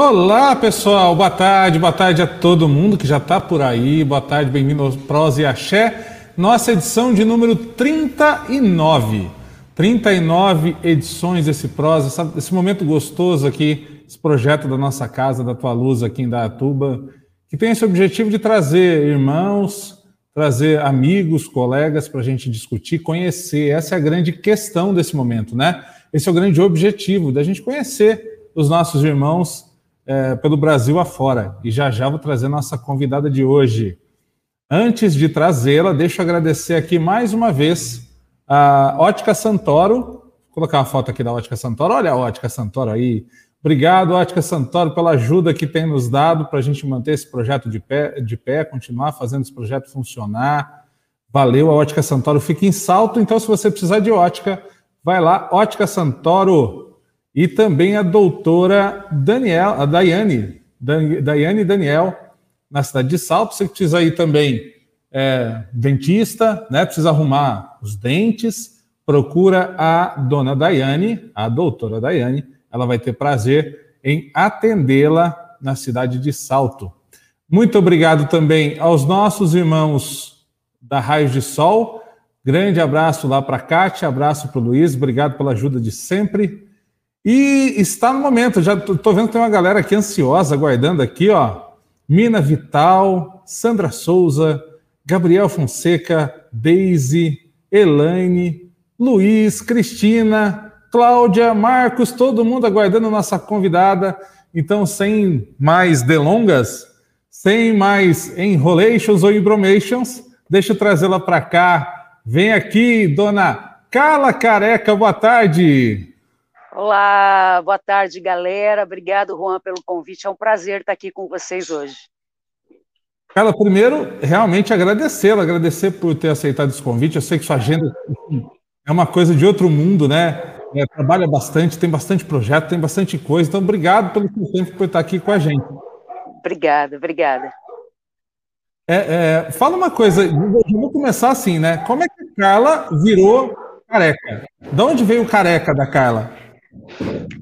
Olá, pessoal. Boa tarde, boa tarde a todo mundo que já está por aí. Boa tarde, bem-vindo ao Prosa e Axé. Nossa edição de número 39. 39 edições desse Prosa, esse momento gostoso aqui, esse projeto da nossa casa, da Tua Luz aqui em Datuba, que tem esse objetivo de trazer irmãos, trazer amigos, colegas para a gente discutir, conhecer. Essa é a grande questão desse momento, né? Esse é o grande objetivo da gente conhecer os nossos irmãos é, pelo Brasil afora. E já já vou trazer nossa convidada de hoje. Antes de trazê-la, deixa eu agradecer aqui mais uma vez a Ótica Santoro. Vou colocar uma foto aqui da Ótica Santoro. Olha a Ótica Santoro aí. Obrigado, Ótica Santoro, pela ajuda que tem nos dado para a gente manter esse projeto de pé, de pé, continuar fazendo esse projeto funcionar. Valeu, a Ótica Santoro fica em salto, então se você precisar de ótica, vai lá, Ótica Santoro, e também a doutora Daniel, a Daiane, Daiane Daniel, na cidade de Salto. Você precisa ir também é, dentista, né? Precisa arrumar os dentes. Procura a dona Daiane, a doutora Daiane. Ela vai ter prazer em atendê-la na cidade de Salto. Muito obrigado também aos nossos irmãos da Raios de Sol. Grande abraço lá para a Kátia, abraço para o Luiz, obrigado pela ajuda de sempre. E está no momento, já estou vendo que tem uma galera aqui ansiosa, aguardando aqui, ó. Mina Vital, Sandra Souza, Gabriel Fonseca, Daisy, Elaine, Luiz, Cristina, Cláudia, Marcos, todo mundo aguardando nossa convidada. Então, sem mais delongas, sem mais enrolations ou embromations, deixa eu trazê-la para cá. Vem aqui, dona Carla Careca, boa tarde. Olá, boa tarde, galera. Obrigado, Juan, pelo convite. É um prazer estar aqui com vocês hoje. Carla, primeiro, realmente agradecê-la, agradecer por ter aceitado esse convite. Eu sei que sua agenda é uma coisa de outro mundo, né? É, trabalha bastante, tem bastante projeto, tem bastante coisa. Então, obrigado pelo seu tempo por estar aqui com a gente. Obrigada, obrigada. É, é, fala uma coisa, vou começar assim, né? Como é que a Carla virou careca? De onde veio o careca da Carla?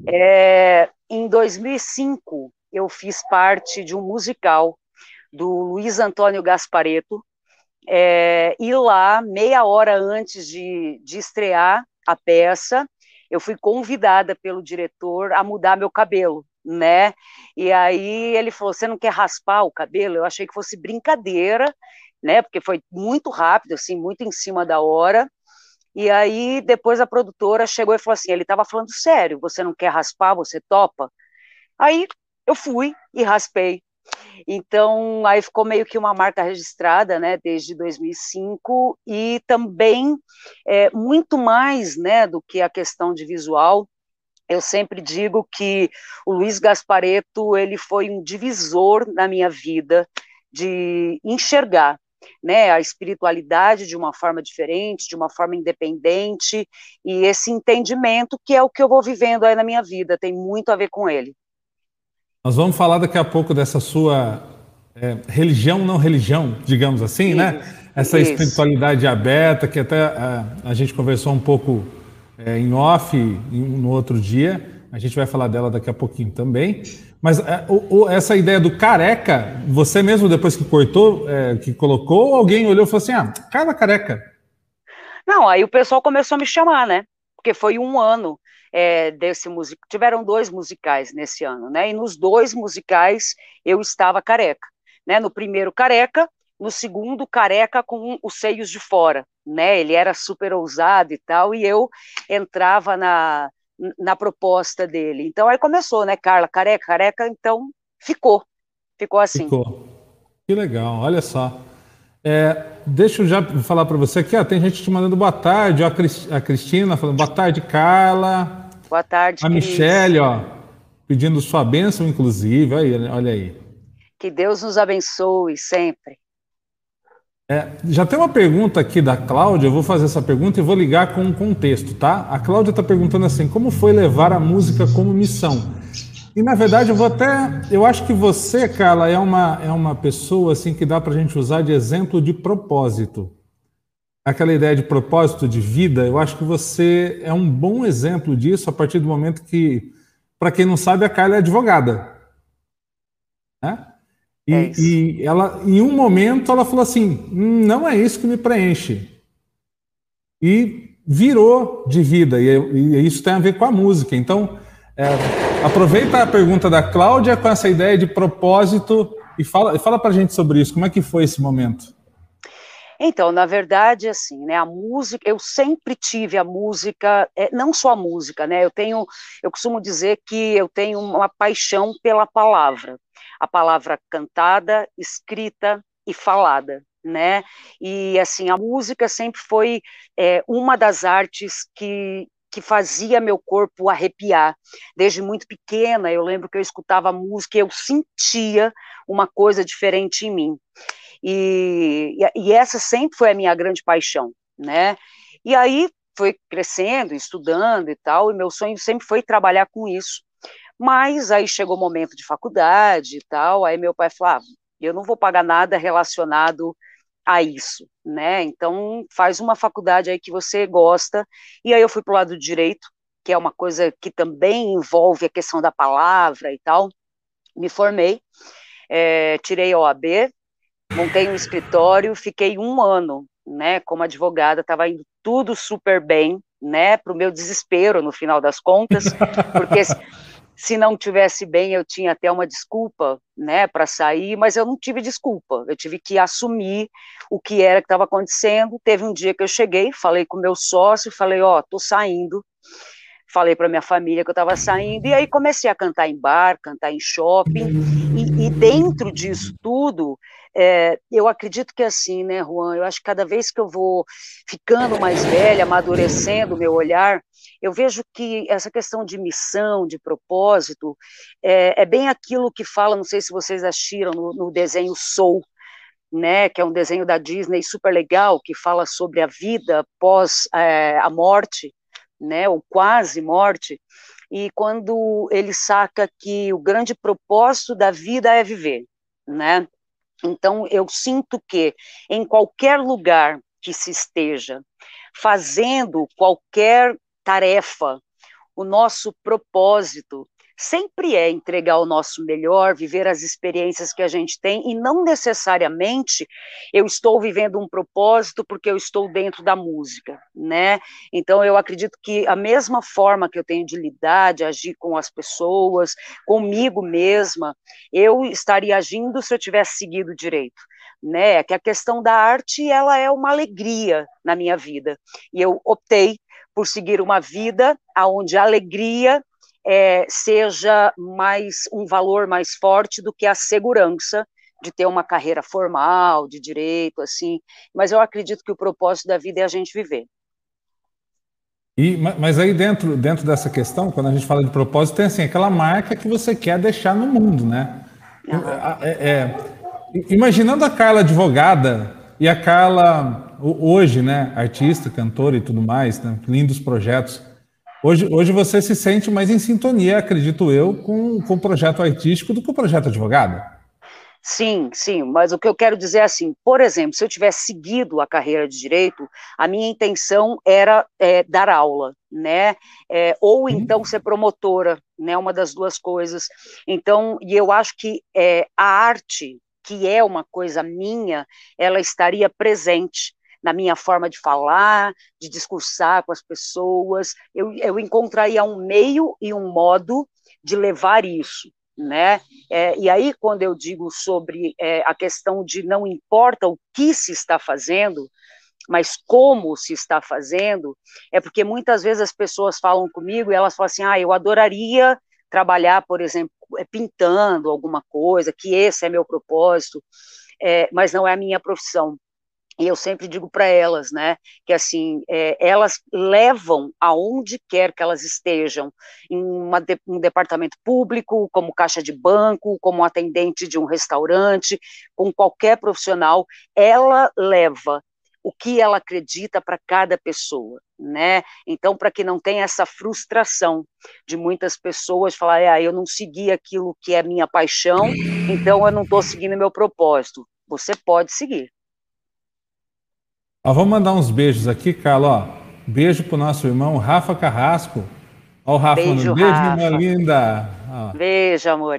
É, em 2005, eu fiz parte de um musical do Luiz Antônio Gaspareto, é, e lá, meia hora antes de, de estrear a peça, eu fui convidada pelo diretor a mudar meu cabelo, né? E aí ele falou: Você não quer raspar o cabelo? Eu achei que fosse brincadeira, né? Porque foi muito rápido, assim, muito em cima da hora. E aí depois a produtora chegou e falou assim: ele estava falando sério, você não quer raspar, você topa? Aí eu fui e raspei. Então, aí ficou meio que uma marca registrada, né, desde 2005, e também, é, muito mais, né, do que a questão de visual, eu sempre digo que o Luiz Gaspareto, ele foi um divisor na minha vida de enxergar né, a espiritualidade de uma forma diferente, de uma forma independente, e esse entendimento que é o que eu vou vivendo aí na minha vida, tem muito a ver com ele. Nós vamos falar daqui a pouco dessa sua é, religião, não religião, digamos assim, né? isso, né? Essa isso. espiritualidade aberta, que até a, a gente conversou um pouco é, em off no outro dia, a gente vai falar dela daqui a pouquinho também. Mas é, o, o, essa ideia do careca, você mesmo depois que cortou, é, que colocou, alguém olhou e falou assim: ah, cara careca. Não, aí o pessoal começou a me chamar, né? Porque foi um ano é, desse musical. Tiveram dois musicais nesse ano, né? E nos dois musicais eu estava careca. Né? No primeiro, careca, no segundo, careca com os seios de fora, né? Ele era super ousado e tal, e eu entrava na, na proposta dele. Então aí começou, né, Carla, careca, careca, então ficou, ficou assim. Ficou. Que legal, olha só. É, deixa eu já falar para você aqui, ó, tem gente te mandando boa tarde, ó, a Cristina falando boa tarde, Carla. Boa tarde, A Michelle, ó, pedindo sua bênção, inclusive, olha, olha aí. Que Deus nos abençoe sempre. É, já tem uma pergunta aqui da Cláudia, eu vou fazer essa pergunta e vou ligar com um contexto, tá? A Cláudia está perguntando assim: como foi levar a música como missão? E na verdade eu vou até. Eu acho que você, Carla, é uma, é uma pessoa assim que dá para a gente usar de exemplo de propósito. Aquela ideia de propósito de vida, eu acho que você é um bom exemplo disso a partir do momento que, para quem não sabe, a Carla é advogada. E, é e, ela, em um momento, ela falou assim: não é isso que me preenche. E virou de vida, e, e isso tem a ver com a música. Então, é, aproveita a pergunta da Cláudia com essa ideia de propósito e fala, fala para a gente sobre isso. Como é que foi esse momento? Então, na verdade, assim, né, a música, eu sempre tive a música, é, não só a música, né, eu tenho, eu costumo dizer que eu tenho uma paixão pela palavra, a palavra cantada, escrita e falada, né, e assim, a música sempre foi é, uma das artes que, que fazia meu corpo arrepiar. Desde muito pequena, eu lembro que eu escutava música e eu sentia uma coisa diferente em mim. E, e, essa sempre foi a minha grande paixão, né? E aí foi crescendo, estudando e tal, e meu sonho sempre foi trabalhar com isso. Mas aí chegou o momento de faculdade e tal, aí meu pai falou: ah, eu não vou pagar nada relacionado a isso, né? Então faz uma faculdade aí que você gosta. E aí eu fui para o lado do direito, que é uma coisa que também envolve a questão da palavra e tal. Me formei, é, tirei a OAB, montei um escritório, fiquei um ano, né, como advogada, estava indo tudo super bem, né, para o meu desespero no final das contas, porque se, não tivesse bem eu tinha até uma desculpa, né, para sair, mas eu não tive desculpa, eu tive que assumir o que era que estava acontecendo. Teve um dia que eu cheguei, falei com meu sócio, falei, ó, oh, tô saindo, falei para minha família que eu estava saindo, e aí comecei a cantar em bar, cantar em shopping, e, e dentro disso tudo, é, eu acredito que é assim, né, Juan, eu acho que cada vez que eu vou ficando mais velha, amadurecendo o meu olhar, eu vejo que essa questão de missão, de propósito, é, é bem aquilo que fala, não sei se vocês assistiram no, no desenho Soul, né, que é um desenho da Disney super legal, que fala sobre a vida pós é, a morte, né, ou quase morte, e quando ele saca que o grande propósito da vida é viver, né? Então eu sinto que em qualquer lugar que se esteja fazendo qualquer tarefa, o nosso propósito sempre é entregar o nosso melhor, viver as experiências que a gente tem, e não necessariamente eu estou vivendo um propósito porque eu estou dentro da música, né? Então eu acredito que a mesma forma que eu tenho de lidar, de agir com as pessoas, comigo mesma, eu estaria agindo se eu tivesse seguido direito. Né, que a questão da arte ela é uma alegria na minha vida e eu optei por seguir uma vida aonde a alegria é, seja mais um valor mais forte do que a segurança de ter uma carreira formal, de direito, assim. Mas eu acredito que o propósito da vida é a gente viver. E, mas aí dentro, dentro dessa questão, quando a gente fala de propósito, tem assim, aquela marca que você quer deixar no mundo, né? Uhum. É, é, imaginando a Carla advogada e a Carla hoje, né, artista, cantora e tudo mais, né, lindos projetos. Hoje, hoje você se sente mais em sintonia, acredito eu, com, com o projeto artístico do que o projeto advogado. Sim, sim, mas o que eu quero dizer é assim, por exemplo, se eu tivesse seguido a carreira de direito, a minha intenção era é, dar aula, né, é, ou então ser promotora, né, uma das duas coisas. Então, e eu acho que é, a arte, que é uma coisa minha, ela estaria presente na minha forma de falar, de discursar com as pessoas, eu, eu encontraria um meio e um modo de levar isso, né? É, e aí, quando eu digo sobre é, a questão de não importa o que se está fazendo, mas como se está fazendo, é porque muitas vezes as pessoas falam comigo e elas falam assim: ah, eu adoraria trabalhar, por exemplo, é, pintando alguma coisa, que esse é meu propósito, é, mas não é a minha profissão. E eu sempre digo para elas, né, que assim, é, elas levam aonde quer que elas estejam, em uma de, um departamento público, como caixa de banco, como atendente de um restaurante, com qualquer profissional, ela leva o que ela acredita para cada pessoa, né? Então, para que não tenha essa frustração de muitas pessoas falar, ah, eu não segui aquilo que é minha paixão, então eu não estou seguindo meu propósito. Você pode seguir. Ó, vamos mandar uns beijos aqui, Carla. Ó, beijo pro nosso irmão Rafa Carrasco. Ó, o Rafa, beijo, beijo Rafa. minha linda. Ó. Beijo, amor.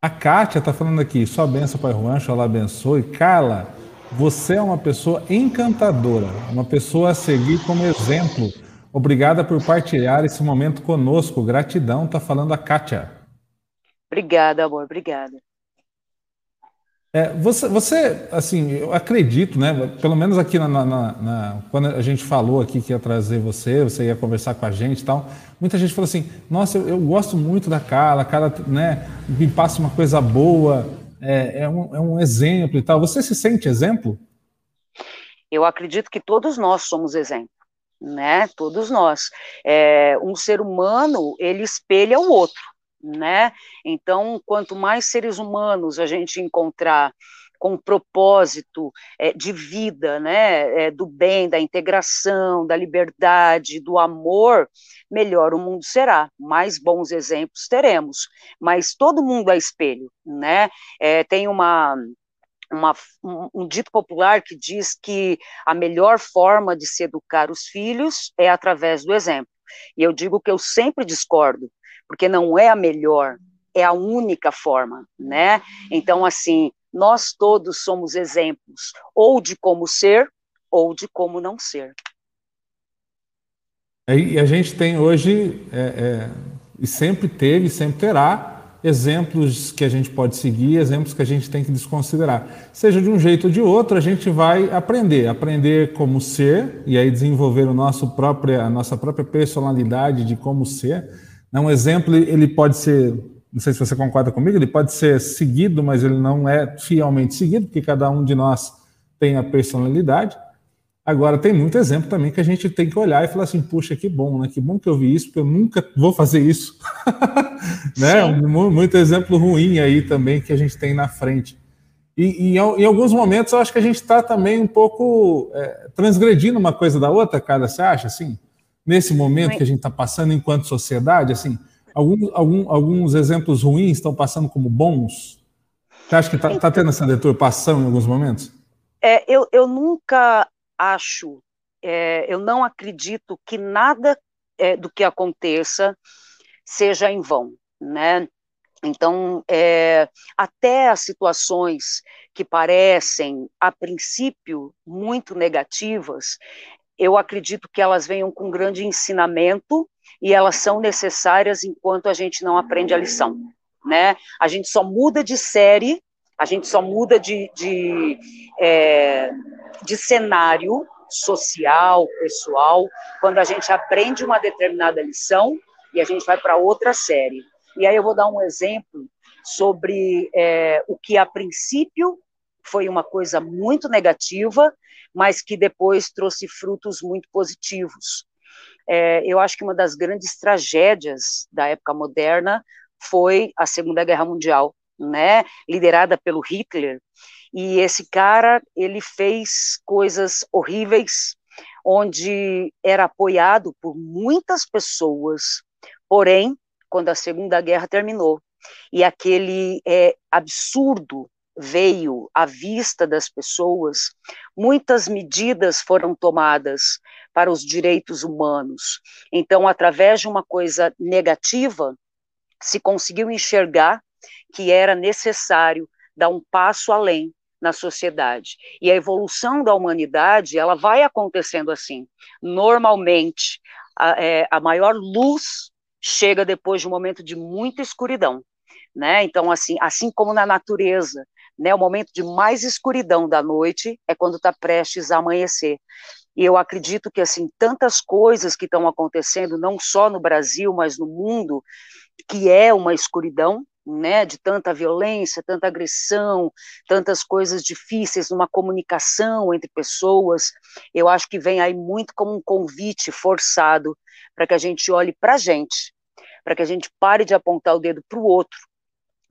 A Kátia está falando aqui, só benção, Pai Juan, ela abençoe. Carla, você é uma pessoa encantadora, uma pessoa a seguir como exemplo. Obrigada por partilhar esse momento conosco. Gratidão, está falando a Kátia. Obrigada, amor, obrigada. É, você, você, assim, eu acredito, né? Pelo menos aqui na, na, na, quando a gente falou aqui que ia trazer você, você ia conversar com a gente e tal. Muita gente falou assim: Nossa, eu, eu gosto muito da Carla, a Carla, né? Me passa uma coisa boa, é, é, um, é um exemplo e tal. Você se sente exemplo? Eu acredito que todos nós somos exemplo, né? Todos nós. É, um ser humano ele espelha o outro né? Então, quanto mais seres humanos a gente encontrar com propósito é, de vida, né, é, do bem, da integração, da liberdade, do amor, melhor o mundo será. Mais bons exemplos teremos. Mas todo mundo é espelho, né? É, tem uma uma, um, um, dito popular que diz que a melhor forma de se educar os filhos é através do exemplo. E eu digo que eu sempre discordo, porque não é a melhor, é a única forma, né? Então, assim, nós todos somos exemplos, ou de como ser, ou de como não ser. E a gente tem hoje, é, é, e sempre teve, sempre terá, exemplos que a gente pode seguir, exemplos que a gente tem que desconsiderar. Seja de um jeito ou de outro, a gente vai aprender, aprender como ser, e aí desenvolver o nosso próprio, a nossa própria personalidade de como ser. Né, um exemplo, ele pode ser, não sei se você concorda comigo, ele pode ser seguido, mas ele não é fielmente seguido, porque cada um de nós tem a personalidade. Agora, tem muito exemplo também que a gente tem que olhar e falar assim, puxa, que bom, né? Que bom que eu vi isso, porque eu nunca vou fazer isso. né? Muito exemplo ruim aí também que a gente tem na frente. E, e em alguns momentos eu acho que a gente está também um pouco é, transgredindo uma coisa da outra, cara, você acha assim? Nesse momento que a gente está passando enquanto sociedade? Assim, alguns, algum, alguns exemplos ruins estão passando como bons? Você acha que está tá tendo essa deturpação em alguns momentos? É, eu, eu nunca acho, é, eu não acredito que nada é, do que aconteça seja em vão, né? Então, é, até as situações que parecem, a princípio, muito negativas, eu acredito que elas venham com grande ensinamento e elas são necessárias enquanto a gente não aprende a lição, né? A gente só muda de série, a gente só muda de, de, é, de cenário social, pessoal, quando a gente aprende uma determinada lição e a gente vai para outra série. E aí eu vou dar um exemplo sobre é, o que a princípio foi uma coisa muito negativa, mas que depois trouxe frutos muito positivos. É, eu acho que uma das grandes tragédias da época moderna foi a Segunda Guerra Mundial, né, liderada pelo Hitler, e esse cara, ele fez coisas horríveis, onde era apoiado por muitas pessoas, porém, quando a Segunda Guerra terminou, e aquele é, absurdo veio à vista das pessoas, muitas medidas foram tomadas para os direitos humanos. Então, através de uma coisa negativa, se conseguiu enxergar que era necessário dar um passo além na sociedade. E a evolução da humanidade, ela vai acontecendo assim. Normalmente, a, é, a maior luz chega depois de um momento de muita escuridão. Né? Então, assim, assim como na natureza, né, o momento de mais escuridão da noite é quando está prestes a amanhecer. E eu acredito que assim tantas coisas que estão acontecendo, não só no Brasil, mas no mundo, que é uma escuridão, né, de tanta violência, tanta agressão, tantas coisas difíceis numa comunicação entre pessoas, eu acho que vem aí muito como um convite forçado para que a gente olhe para a gente, para que a gente pare de apontar o dedo para o outro,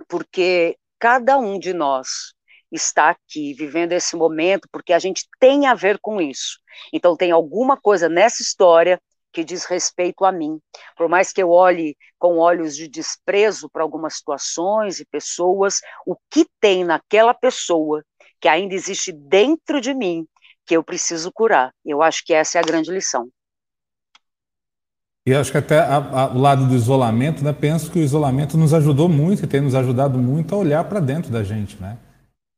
porque cada um de nós está aqui vivendo esse momento porque a gente tem a ver com isso. Então tem alguma coisa nessa história que diz respeito a mim. Por mais que eu olhe com olhos de desprezo para algumas situações e pessoas, o que tem naquela pessoa que ainda existe dentro de mim que eu preciso curar. Eu acho que essa é a grande lição. E acho que até a, a, o lado do isolamento, né? Penso que o isolamento nos ajudou muito e tem nos ajudado muito a olhar para dentro da gente, né?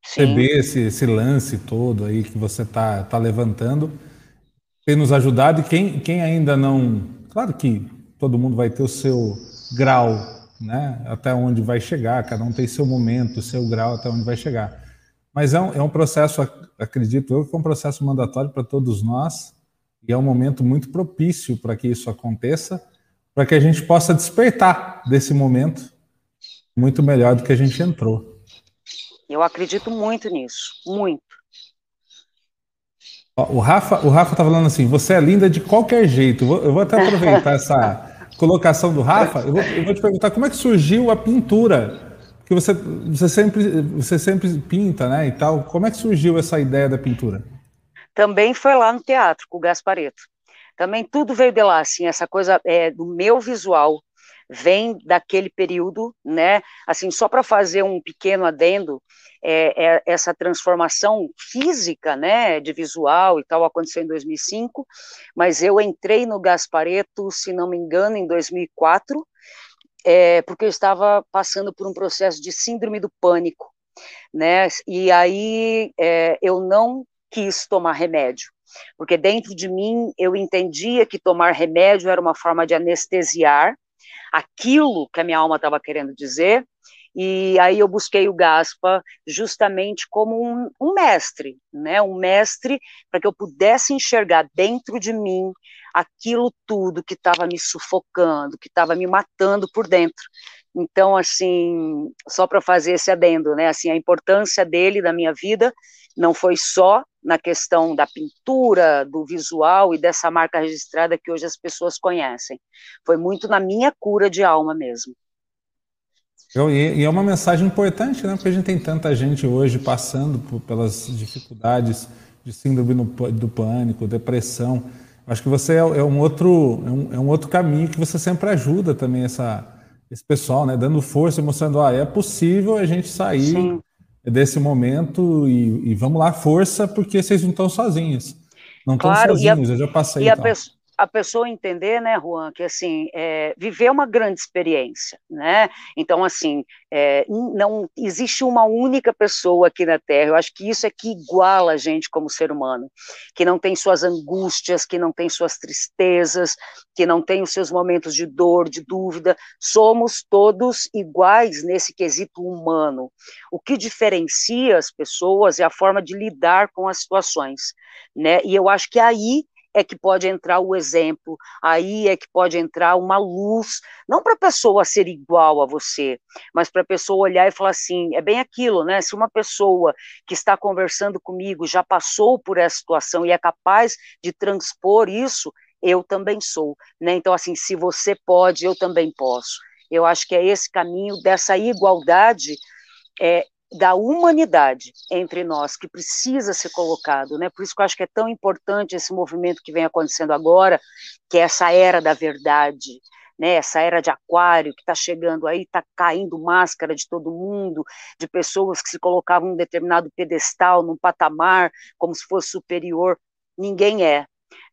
Perceber esse, esse lance todo aí que você está tá levantando, tem nos ajudado e quem, quem ainda não. Claro que todo mundo vai ter o seu grau, né? Até onde vai chegar, cada um tem seu momento, seu grau até onde vai chegar. Mas é um, é um processo, acredito eu, que é um processo mandatório para todos nós e é um momento muito propício para que isso aconteça, para que a gente possa despertar desse momento muito melhor do que a gente entrou. Eu acredito muito nisso, muito. O Rafa, o Rafa tá falando assim: você é linda de qualquer jeito. Eu vou até aproveitar essa colocação do Rafa. Eu vou, eu vou, te perguntar como é que surgiu a pintura, porque você, você sempre, você sempre pinta, né? E tal. Como é que surgiu essa ideia da pintura? Também foi lá no teatro com o Gaspareto. Também tudo veio de lá, assim, essa coisa é, do meu visual vem daquele período, né? Assim, só para fazer um pequeno adendo, é, é, essa transformação física, né, de visual e tal, aconteceu em 2005, mas eu entrei no Gaspareto, se não me engano, em 2004, é, porque eu estava passando por um processo de síndrome do pânico, né? E aí é, eu não quis tomar remédio porque dentro de mim eu entendia que tomar remédio era uma forma de anestesiar aquilo que a minha alma estava querendo dizer, e aí eu busquei o Gaspa justamente como um, um mestre, né? Um mestre para que eu pudesse enxergar dentro de mim aquilo tudo que estava me sufocando, que estava me matando por dentro. Então, assim, só para fazer esse adendo, né? Assim, a importância dele na minha vida não foi só na questão da pintura, do visual e dessa marca registrada que hoje as pessoas conhecem. Foi muito na minha cura de alma mesmo. E é uma mensagem importante, né? Porque a gente tem tanta gente hoje passando por, pelas dificuldades de síndrome do pânico, depressão. Acho que você é, é, um outro é um, é um, outro caminho que você sempre ajuda também essa, esse pessoal, né? Dando força, mostrando, ah, é possível a gente sair Sim desse momento e, e, vamos lá, força, porque vocês não estão sozinhos. Não estão claro, sozinhos, a, eu já passei. E a, a pessoa entender, né, Juan, que assim, é, viver é uma grande experiência, né? Então, assim, é, não existe uma única pessoa aqui na Terra. Eu acho que isso é que iguala a gente como ser humano, que não tem suas angústias, que não tem suas tristezas, que não tem os seus momentos de dor, de dúvida. Somos todos iguais nesse quesito humano. O que diferencia as pessoas é a forma de lidar com as situações, né? E eu acho que aí é que pode entrar o exemplo, aí é que pode entrar uma luz, não para a pessoa ser igual a você, mas para a pessoa olhar e falar assim, é bem aquilo, né? Se uma pessoa que está conversando comigo já passou por essa situação e é capaz de transpor isso, eu também sou, né? Então assim, se você pode, eu também posso. Eu acho que é esse caminho dessa igualdade é, da humanidade entre nós que precisa ser colocado, né? Por isso que eu acho que é tão importante esse movimento que vem acontecendo agora, que é essa era da verdade, né? Essa era de aquário que está chegando aí, está caindo máscara de todo mundo, de pessoas que se colocavam em um determinado pedestal, num patamar, como se fosse superior. Ninguém é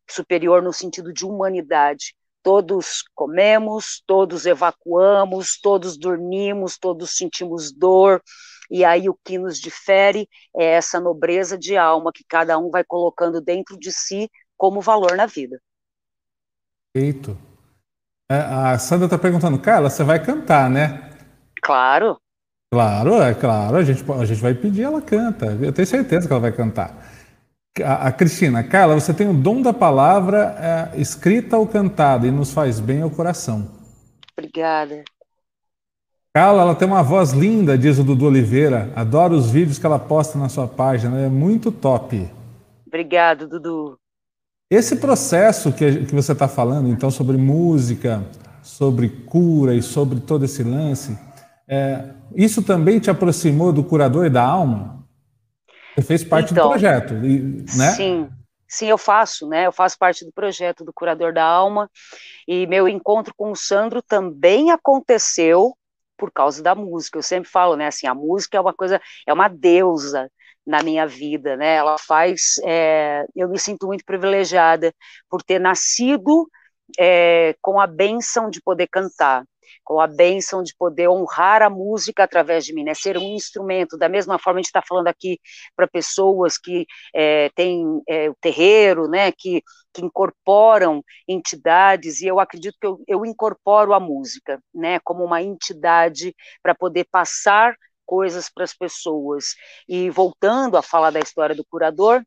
superior no sentido de humanidade. Todos comemos, todos evacuamos, todos dormimos, todos sentimos dor, e aí o que nos difere é essa nobreza de alma que cada um vai colocando dentro de si como valor na vida. Perfeito. É, a Sandra está perguntando, Carla, você vai cantar, né? Claro. Claro, é claro, a gente, a gente vai pedir, ela canta. Eu tenho certeza que ela vai cantar. A, a Cristina, Carla, você tem o dom da palavra é, escrita ou cantada e nos faz bem ao coração. Obrigada. Carla, ela tem uma voz linda, diz o Dudu Oliveira. Adoro os vídeos que ela posta na sua página, é muito top. Obrigado, Dudu. Esse processo que, que você está falando, então, sobre música, sobre cura e sobre todo esse lance, é, isso também te aproximou do curador e da alma? Você fez parte então, do projeto, né? Sim, sim, eu faço, né? Eu faço parte do projeto do curador da alma e meu encontro com o Sandro também aconteceu por causa da música. Eu sempre falo, né, assim, a música é uma coisa, é uma deusa na minha vida, né? Ela faz, é, eu me sinto muito privilegiada por ter nascido é, com a benção de poder cantar, com a benção de poder honrar a música através de mim, né? Ser um instrumento, da mesma forma a gente está falando aqui para pessoas que é, têm é, o terreiro, né? Que, que incorporam entidades, e eu acredito que eu, eu incorporo a música, né? Como uma entidade para poder passar coisas para as pessoas. E voltando a falar da história do curador,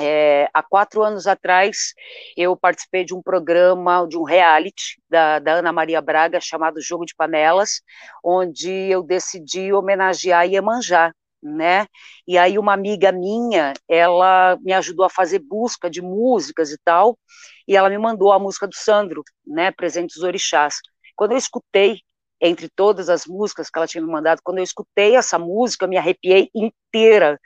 é, há quatro anos atrás, eu participei de um programa, de um reality da, da, Ana Maria Braga, chamado Jogo de Panelas, onde eu decidi homenagear Iemanjá, né? E aí uma amiga minha, ela me ajudou a fazer busca de músicas e tal, e ela me mandou a música do Sandro, né? Presente dos Orixás. Quando eu escutei entre todas as músicas que ela tinha me mandado, quando eu escutei essa música, eu me arrepiei inteira.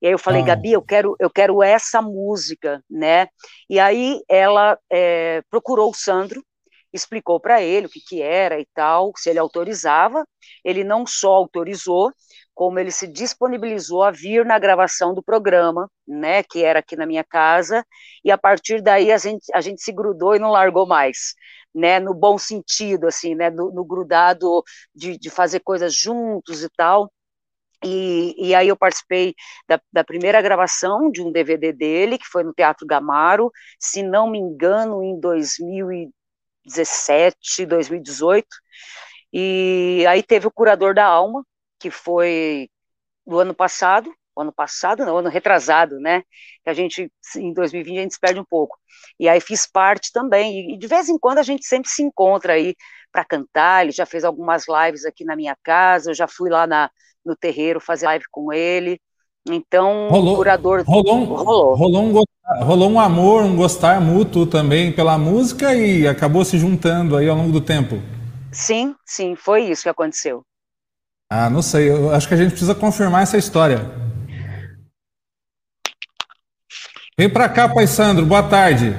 E aí eu falei, ah. Gabi, eu quero, eu quero essa música, né? E aí ela é, procurou o Sandro, explicou para ele o que, que era e tal, se ele autorizava. Ele não só autorizou, como ele se disponibilizou a vir na gravação do programa, né, que era aqui na minha casa, e a partir daí a gente, a gente se grudou e não largou mais né, no bom sentido, assim, né, no, no grudado de, de fazer coisas juntos e tal. E, e, aí eu participei da, da, primeira gravação de um DVD dele, que foi no Teatro Gamaro, se não me engano, em 2017, 2018. E aí teve o Curador da Alma, que foi do ano passado, ano passado, não, ano retrasado, né? Que a gente, em 2020, a gente se perde um pouco. E aí fiz parte também, e de vez em quando a gente sempre se encontra aí para cantar. Ele já fez algumas lives aqui na minha casa, eu já fui lá na, no terreiro fazer live com ele. Então, rolou, o curador. Rolou, rolou. Rolou, um, rolou um amor, um gostar mútuo também pela música e acabou se juntando aí ao longo do tempo. Sim, sim, foi isso que aconteceu. Ah, não sei, eu acho que a gente precisa confirmar essa história. Vem para cá, Pai Sandro, boa tarde.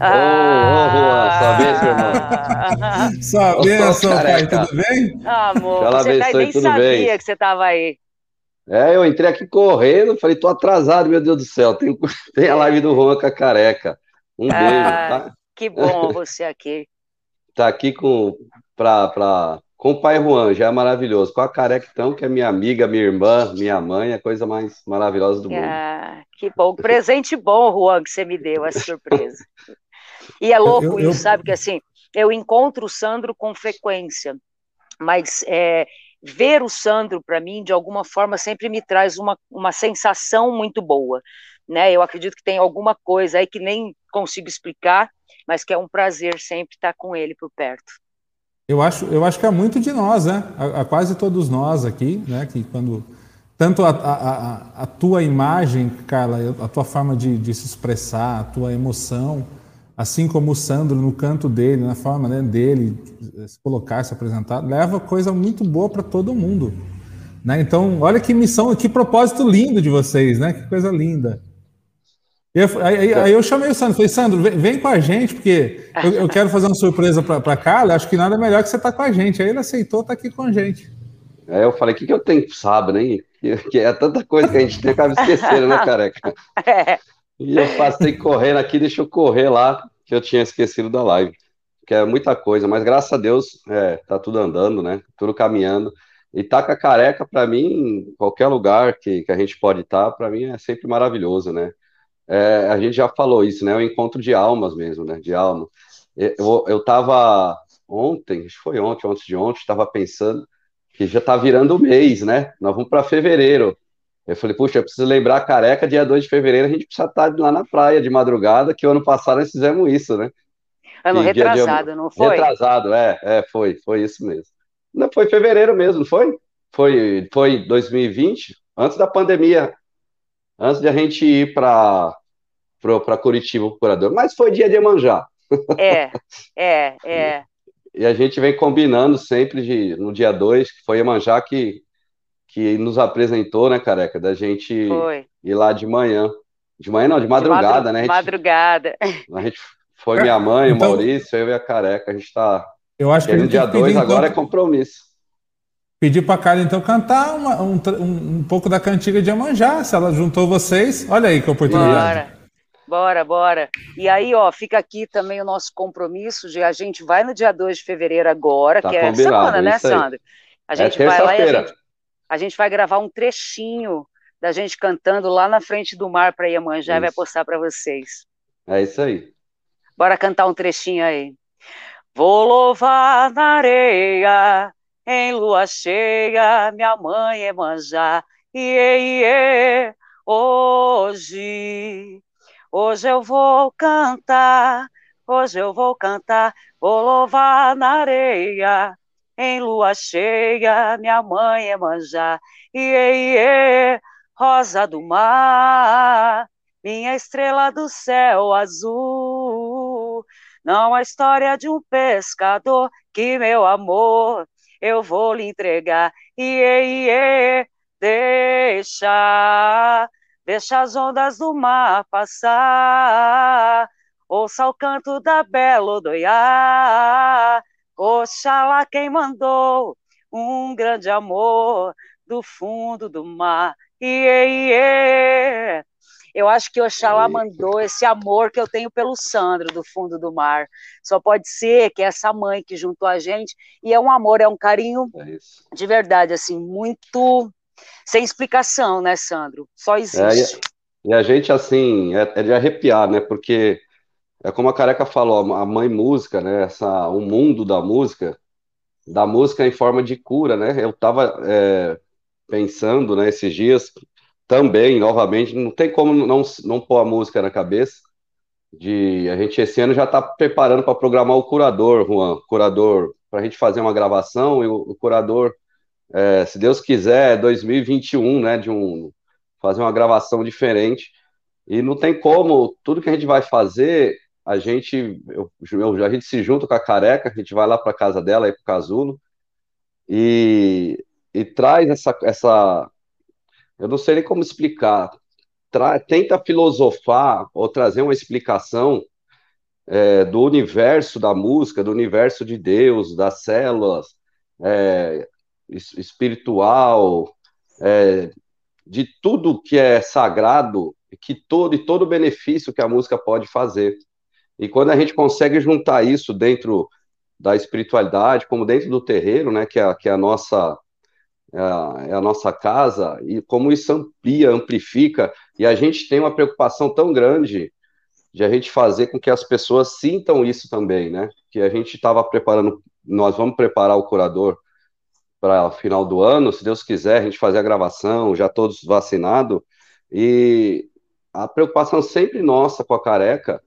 Ô, ô, Juan, sua bênção, irmão. Sua bênção, pai, tudo bem? amor, Já você tá, nem sabia bem. que você estava aí. É, eu entrei aqui correndo, falei, tô atrasado, meu Deus do céu, tem, tem a live do Juan com a careca. Um ah, beijo, tá? Que bom você aqui. tá aqui com, pra, pra com o pai Juan, já é maravilhoso. Com a careca, então, que é minha amiga, minha irmã, minha mãe, é a coisa mais maravilhosa do mundo. Ah, que bom. Presente bom, Juan, que você me deu, essa surpresa. E é louco eu, eu, isso, sabe? Que assim, eu encontro o Sandro com frequência, mas é, ver o Sandro, para mim, de alguma forma, sempre me traz uma, uma sensação muito boa. Né? Eu acredito que tem alguma coisa aí que nem consigo explicar, mas que é um prazer sempre estar com ele por perto. Eu acho, eu acho que é muito de nós, né? A, a quase todos nós aqui, né? Que quando tanto a, a, a, tua imagem, Carla, a tua forma de, de, se expressar, a tua emoção, assim como o Sandro no canto dele, na forma né, dele se colocar, se apresentar, leva coisa muito boa para todo mundo. Né? Então, olha que missão, que propósito lindo de vocês, né? Que coisa linda. Eu, aí, aí, eu chamei o Sandro, falei, Sandro, vem, vem com a gente, porque eu, eu quero fazer uma surpresa para a Carla, acho que nada melhor que você estar tá com a gente. Aí ele aceitou, tá aqui com a gente. É, eu falei, o que, que eu tenho que saber, né? Que, que, é tanta coisa que a gente tem, acaba esquecendo, né, careca? É. E eu passei correndo aqui, deixa eu correr lá, que eu tinha esquecido da live. Que é muita coisa, mas graças a Deus, é, tá tudo andando, né? Tudo caminhando. E tá com a careca, para mim, qualquer lugar que, que a gente pode estar, tá, para mim é sempre maravilhoso, né? É, a gente já falou isso, né? O encontro de almas mesmo, né? De alma. Eu, eu tava ontem, acho que foi ontem, antes de ontem, estava pensando que já tá virando o mês, né? Nós vamos para fevereiro. Eu falei, puxa, eu preciso lembrar careca, dia 2 de fevereiro a gente precisa estar tá lá na praia de madrugada, que o ano passado nós fizemos isso, né? Ano que retrasado, dia, não foi? Retrasado, é, é, foi, foi isso mesmo. Não, foi fevereiro mesmo, não foi? Foi, foi 2020, antes da pandemia, antes de a gente ir para para Curitiba, o curador. Mas foi dia de manjar. É, é, é. E a gente vem combinando sempre de, no dia 2, que foi Iemanjá que, que nos apresentou, né, careca? Da gente foi. ir lá de manhã. De manhã não, de madrugada, de madru né? Gente, madrugada. A gente foi minha mãe, então, o Maurício, eu e a careca. A gente está. Eu acho que no dia 2 agora então, é compromisso. Pedir para a Carla então cantar uma, um, um, um, pouco da cantiga de Iemanjá, se ela juntou vocês. Olha aí que oportunidade. Bora. Bora, bora. E aí, ó, fica aqui também o nosso compromisso de a gente vai no dia 2 de fevereiro agora, tá que é semana, né, Sandro? A é gente é vai lá e a gente, a gente vai gravar um trechinho da gente cantando lá na frente do mar para Iemanjá e vai postar para vocês. É isso aí. Bora cantar um trechinho aí. Vou louvar na areia, em lua cheia, minha mãe Iemanjá, iê, iê, hoje, hoje eu vou cantar, hoje eu vou cantar, vou louvar na areia, em lua cheia, minha mãe Iemanjá, iê, iê, rosa do mar, minha estrela do céu azul. Não a história de um pescador que meu amor eu vou lhe entregar. Iê, iê, deixa, deixa as ondas do mar passar. Ouça o canto da bela Odoiá. Oxalá quem mandou um grande amor do fundo do mar. Iê, iê. Eu acho que Oxalá mandou esse amor que eu tenho pelo Sandro, do fundo do mar. Só pode ser que essa mãe que juntou a gente, e é um amor, é um carinho é de verdade, assim, muito sem explicação, né, Sandro? Só é, existe. É, e a gente, assim, é, é, de arrepiar, né? Porque é como a Careca falou, a mãe música, né? Essa, o mundo da música, da música em forma de cura, né? Eu tava é, pensando, né, esses dias, também, novamente, não tem como não, não pôr a música na cabeça. De a gente esse ano já está preparando para programar o curador, Juan, curador, para a gente fazer uma gravação e o, o curador, é, se Deus quiser, 2021, né, de um fazer uma gravação diferente. E não tem como, tudo que a gente vai fazer, a gente, eu, eu a gente se junta com a careca, a gente vai lá para casa dela, aí para o Casulo, e, e traz essa, essa eu não sei nem como explicar. Tra tenta filosofar ou trazer uma explicação é, do universo da música, do universo de Deus, das células, é, espiritual, é, de tudo que é sagrado, que todo e todo benefício que a música pode fazer. E quando a gente consegue juntar isso dentro da espiritualidade, como dentro do terreiro, né, que é, que é a nossa é a, é a nossa casa, e como isso amplia, amplifica, e a gente tem uma preocupação tão grande de a gente fazer com que as pessoas sintam isso também, né? Que a gente estava preparando, nós vamos preparar o curador para final do ano, se Deus quiser, a gente fazer a gravação, já todos vacinados, e a preocupação sempre nossa com a careca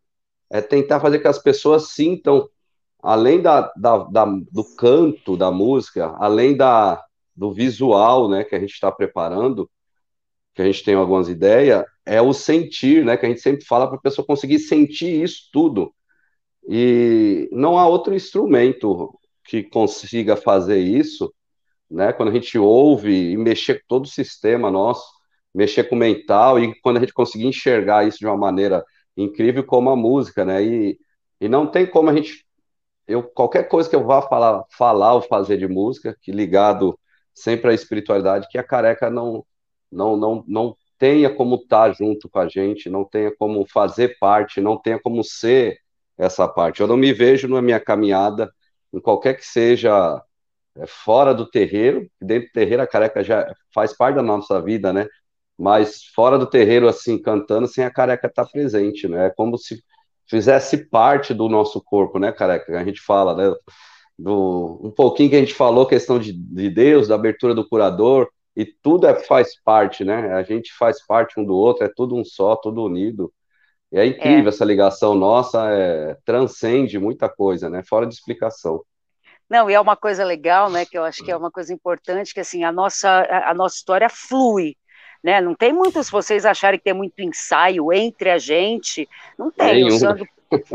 é tentar fazer que as pessoas sintam, além da, da, da do canto da música, além da, do visual, né, que a gente está preparando, que a gente tem algumas ideias, é o sentir, né, que a gente sempre fala para a pessoa conseguir sentir isso tudo. E não há outro instrumento que consiga fazer isso, né, quando a gente ouve e mexer com todo o sistema nosso, mexer com o mental e quando a gente conseguir enxergar isso de uma maneira incrível como a música, né, e, e não tem como a gente eu qualquer coisa que eu vá falar, falar ou fazer de música, que ligado sempre a espiritualidade, que a careca não, não, não, não tenha como estar junto com a gente, não tenha como fazer parte, não tenha como ser essa parte. Eu não me vejo na minha caminhada, em qualquer que seja fora do terreiro, dentro do terreiro a careca já faz parte da nossa vida, né? Mas fora do terreiro, assim, cantando, sem a careca estar tá presente, né? É como se fizesse parte do nosso corpo, né, careca? A gente fala, né? do um pouquinho que a gente falou, questão de, de Deus, da abertura do curador, e tudo é, faz parte, né? A gente faz parte um do outro, é tudo um só, tudo unido. E é incrível é. essa ligação nossa, é, transcende muita coisa, né? Fora de explicação. Não, e é uma coisa legal, né? Que eu acho que é uma coisa importante, que assim, a nossa, a nossa história flui. Né? Não tem muito, se vocês acharem que tem muito ensaio entre a gente, não tem. Nenhum. O Sandro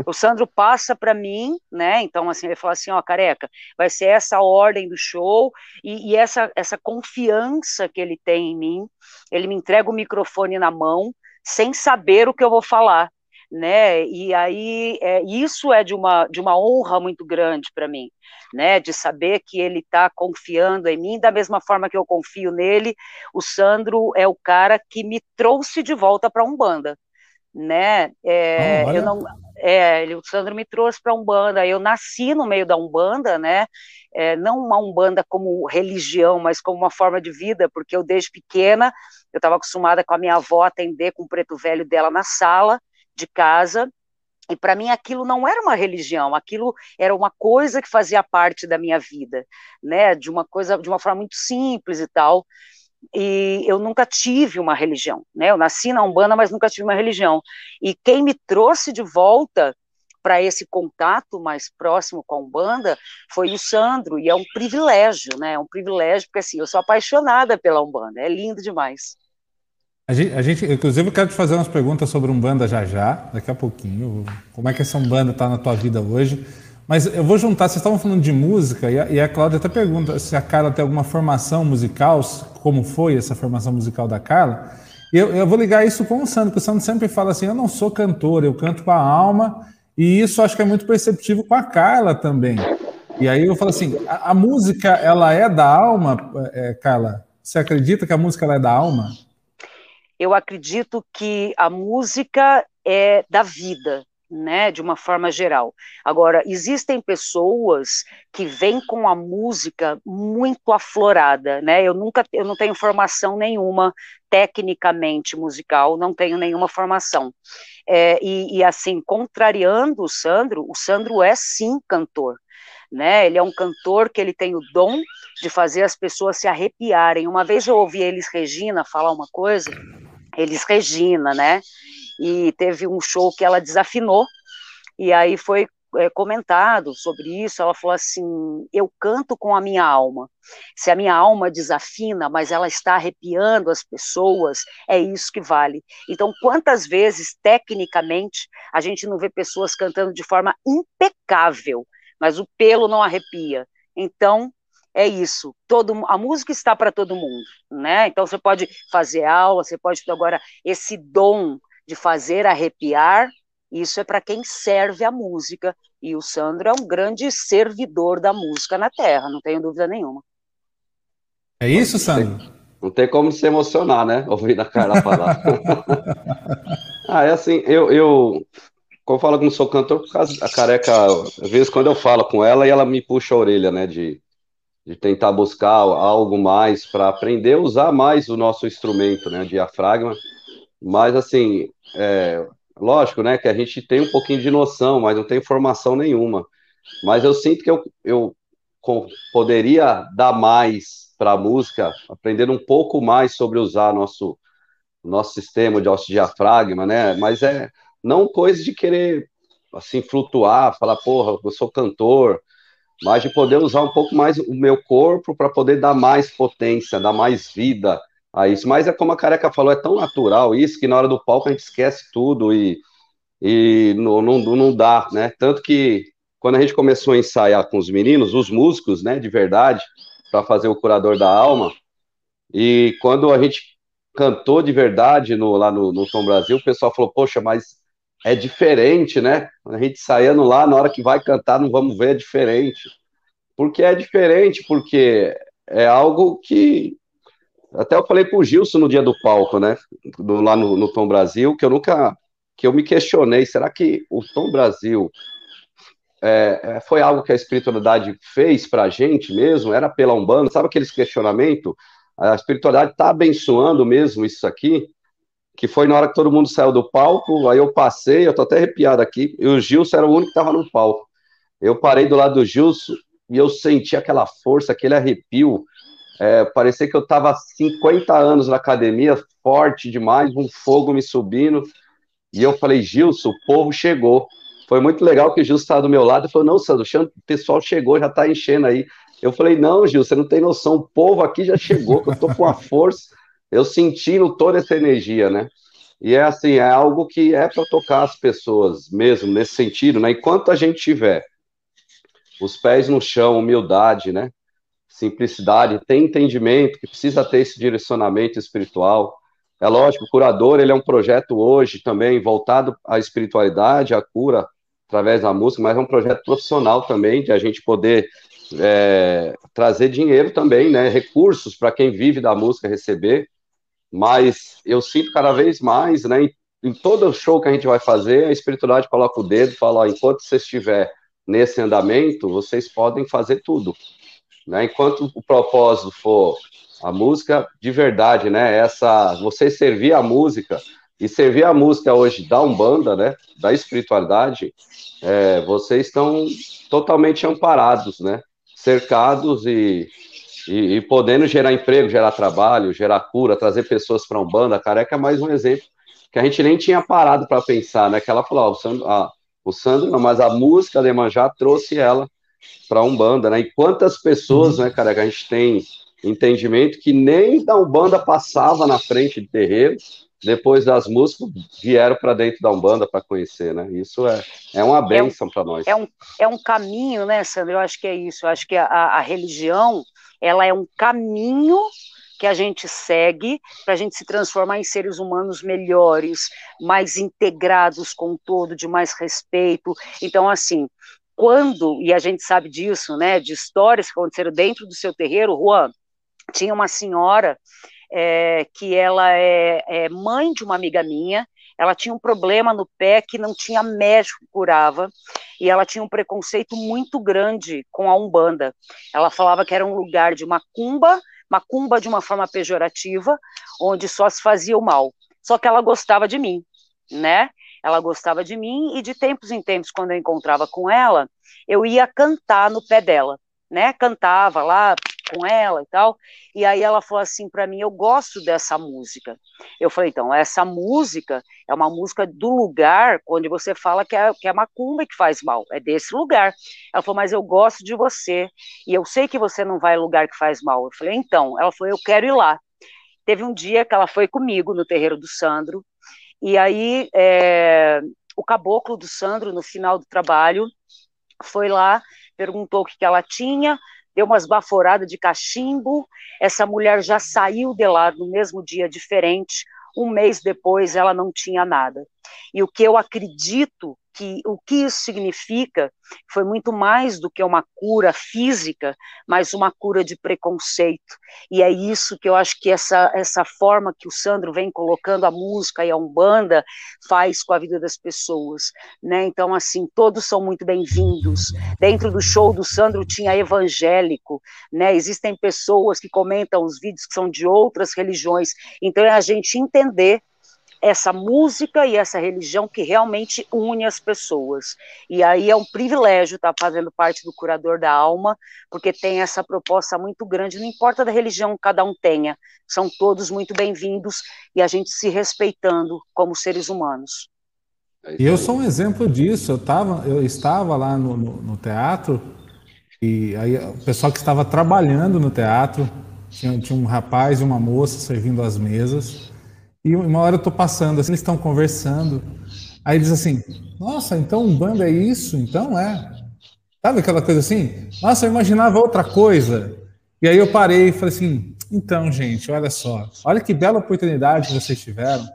o Sandro passa para mim, né? Então, assim, ele fala assim: ó, careca, vai ser essa ordem do show e, e, essa, essa confiança que ele tem em mim. Ele me entrega o microfone na mão, sem saber o que eu vou falar, né? E aí, é, isso é de uma, de uma honra muito grande para mim, né? De saber que ele está confiando em mim, da mesma forma que eu confio nele. O Sandro é o cara que me trouxe de volta para Umbanda né? É, oh, eu não, é, o Sandro me trouxe para a Umbanda. Eu nasci no meio da Umbanda, né? É, não uma Umbanda como religião, mas como uma forma de vida, porque eu desde pequena eu estava acostumada com a minha avó atender com o preto velho dela na sala de casa. E para mim aquilo não era uma religião, aquilo era uma coisa que fazia parte da minha vida, né? De uma coisa, de uma forma muito simples e tal e eu nunca tive uma religião, né? Eu nasci na Umbanda, mas nunca tive uma religião. E quem me trouxe de volta para esse contato mais próximo com a Umbanda foi o Sandro, e é um privilégio, né? É um privilégio, porque assim, eu sou apaixonada pela Umbanda, é lindo demais. A gente, a gente, inclusive, eu quero te fazer umas perguntas sobre Umbanda já já, daqui a pouquinho. Como é que essa Umbanda está na tua vida hoje? Mas eu vou juntar, vocês estavam falando de música, e a, e a Cláudia até pergunta se a Carla tem alguma formação musical, como foi essa formação musical da Carla. Eu, eu vou ligar isso com o Sandro, porque o Sandro sempre fala assim: eu não sou cantor, eu canto com a alma, e isso acho que é muito perceptível com a Carla também. E aí eu falo assim: a, a música, ela é da alma, é, Carla? Você acredita que a música é da alma? Eu acredito que a música é da vida, né, de uma forma geral. Agora, existem pessoas que vêm com a música muito aflorada, né? Eu nunca, eu não tenho formação nenhuma tecnicamente musical, não tenho nenhuma formação. É, e, e assim, contrariando o Sandro, o Sandro é sim cantor. Né? Ele é um cantor que ele tem o dom de fazer as pessoas se arrepiarem. Uma vez eu ouvi eles Regina falar uma coisa, eles Regina, né? e teve um show que ela desafinou, e aí foi é, comentado sobre isso, ela falou assim, eu canto com a minha alma, se a minha alma desafina, mas ela está arrepiando as pessoas, é isso que vale. Então, quantas vezes, tecnicamente, a gente não vê pessoas cantando de forma impecável, mas o pelo não arrepia. Então, é isso. Todo, a música está para todo mundo, né? Então você pode fazer aula, você pode ter agora esse dom de fazer arrepiar, isso é para quem serve a música. E o Sandro é um grande servidor da música na Terra, não tenho dúvida nenhuma. É isso, Sandro? Não tem como se emocionar, né? Ouvir a Carla falar. ah, é assim, eu, eu como eu falo que não sou cantor, por causa da careca, às vezes quando eu falo com ela e ela me puxa a orelha, né, de, de tentar buscar algo mais para aprender a usar mais o nosso instrumento, né, diafragma. Mas, assim, é, lógico, né, que a gente tem um pouquinho de noção, mas não tem formação nenhuma. Mas eu sinto que eu, eu poderia dar mais para a música, aprender um pouco mais sobre usar nosso nosso sistema de diafragma, né? Mas é não coisa de querer assim flutuar, falar, porra, eu sou cantor, mas de poder usar um pouco mais o meu corpo para poder dar mais potência, dar mais vida, a isso. Mas é como a Careca falou, é tão natural isso que na hora do palco a gente esquece tudo e, e não, não, não dá, né? Tanto que quando a gente começou a ensaiar com os meninos, os músicos, né, de verdade, para fazer o curador da alma, e quando a gente cantou de verdade no, lá no, no Tom Brasil, o pessoal falou, poxa, mas é diferente, né? A gente saindo lá, na hora que vai cantar, não vamos ver, é diferente. Porque é diferente, porque é algo que até eu falei pro Gilson no dia do palco, né? Do, lá no, no Tom Brasil, que eu nunca. que eu me questionei, será que o Tom Brasil é, é foi algo que a espiritualidade fez pra gente mesmo? Era pela Umbanda? Sabe aqueles questionamentos? A espiritualidade tá abençoando mesmo isso aqui? Que foi na hora que todo mundo saiu do palco, aí eu passei, eu tô até arrepiado aqui, e o Gilson era o único que tava no palco. Eu parei do lado do Gilson e eu senti aquela força, aquele arrepio, é, parecia que eu estava 50 anos na academia, forte demais, um fogo me subindo. E eu falei, Gilson, o povo chegou. Foi muito legal que o Gilson estava do meu lado e falou: Não, Sandro, o pessoal chegou, já está enchendo aí. Eu falei: Não, Gil, você não tem noção, o povo aqui já chegou, eu estou com a força, eu sentindo toda essa energia, né? E é assim, é algo que é para tocar as pessoas mesmo, nesse sentido, né? Enquanto a gente tiver os pés no chão, humildade, né? simplicidade, tem entendimento, que precisa ter esse direcionamento espiritual. É lógico, o curador ele é um projeto hoje também voltado à espiritualidade, à cura através da música, mas é um projeto profissional também, de a gente poder é, trazer dinheiro também, né, recursos para quem vive da música receber. Mas eu sinto cada vez mais, né, em todo show que a gente vai fazer, a espiritualidade coloca o dedo e fala: ó, enquanto você estiver nesse andamento, vocês podem fazer tudo. Né? Enquanto o propósito for a música de verdade, né? Essa, você servir a música e servir a música hoje da Umbanda, né? Da espiritualidade, é, vocês estão totalmente amparados, né? Cercados e, e, e, podendo gerar emprego, gerar trabalho, gerar cura, trazer pessoas para a Umbanda. Careca é mais um exemplo que a gente nem tinha parado para pensar, né? Que ela falou, ó, o Sandro, ah, o Sandro não, mas a música de Manjá trouxe ela para a Umbanda, né? E quantas pessoas, uhum. né, que a gente tem entendimento que nem da Umbanda passava na frente de terreiro, depois das músicas vieram para dentro da Umbanda para conhecer, né? Isso é, é uma é um, para nós. É um, é um caminho, né, Sandro? Eu acho que é isso. Eu acho que a, a religião, ela é um caminho que a gente segue para a gente se transformar em seres humanos melhores, mais integrados com o todo, de mais respeito. Então, assim, quando, e a gente sabe disso, né, de histórias que aconteceram dentro do seu terreiro, Juan, tinha uma senhora é, que ela é, é, mãe de uma amiga minha, ela tinha um problema no pé que não tinha médico que curava, e ela tinha um preconceito muito grande com a Umbanda. Ela falava que era um lugar de macumba, macumba de uma forma pejorativa, onde só se fazia o mal. Só que ela gostava de mim, né? Ela gostava de mim e de tempos em tempos, quando eu encontrava com ela, eu ia cantar no pé dela, né? Cantava lá, com ela e tal. E aí ela falou assim para mim: Eu gosto dessa música. Eu falei: Então, essa música é uma música do lugar onde você fala que é, que é macumba que faz mal, é desse lugar. Ela falou: Mas eu gosto de você e eu sei que você não vai lugar que faz mal. Eu falei: Então, ela falou: Eu quero ir lá. Teve um dia que ela foi comigo no terreiro do Sandro, e aí é, o caboclo do Sandro, no final do trabalho, foi lá, perguntou o que, que ela tinha, deu umas baforadas de cachimbo, essa mulher já saiu de lá no mesmo dia diferente, um mês depois ela não tinha nada. E o que eu acredito que o que isso significa foi muito mais do que uma cura física, mas uma cura de preconceito. E é isso que eu acho que essa, essa forma que o Sandro vem colocando a música e a Umbanda faz com a vida das pessoas. Né? Então, assim, todos são muito bem-vindos. Dentro do show do Sandro tinha evangélico, né? existem pessoas que comentam os vídeos que são de outras religiões. Então, é a gente entender essa música e essa religião que realmente une as pessoas. E aí é um privilégio estar fazendo parte do Curador da Alma, porque tem essa proposta muito grande, não importa da religião que cada um tenha, são todos muito bem-vindos e a gente se respeitando como seres humanos. E eu sou um exemplo disso. Eu, tava, eu estava lá no, no, no teatro e aí o pessoal que estava trabalhando no teatro tinha, tinha um rapaz e uma moça servindo as mesas. E uma hora eu tô passando, assim, eles estão conversando. Aí eles assim, nossa, então um bando é isso? Então é. Sabe aquela coisa assim? Nossa, eu imaginava outra coisa. E aí eu parei e falei assim, então, gente, olha só, olha que bela oportunidade que vocês tiveram.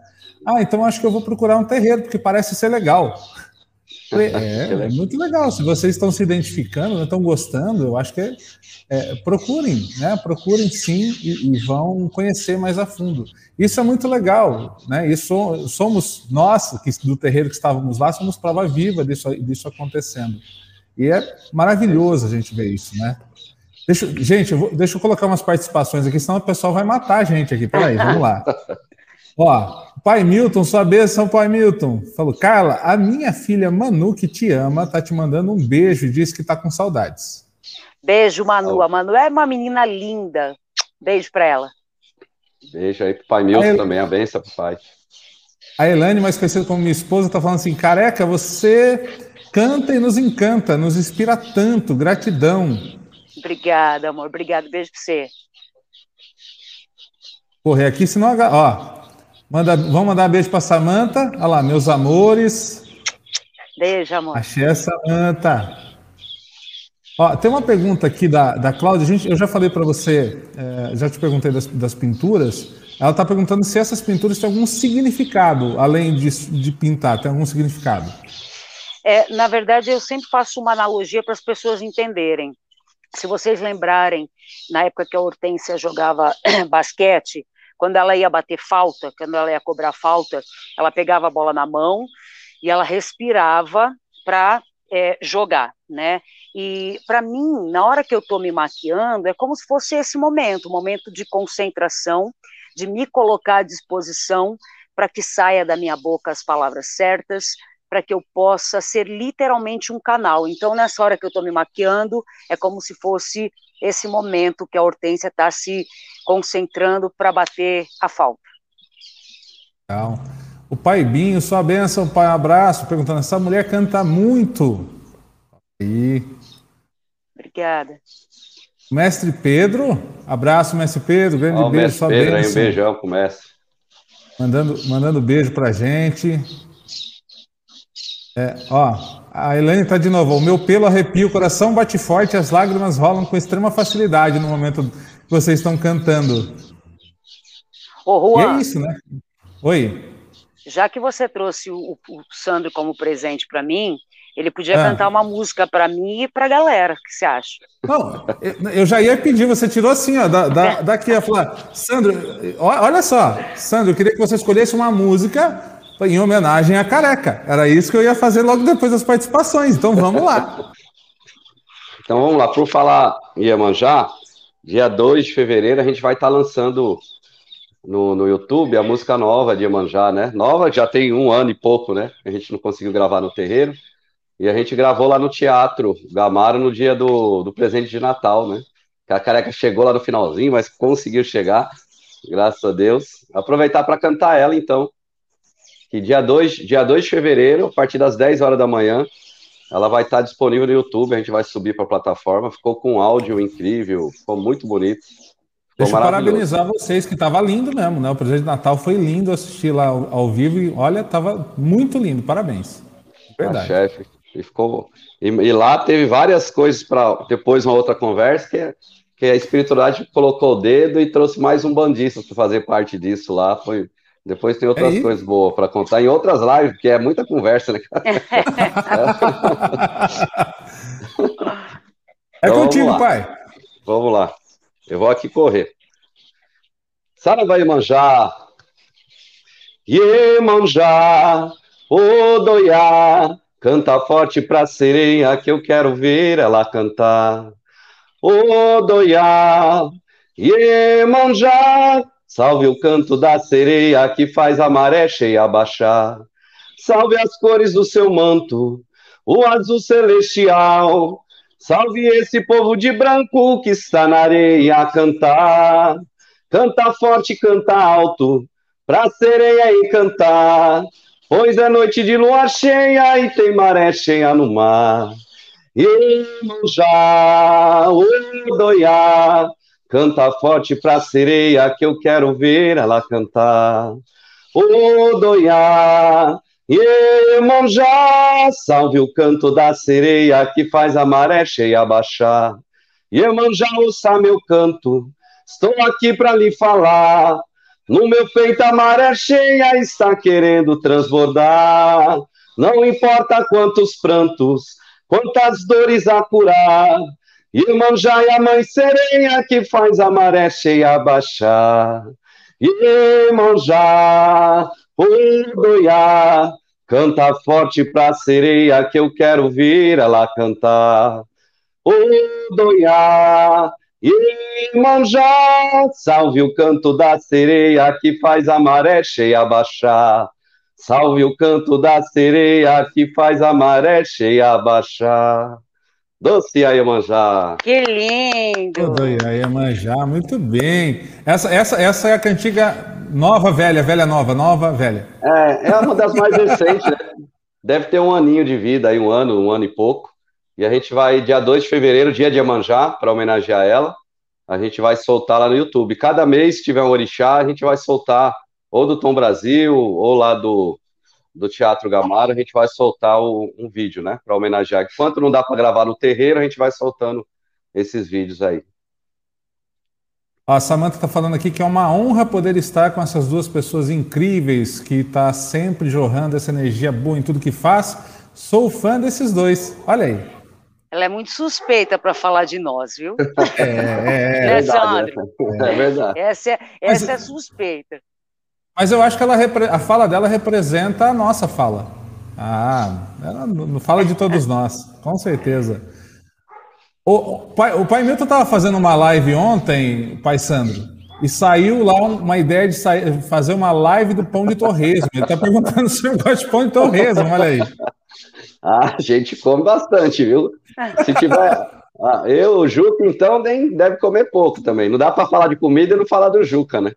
Ah, então acho que eu vou procurar um terreiro, porque parece ser legal. É, é muito legal. Se vocês estão se identificando, né, estão gostando, eu acho que é, é, procurem, né? Procurem sim e, e, vão conhecer mais a fundo. Isso é muito legal, né? Isso somos nós que, do terreiro que estávamos lá, somos prova viva disso, disso acontecendo. E é maravilhoso a gente ver isso, né? Deixa, gente, eu vou, deixa eu colocar umas participações aqui, senão o pessoal vai matar a gente aqui. Peraí, vamos lá. Ó, pai Milton, sua bênção, pai Milton. Falou, Carla, a minha filha Manu, que te ama, tá te mandando um beijo e diz que tá com saudades. Beijo, Manu. A Manu é uma menina linda. Beijo pra ela. Beijo aí pro pai Milton El... também, a benção pro pai. A Elane, mais conhecida como minha esposa, tá falando assim, careca, você canta e nos encanta, nos inspira tanto, gratidão. Obrigada, amor, obrigado, beijo pra você. Correr aqui, senão, ó, Manda, vamos mandar um beijo para Samanta. Olha lá, meus amores. Beijo, amor. Axé, Samanta. Ó, tem uma pergunta aqui da, da Cláudia. Gente, eu já falei para você, é, já te perguntei das, das pinturas. Ela está perguntando se essas pinturas têm algum significado, além de, de pintar, tem algum significado? É, na verdade, eu sempre faço uma analogia para as pessoas entenderem. Se vocês lembrarem, na época que a Hortência jogava basquete, quando ela ia bater falta, quando ela ia cobrar falta, ela pegava a bola na mão e ela respirava para é, jogar, né? E para mim, na hora que eu estou me maquiando, é como se fosse esse momento, um momento de concentração, de me colocar à disposição para que saia da minha boca as palavras certas, para que eu possa ser literalmente um canal. Então, nessa hora que eu estou me maquiando, é como se fosse esse momento que a Hortência está se concentrando para bater a falta. Legal. O pai Binho, sua benção, pai, abraço, perguntando, essa mulher canta muito. Aí. Obrigada. Mestre Pedro, abraço, mestre Pedro, grande oh, beijo, sua Pedro, benção. Aí, um beijão pro mestre. Mandando, mandando beijo pra gente. É, ó, a Elaine tá de novo. O meu pelo arrepia, o coração bate forte, as lágrimas rolam com extrema facilidade no momento que vocês estão cantando. Ô, Juan, e é isso, né? Oi. Já que você trouxe o, o Sandro como presente para mim, ele podia ah. cantar uma música para mim e para a galera. O que você acha? Não, eu já ia pedir, você tirou assim, ó, da, da, daqui, ia falar, Sandro, olha só, Sandro, eu queria que você escolhesse uma música em homenagem à careca. Era isso que eu ia fazer logo depois das participações. Então vamos lá. então vamos lá. Por falar Iemanjá, dia 2 de fevereiro a gente vai estar tá lançando no, no YouTube a música nova de Iemanjá, né? Nova, já tem um ano e pouco, né? A gente não conseguiu gravar no terreiro. E a gente gravou lá no Teatro Gamaro no dia do, do presente de Natal, né? A careca chegou lá no finalzinho, mas conseguiu chegar, graças a Deus. Aproveitar para cantar ela, então. Que dia 2, dia 2 de fevereiro, a partir das 10 horas da manhã, ela vai estar disponível no YouTube, a gente vai subir para a plataforma. Ficou com um áudio incrível, ficou muito bonito. Ficou Deixa eu parabenizar vocês, que estava lindo mesmo, né? O presente de Natal foi lindo assistir lá ao, ao vivo e olha, estava muito lindo, parabéns. Verdade. A chefe. E, ficou, e, e lá teve várias coisas para depois uma outra conversa que, é, que a espiritualidade colocou o dedo e trouxe mais um bandista para fazer parte disso lá. Foi, depois tem outras é coisas boas para contar em outras lives, que é muita conversa, né? é então, contigo, pai. Vamos lá. Eu vou aqui correr. Sara vai manjar. Iemanjá, Odoiá, Canta forte pra sereia que eu quero ver ela cantar. Odoiá, Iemanjá, salve o canto da sereia que faz a maré cheia baixar. Salve as cores do seu manto, o azul celestial. Salve esse povo de branco que está na areia a cantar. Canta forte, canta alto, pra sereia encantar. Pois é noite de lua cheia e tem maré cheia no mar. Iemanjá, Odoiá, canta forte pra sereia que eu quero ver ela cantar. Odoiá, Iemanjá, salve o canto da sereia que faz a maré cheia baixar. Iemanjá, ouça meu canto, estou aqui para lhe falar. No meu peito a maré cheia está querendo transbordar. Não importa quantos prantos, quantas dores a curar. Iemanjá é a mãe sereia que faz a maré cheia baixar. Iemanjá, Odoiá, canta forte pra sereia que eu quero ver ela cantar. Odoiá, Iemanjá, salve o canto da sereia que faz a maré cheia baixar. Salve o canto da sereia que faz a maré cheia baixar. Doce Iemanjá. Que lindo! Iemanjá, muito bem. Essa, essa, essa é a cantiga nova, velha, velha, nova, nova, velha. É, é uma das mais recentes, né? Deve ter um aninho de vida aí, um ano, um ano e pouco. E a gente vai, dia 2 de fevereiro, dia de Iemanjá, para homenagear ela. A gente vai soltar lá no YouTube. Cada mês, se tiver um orixá, a gente vai soltar ou do Tom Brasil, ou lá do, do Teatro Gamaro, a gente vai soltar o, um vídeo, né, para homenagear. Enquanto não dá para gravar no terreiro, a gente vai soltando esses vídeos aí. A Samanta está falando aqui que é uma honra poder estar com essas duas pessoas incríveis, que está sempre jorrando essa energia boa em tudo que faz. Sou fã desses dois. Olha aí. Ela é muito suspeita para falar de nós, viu? É, é, é, né, Sandro? É, verdade. Essa é, essa mas, é suspeita. Mas eu acho que ela, a fala dela representa a nossa fala. Ah, ela fala de todos nós, com certeza. O, o pai, o pai Milton estava fazendo uma live ontem, pai Sandro, e saiu lá uma ideia de sair, fazer uma live do pão de torresmo. Ele está perguntando se eu gosto de pão de torresmo, olha aí. Ah, a gente come bastante, viu? Se tiver. Ah, eu, o Juca, então, nem deve comer pouco também. Não dá para falar de comida e não falar do Juca, né?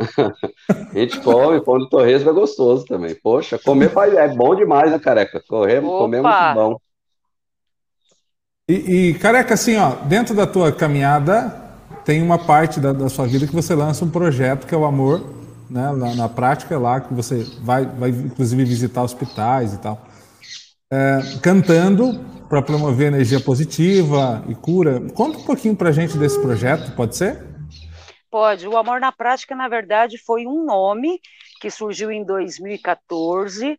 a gente come, pão de torresmo é gostoso também. Poxa, comer é bom demais, né, careca? Correr, comer é muito bom. E, e, careca, assim, ó, dentro da tua caminhada, tem uma parte da, da, sua vida que você lança um projeto que é o amor, né? Na, na prática, lá que você vai, vai inclusive visitar hospitais e tal é, cantando para promover energia positiva e cura. Conta um pouquinho para gente desse projeto, pode ser? Pode. O Amor na Prática, na verdade, foi um nome que surgiu em 2014.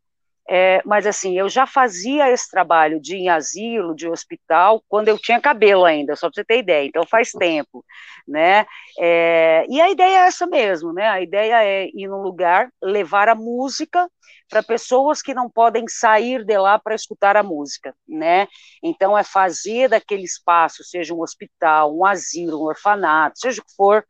É, mas assim, eu já fazia esse trabalho de em asilo, de hospital, quando eu tinha cabelo ainda, só para você ter ideia, então faz tempo, né? É, e a ideia é essa mesmo, né? A ideia é ir num lugar, levar a música para pessoas que não podem sair de lá para escutar a música, né? Então é fazer daquele espaço, seja um hospital, um asilo, um orfanato, seja o que for,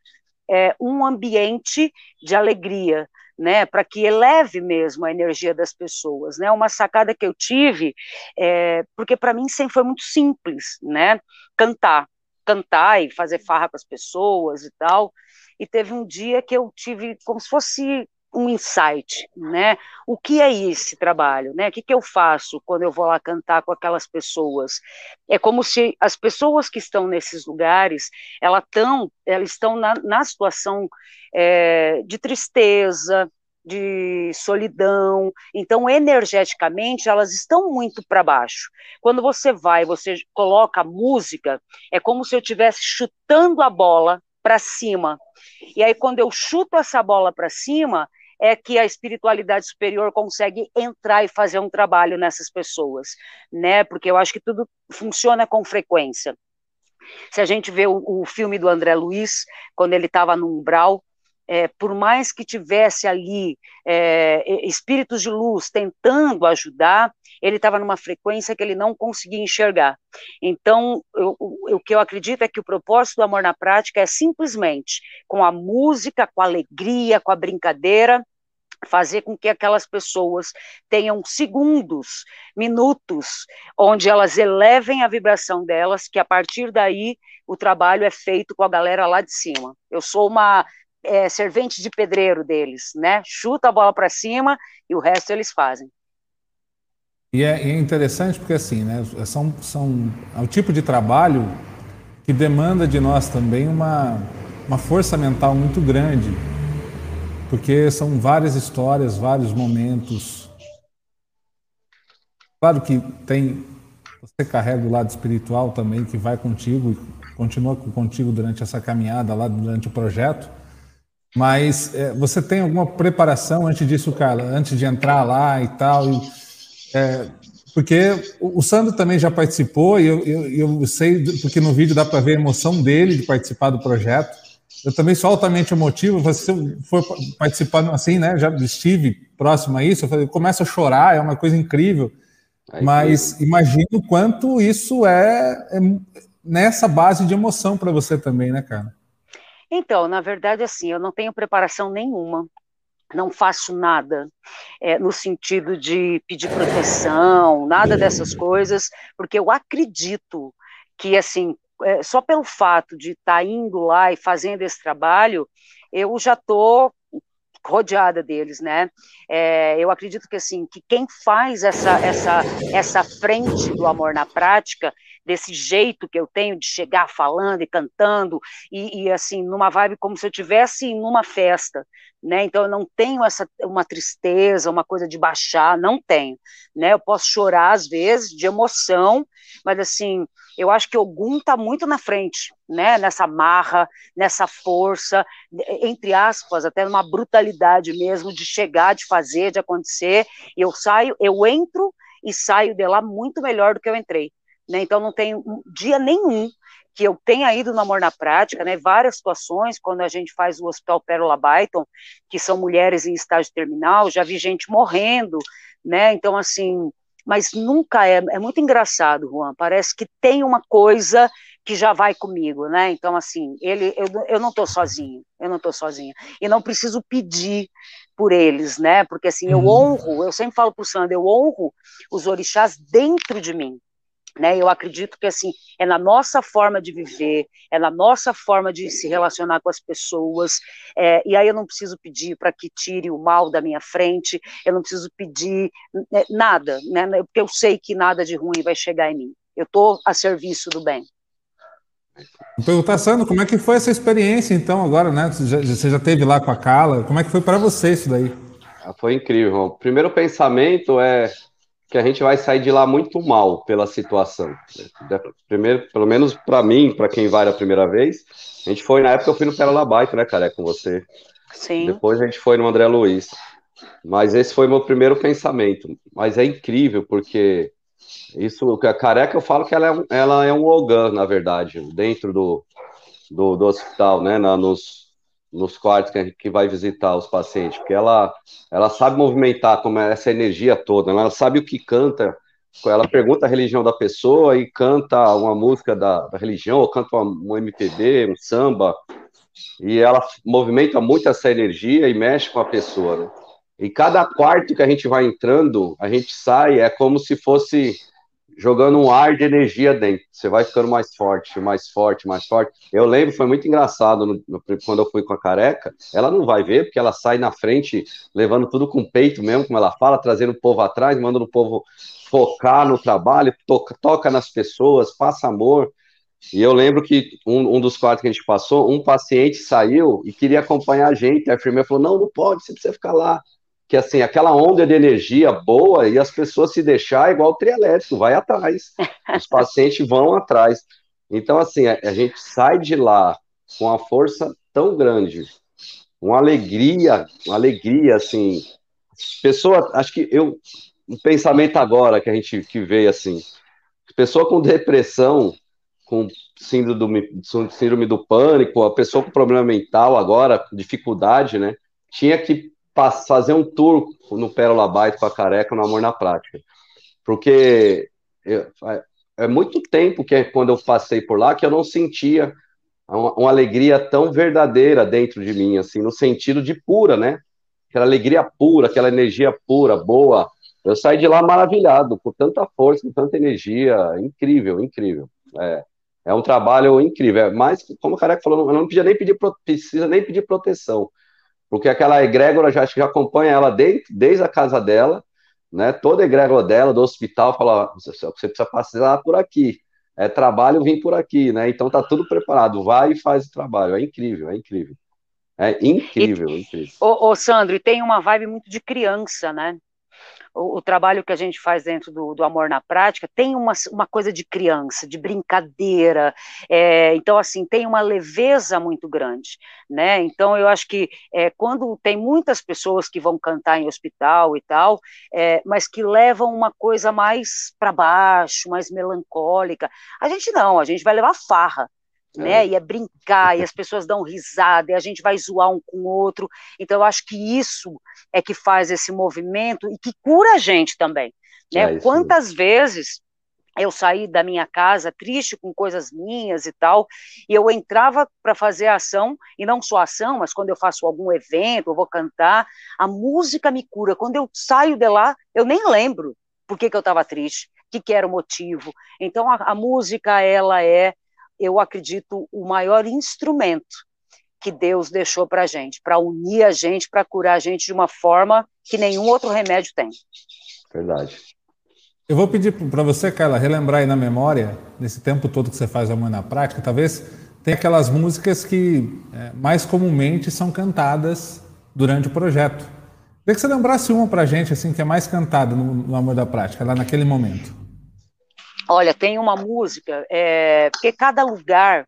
é, um ambiente de alegria, né, para que eleve mesmo a energia das pessoas, né, uma sacada que eu tive, é, porque para mim sempre foi muito simples, né, cantar, cantar e fazer farra para as pessoas e tal, e teve um dia que eu tive como se fosse um insight, né? O que é esse trabalho, né? O que, que eu faço quando eu vou lá cantar com aquelas pessoas? É como se as pessoas que estão nesses lugares, elas, tão, elas estão na, na situação é, de tristeza, de solidão. Então, energeticamente, elas estão muito para baixo. Quando você vai, você coloca música, é como se eu estivesse chutando a bola para cima. E aí, quando eu chuto essa bola para cima, é que a espiritualidade superior consegue entrar e fazer um trabalho nessas pessoas, né? Porque eu acho que tudo funciona com frequência. Se a gente vê o, o filme do André Luiz, quando ele estava no umbral, é, por mais que tivesse ali é, espíritos de luz tentando ajudar, ele estava numa frequência que ele não conseguia enxergar. Então, eu, o, o que eu acredito é que o propósito do amor na prática é simplesmente com a música, com a alegria, com a brincadeira, fazer com que aquelas pessoas tenham segundos, minutos, onde elas elevem a vibração delas, que a partir daí o trabalho é feito com a galera lá de cima. Eu sou uma é, servente de pedreiro deles, né? Chuta a bola para cima e o resto eles fazem. E é, é, interessante porque assim, né? São, são é o tipo de trabalho que demanda de nós também uma, uma força mental muito grande porque são várias histórias, vários momentos. Claro que tem, você carrega o lado espiritual também, que vai contigo e continua contigo durante essa caminhada lá, durante o projeto, mas é, você tem alguma preparação antes disso, Carla, antes de entrar lá e tal? E, é, porque o Sandro também já participou e eu, eu, eu sei, porque no vídeo dá para ver a emoção dele de participar do projeto. Eu também sou altamente emotivo. Você for participando assim, né? Já estive próximo a isso. Eu, falei, eu começo a chorar, é uma coisa incrível. Aí, mas que... imagino quanto isso é, é nessa base de emoção para você também, né, cara? Então, na verdade, assim, eu não tenho preparação nenhuma. Não faço nada é, no sentido de pedir proteção, nada dessas coisas, porque eu acredito que, assim, é, só pelo fato de estar tá indo lá e fazendo esse trabalho, eu já estou rodeada deles, né? É, eu acredito que assim que quem faz essa essa essa frente do amor na prática desse jeito que eu tenho de chegar falando e cantando e, e assim numa vibe como se eu tivesse numa festa, né? Então eu não tenho essa uma tristeza, uma coisa de baixar, não tenho, né? Eu posso chorar às vezes de emoção, mas assim eu acho que Ogum está muito na frente, né? Nessa marra, nessa força, entre aspas, até numa brutalidade mesmo de chegar, de fazer, de acontecer. Eu saio, eu entro e saio de lá muito melhor do que eu entrei né? Então não um dia nenhum que eu tenha ido no Amor na Prática, né, várias situações, quando a gente faz o Hospital Pérola Byton, que são mulheres em estágio terminal, já vi gente morrendo, né, então assim, mas nunca é, é muito engraçado, Juan, parece que tem uma coisa que já vai comigo, né, então assim, ele, eu, eu não estou sozinho, eu não estou sozinha, e não preciso pedir por eles, né, porque assim, eu uhum. honro, eu sempre falo para o Sandro, eu honro os orixás dentro de mim, né, eu acredito que assim é na nossa forma de viver, é na nossa forma de se relacionar com as pessoas. É, e aí eu não preciso pedir para que tire o mal da minha frente, eu não preciso pedir né, nada, né, porque eu sei que nada de ruim vai chegar em mim. Eu estou a serviço do bem. Vou perguntar, Sandro, como é que foi essa experiência, então, agora, né? Você já, você já teve lá com a Carla, como é que foi para você isso daí? Ah, foi incrível. O primeiro pensamento é que a gente vai sair de lá muito mal pela situação. Primeiro, pelo menos para mim, para quem vai a primeira vez, a gente foi na época eu fui no Pérola Baita, né, cara, é com você. Sim. Depois a gente foi no André Luiz. Mas esse foi meu primeiro pensamento. Mas é incrível porque isso, a careca eu falo que ela é um, ela é um Ogan, na verdade, dentro do, do, do hospital, né, na, nos, nos quartos que, que vai visitar os pacientes, porque ela, ela sabe movimentar como é essa energia toda, ela sabe o que canta, ela pergunta a religião da pessoa e canta uma música da, da religião, ou canta um MPB, um samba, e ela movimenta muito essa energia e mexe com a pessoa, né? E cada quarto que a gente vai entrando, a gente sai, é como se fosse jogando um ar de energia dentro. Você vai ficando mais forte, mais forte, mais forte. Eu lembro, foi muito engraçado no, no, quando eu fui com a careca. Ela não vai ver, porque ela sai na frente, levando tudo com peito mesmo, como ela fala, trazendo o povo atrás, mandando o povo focar no trabalho, toca, toca nas pessoas, passa amor. E eu lembro que um, um, dos quartos que a gente passou, um paciente saiu e queria acompanhar a gente. A enfermeira falou: Não, não pode, você precisa ficar lá que assim, aquela onda de energia boa e as pessoas se deixar é igual o trielétrico, vai atrás. Os pacientes vão atrás. Então, assim, a, a, gente sai de lá com uma força tão grande, uma alegria, uma alegria, assim. Pessoa, acho que eu, um pensamento agora que a gente que veio assim, pessoa com depressão, com síndrome, síndrome do pânico, a pessoa com problema mental agora, dificuldade, né? Tinha que fazer um tour no Pérola Baita com a Careca no Amor na Prática. Porque é, é muito tempo que quando eu passei por lá que eu não sentia uma, alegria tão verdadeira dentro de mim, assim, no sentido de pura, né? Aquela alegria pura, aquela energia pura, boa. Eu saí de lá maravilhado, com tanta força, com tanta energia, incrível, incrível. É, é um trabalho incrível. É mas, como o Careca falou, não precisa nem pedir, precisa nem pedir proteção porque aquela egrégora já, já acompanha ela desde, desde a casa dela, né? Toda a egrégora dela, do hospital, fala: você precisa passar por aqui. É trabalho vir por aqui, né? Então tá tudo preparado, vai e faz o trabalho. É incrível, é incrível. É incrível, e, incrível. Ô, ô, Sandro, e tem uma vibe muito de criança, né? O, o, trabalho que a gente faz dentro do, do Amor na Prática tem uma, uma coisa de criança, de brincadeira, é, então, assim, tem uma leveza muito grande, né, então eu acho que é, quando tem muitas pessoas que vão cantar em hospital e tal, é, mas que levam uma coisa mais para baixo, mais melancólica, a gente não, a gente vai levar farra, né? É. E é brincar, e as pessoas dão risada, e a gente vai zoar um com o outro. Então, eu acho que isso é que faz esse movimento e que cura a gente também. Né? É Quantas vezes eu saí da minha casa triste com coisas minhas e tal, e eu entrava para fazer ação, e não só ação, mas quando eu faço algum evento, eu vou cantar, a música me cura. Quando eu saio de lá, eu nem lembro por que, que eu estava triste, o que, que era o motivo. Então, a, a música, ela é eu acredito, o maior instrumento que Deus deixou para a gente, para unir a gente, para curar a gente de uma forma que nenhum outro remédio tem. Verdade. Eu vou pedir para você, Carla, relembrar aí na memória, nesse tempo todo que você faz a mãe na prática, talvez tenha aquelas músicas que é, mais comumente são cantadas durante o projeto. Queria que você lembrasse uma para a gente, assim, que é mais cantada no, no Amor da Prática, lá naquele momento. Olha, tem uma música, é, porque cada lugar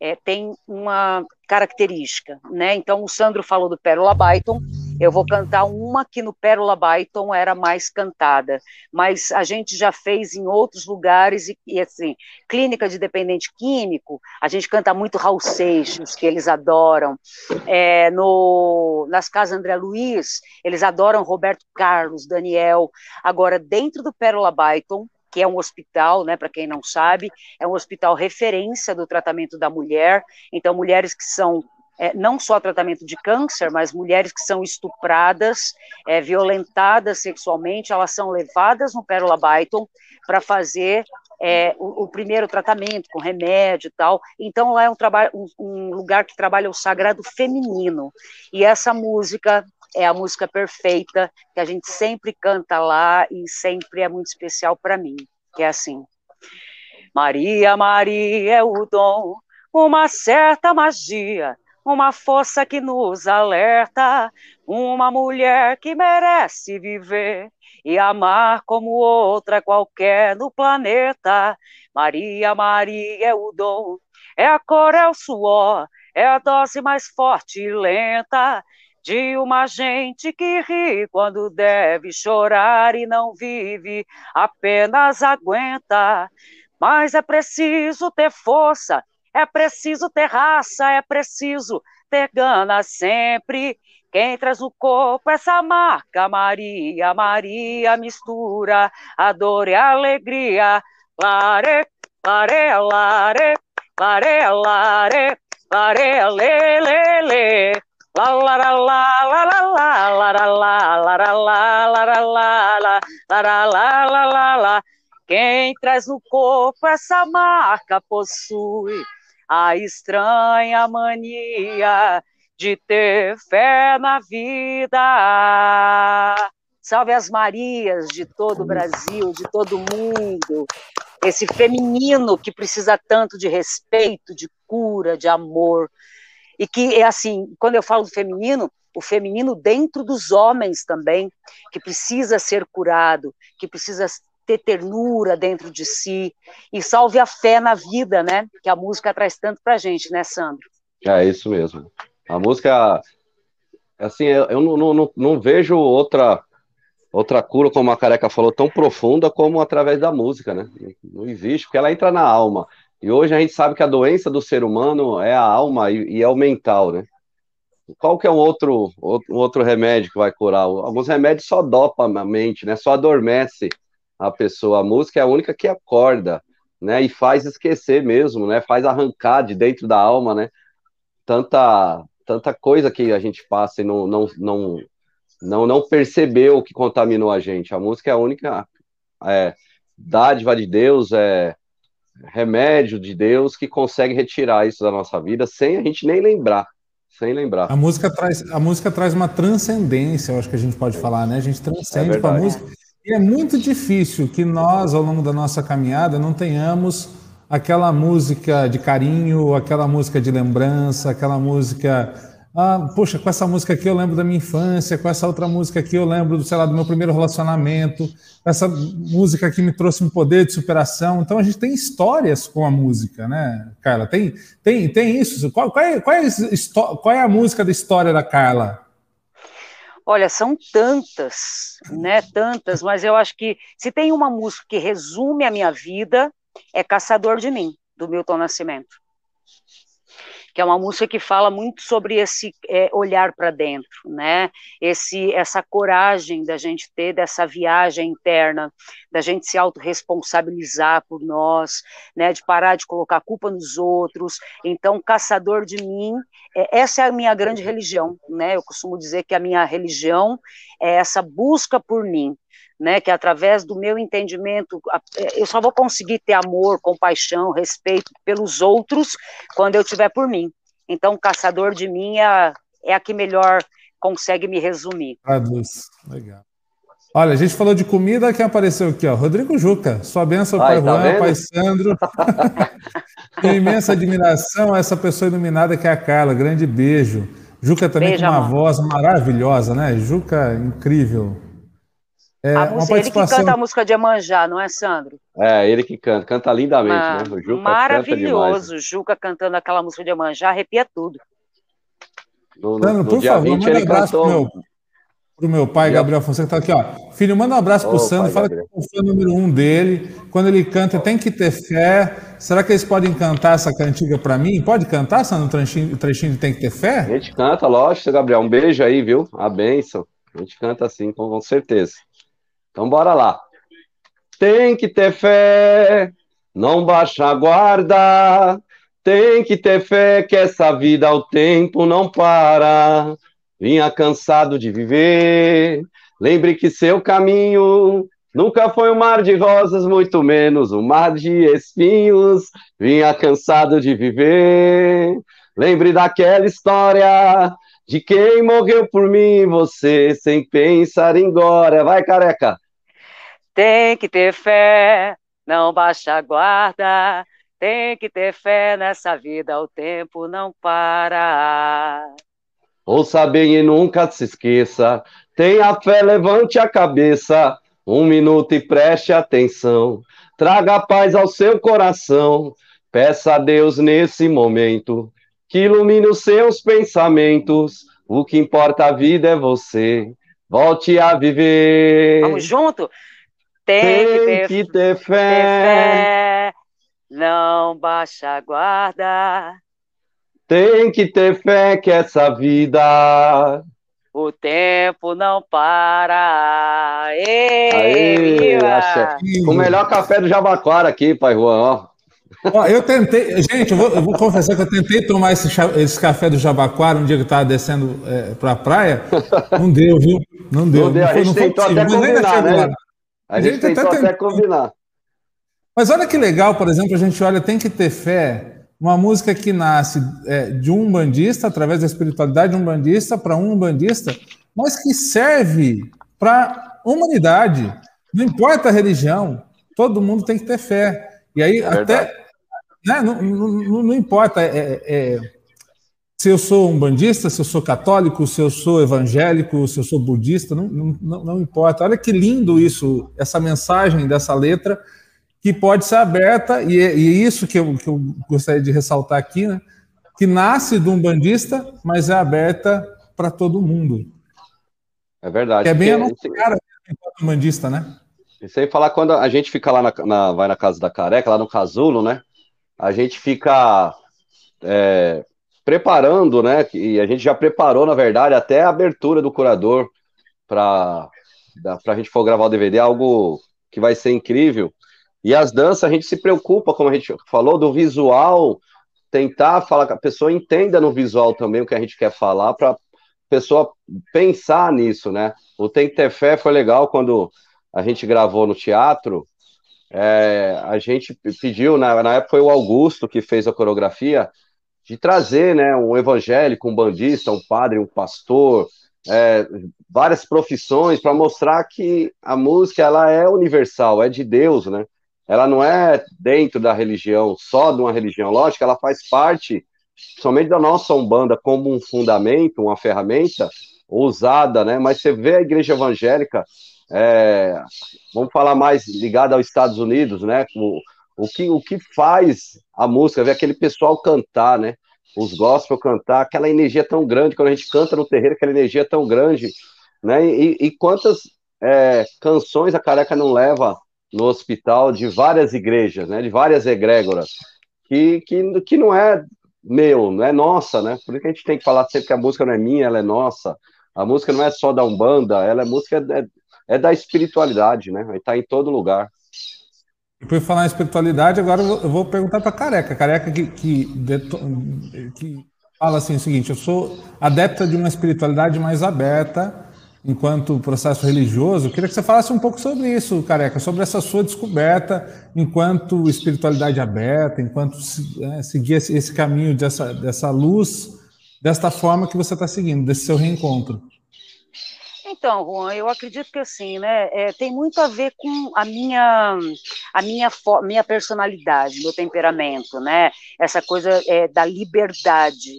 é, tem uma característica, né? Então, o Sandro falou do Pérola Byton, Eu vou cantar uma que no Pérola Byton era mais cantada, mas a gente já fez em outros lugares, e, e assim, clínica de dependente químico, a gente canta muito Raul Seixas, que eles adoram. É, no, nas casas André Luiz, eles adoram Roberto Carlos, Daniel. Agora, dentro do Pérola Byton, que é um hospital, né, para quem não sabe, é um hospital referência do tratamento da mulher. Então, mulheres que são é, não só tratamento de câncer, mas mulheres que são estupradas, é, violentadas sexualmente, elas são levadas no Pérola Byton para fazer é, o, o, primeiro tratamento com remédio e tal. Então lá é um, um, um lugar que trabalha o sagrado feminino. E essa música é a música perfeita que a gente sempre canta lá e sempre é muito especial para mim, que é assim. Maria, Maria é o dom, uma certa magia, uma força que nos alerta, uma mulher que merece viver e amar como outra qualquer no planeta. Maria, Maria é o dom, é a cor, é o suor, é a dose mais forte e lenta de uma gente que ri quando deve chorar e não vive, apenas aguenta. Mas é preciso ter força, é preciso ter raça, é preciso ter gana sempre. Quem traz no corpo essa marca, Maria, Maria mistura a dor e a alegria. Lare, lare, lare, lare, lare, lare, lare, lare. Quem traz no corpo essa marca possui a estranha mania de ter fé na vida. Salve as Marias de todo o Brasil, de todo o mundo. Esse feminino que precisa tanto de respeito, de cura, de amor, e que, é assim, quando eu falo do feminino, o feminino dentro dos homens também, que precisa ser curado, que precisa ter ternura dentro de si, e salve a fé na vida, né? Que a música traz tanto pra gente, né, Sandro? É isso mesmo. A música, assim, eu não, não, não vejo outra outra cura, como a Careca falou, tão profunda como através da música, né? Não existe, porque ela entra na alma. E hoje a gente sabe que a doença do ser humano é a alma e, e é o mental, né? Qual que é um outro, outro, outro remédio que vai curar? Alguns remédios só dopam a mente, né? Só adormece a pessoa. A música é a única que acorda, né? E faz esquecer mesmo, né? Faz arrancar de dentro da alma, né? Tanta, tanta coisa que a gente passa e não, não, não, não, não percebeu que contaminou a gente. A música é a única é, dádiva de Deus, é remédio de Deus que consegue retirar isso da nossa vida sem a gente nem lembrar. Sem lembrar. A música traz, a música traz uma transcendência, eu acho que a gente pode falar, né? A gente transcende é com a música. E é muito difícil que nós, ao longo da nossa caminhada, não tenhamos aquela música de carinho, aquela música de lembrança, aquela música ah, poxa, com essa música aqui eu lembro da minha infância, com essa outra música aqui eu lembro, sei lá, do meu primeiro relacionamento, essa música aqui me trouxe um poder de superação. Então a gente tem histórias com a música, né, Carla? Tem, tem, tem isso. Qual, qual, é, qual, é, qual é a música da história da Carla? Olha, são tantas, né? Tantas, mas eu acho que se tem uma música que resume a minha vida, é Caçador de Mim, do Milton Nascimento que é uma música que fala muito sobre esse é, olhar para dentro, né? Esse, essa coragem da gente ter dessa viagem interna, da gente se autorresponsabilizar por nós, né? De parar de colocar culpa nos outros. Então, caçador de mim, é, essa é a minha grande religião, né? Eu costumo dizer que a minha religião é essa busca por mim, né, que através do meu entendimento, é, eu só vou conseguir ter amor, compaixão, respeito pelos outros quando eu tiver por mim. Então, caçador de mim é a, é a que melhor consegue me resumir. Traduz, legal. Olha, a gente falou de comida, quem apareceu aqui, ó, Rodrigo Juca. Sua benção, Ai, Pai tá Juan, vendo? Pai Sandro. Tenho imensa admiração a essa pessoa iluminada que é a Carla. Grande beijo. Juca também beijo, com uma amor. voz maravilhosa, né? Juca, incrível. É, a música, participação... Ele que canta a música de Emanjá, não é, Sandro? É, ele que canta, canta lindamente, né? O Juca maravilhoso, canta Juca cantando aquela música de Emanjá, arrepia tudo. No, no, Sandro, no por favor, manda um abraço cantou... pro meu, Pro meu pai, Gabriel Fonseca, tá aqui, ó. Filho, manda um abraço pro Sandro, fala Gabriel. que é o fã número um dele. Quando ele canta, tem que ter fé. Será que eles podem cantar essa cantiga para mim? Pode cantar, Sandro, um trechinho, trechinho de Tem que ter fé? A gente canta, lógico, Gabriel. Um beijo aí, viu? A benção. A gente canta assim, com certeza. Então, bora lá. Tem que ter fé, não baixa a guarda. Tem que ter fé que essa vida ao tempo não para. Vinha cansado de viver. Lembre que seu caminho nunca foi um mar de rosas, muito menos um mar de espinhos. Vinha cansado de viver. Lembre daquela história de quem morreu por mim você, sem pensar em glória. Vai, careca! Tem que ter fé, não baixa a guarda. Tem que ter fé nessa vida, o tempo não para. Ouça bem e nunca se esqueça. Tenha fé, levante a cabeça. Um minuto e preste atenção. Traga paz ao seu coração. Peça a Deus nesse momento que ilumine os seus pensamentos. O que importa a vida é você. Volte a viver. Vamos junto? Tem, Tem que, ter, que ter, fé. ter fé. Não baixa a guarda. Tem que ter fé que essa vida. O tempo não para. Ei, Aê, o melhor café do Jabaquara aqui, pai Juan, ó. ó eu tentei, gente, eu vou, eu vou, confessar que eu tentei tomar esse, esse café do Jabaquara um dia que eu estava descendo é, para a praia. Não deu, viu? Não deu. Não deu. Não foi, a gente tentou até combinar, né? A gente, a gente tentou até, até combinar. Mas olha que legal, por exemplo, a gente olha, tem que ter fé uma música que nasce é, de um bandista, através da espiritualidade de um bandista, para um bandista, mas que serve para a humanidade. Não importa a religião, todo mundo tem que ter fé. E aí, é até. Né, não, não, não, importa é, é, se eu sou um bandista, se eu sou católico, se eu sou evangélico, se eu sou budista, não, não, não importa. Olha que lindo isso, essa mensagem dessa letra que pode ser aberta, e é, e é isso que eu, que eu, gostaria de ressaltar aqui, né? que nasce de um bandista, mas é aberta para todo mundo. É verdade. Que é bem a nossa cara enquanto bandista, né? E sem falar quando a gente fica lá na, na, vai na casa da careca, lá no casulo, né? A gente fica é, preparando, né? E a gente já preparou, na verdade, até a abertura do curador para a gente for gravar o DVD, algo que vai ser incrível. E as danças, a gente se preocupa, como a gente falou, do visual, tentar falar que a pessoa entenda no visual também o que a gente quer falar, para a pessoa pensar nisso, né? O Tem que ter fé foi legal quando a gente gravou no teatro. É, a gente pediu, na, na época foi o Augusto que fez a coreografia, de trazer né, um evangélico, um bandista, um padre, um pastor, é, várias profissões para mostrar que a música ela é universal, é de Deus, né? ela não é dentro da religião, só de uma religião, lógico, ela faz parte somente da nossa Umbanda como um fundamento, uma ferramenta usada, né? Mas você vê a igreja evangélica, é, vamos falar mais ligada aos Estados Unidos, né? O, que, o que faz a música, ver aquele pessoal cantar, né? Os gospel cantar, aquela energia tão grande, quando a gente canta no terreiro, aquela energia tão grande, né? E, e quantas é, canções a careca não leva no hospital de várias igrejas, né, de várias egrégoras, que, que, que não é meu, não é nossa, né? Por isso que a gente tem que falar sempre que a música não é minha, ela é nossa. A música não é só da Umbanda, ela é música é, é da espiritualidade, né? Está em todo lugar. E por falar em espiritualidade, agora eu vou perguntar para Careca. Careca que, que, que fala assim o seguinte: eu sou adepta de uma espiritualidade mais aberta, enquanto processo religioso. Eu queria que você falasse um pouco sobre isso, Careca, sobre essa sua descoberta enquanto espiritualidade aberta, enquanto é, seguir esse, caminho dessa, dessa luz, desta forma que você está seguindo, desse seu reencontro. Então, Juan, eu acredito que assim, né, é, tem muito a ver com a minha, a minha, minha personalidade, meu temperamento, né, essa coisa é, da liberdade,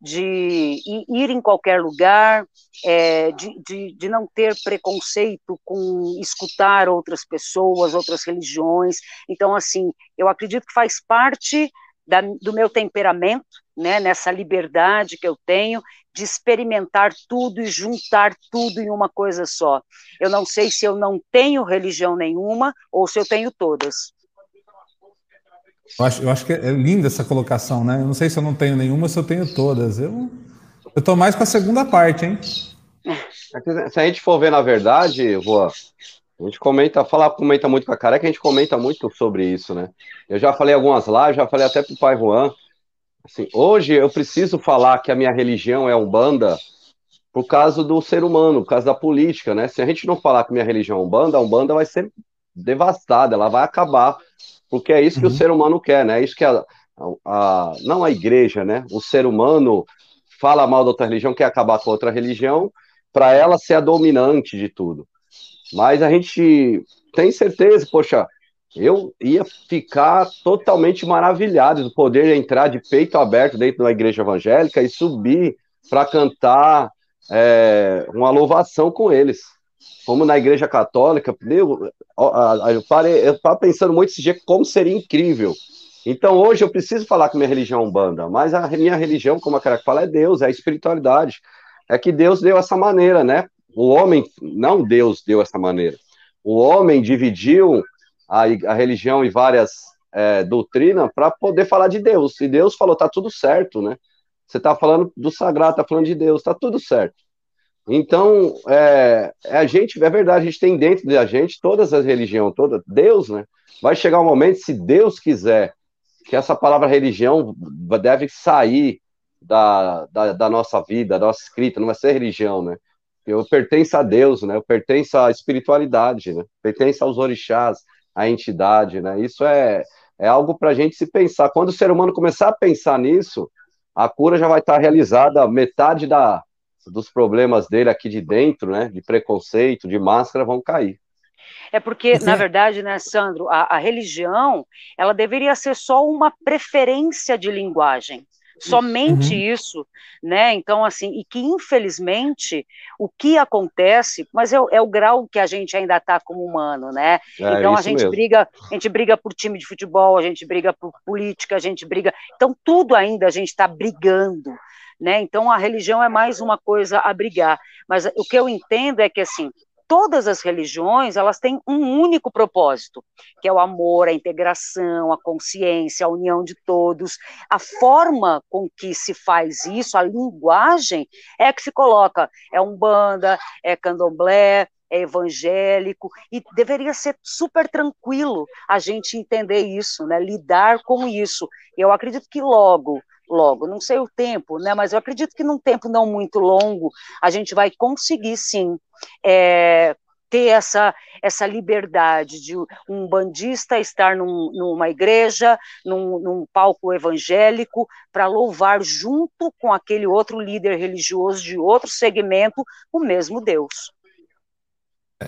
de ir em qualquer lugar, é, de, de, de, não ter preconceito com escutar outras pessoas, outras religiões. Então, assim, eu acredito que faz parte da, do meu temperamento, né, nessa liberdade que eu tenho de experimentar tudo e juntar tudo em uma coisa só. Eu não sei se eu não tenho religião nenhuma ou se eu tenho todas. Eu acho, eu acho que é linda essa colocação, né? Eu não sei se eu não tenho nenhuma, se eu tenho todas. Eu estou mais com a segunda parte, hein? É se a gente for ver na verdade, Voa, a gente comenta, fala, comenta muito com a careca, a gente comenta muito sobre isso, né? Eu já falei algumas lives, já falei até pro pai Juan. Assim, hoje eu preciso falar que a minha religião é Umbanda por causa do ser humano, por causa da política, né? Se a gente não falar que minha religião é Umbanda, a Umbanda vai ser devastada, ela vai acabar, porque é isso que uhum. o ser humano quer, né? É isso que a, a, a, não a igreja, né? O ser humano fala mal da outra religião, quer acabar com outra religião, para ela ser a dominante de tudo. Mas a gente tem certeza, poxa, eu ia ficar totalmente maravilhado de poder entrar de peito aberto dentro da igreja evangélica e subir para cantar é, uma louvação com eles. Como na igreja católica, meu, eu parei, eu estava pensando muito esse dia como seria incrível. Então hoje eu preciso falar que minha religião é Umbanda, mas a minha religião, como a cara fala, é Deus, é a espiritualidade. É que Deus deu essa maneira, né? O homem, não Deus deu essa maneira. O homem dividiu a, a religião em várias é, doutrinas para poder falar de Deus. E Deus falou, tá tudo certo, né? Você está falando do sagrado, está falando de Deus, tá tudo certo. Então, é, é, a gente, é verdade, a gente tem dentro da gente todas as religiões, toda Deus, né? Vai chegar um momento, se Deus quiser, que essa palavra religião deve sair da, da, da nossa vida, da nossa escrita, não vai ser religião, né? Eu pertenço a Deus, né? Eu pertenço à espiritualidade, né? Pertenço aos orixás, à entidade, né? Isso é, é algo para a gente se pensar. Quando o ser humano começar a pensar nisso, a cura já vai estar realizada, metade da, dos problemas dele aqui de dentro, né? De preconceito, de máscara, vão cair. É porque, na verdade, né, Sandro, a, a religião, ela deveria ser só uma preferência de linguagem somente uhum. isso, né? Então, assim, e que infelizmente o que acontece, mas é, é o grau que a gente ainda está como humano, né? É, então a gente mesmo. briga, a gente briga por time de futebol, a gente briga por política, a gente briga, então tudo ainda a gente está brigando. Né? Então a religião é mais uma coisa a brigar, mas o que eu entendo é que assim todas as religiões, elas têm um único propósito, que é o amor, a integração, a consciência, a união de todos. A forma com que se faz isso, a linguagem, é que se coloca, é umbanda, é candomblé, é evangélico, e deveria ser super tranquilo a gente entender isso, né, lidar com isso. Eu acredito que logo logo, não sei o tempo, né, mas eu acredito que num tempo não muito longo a gente vai conseguir sim é, ter essa, essa liberdade de um bandista estar num, numa igreja, num, num palco evangélico, para louvar junto com aquele outro líder religioso de outro segmento o mesmo Deus.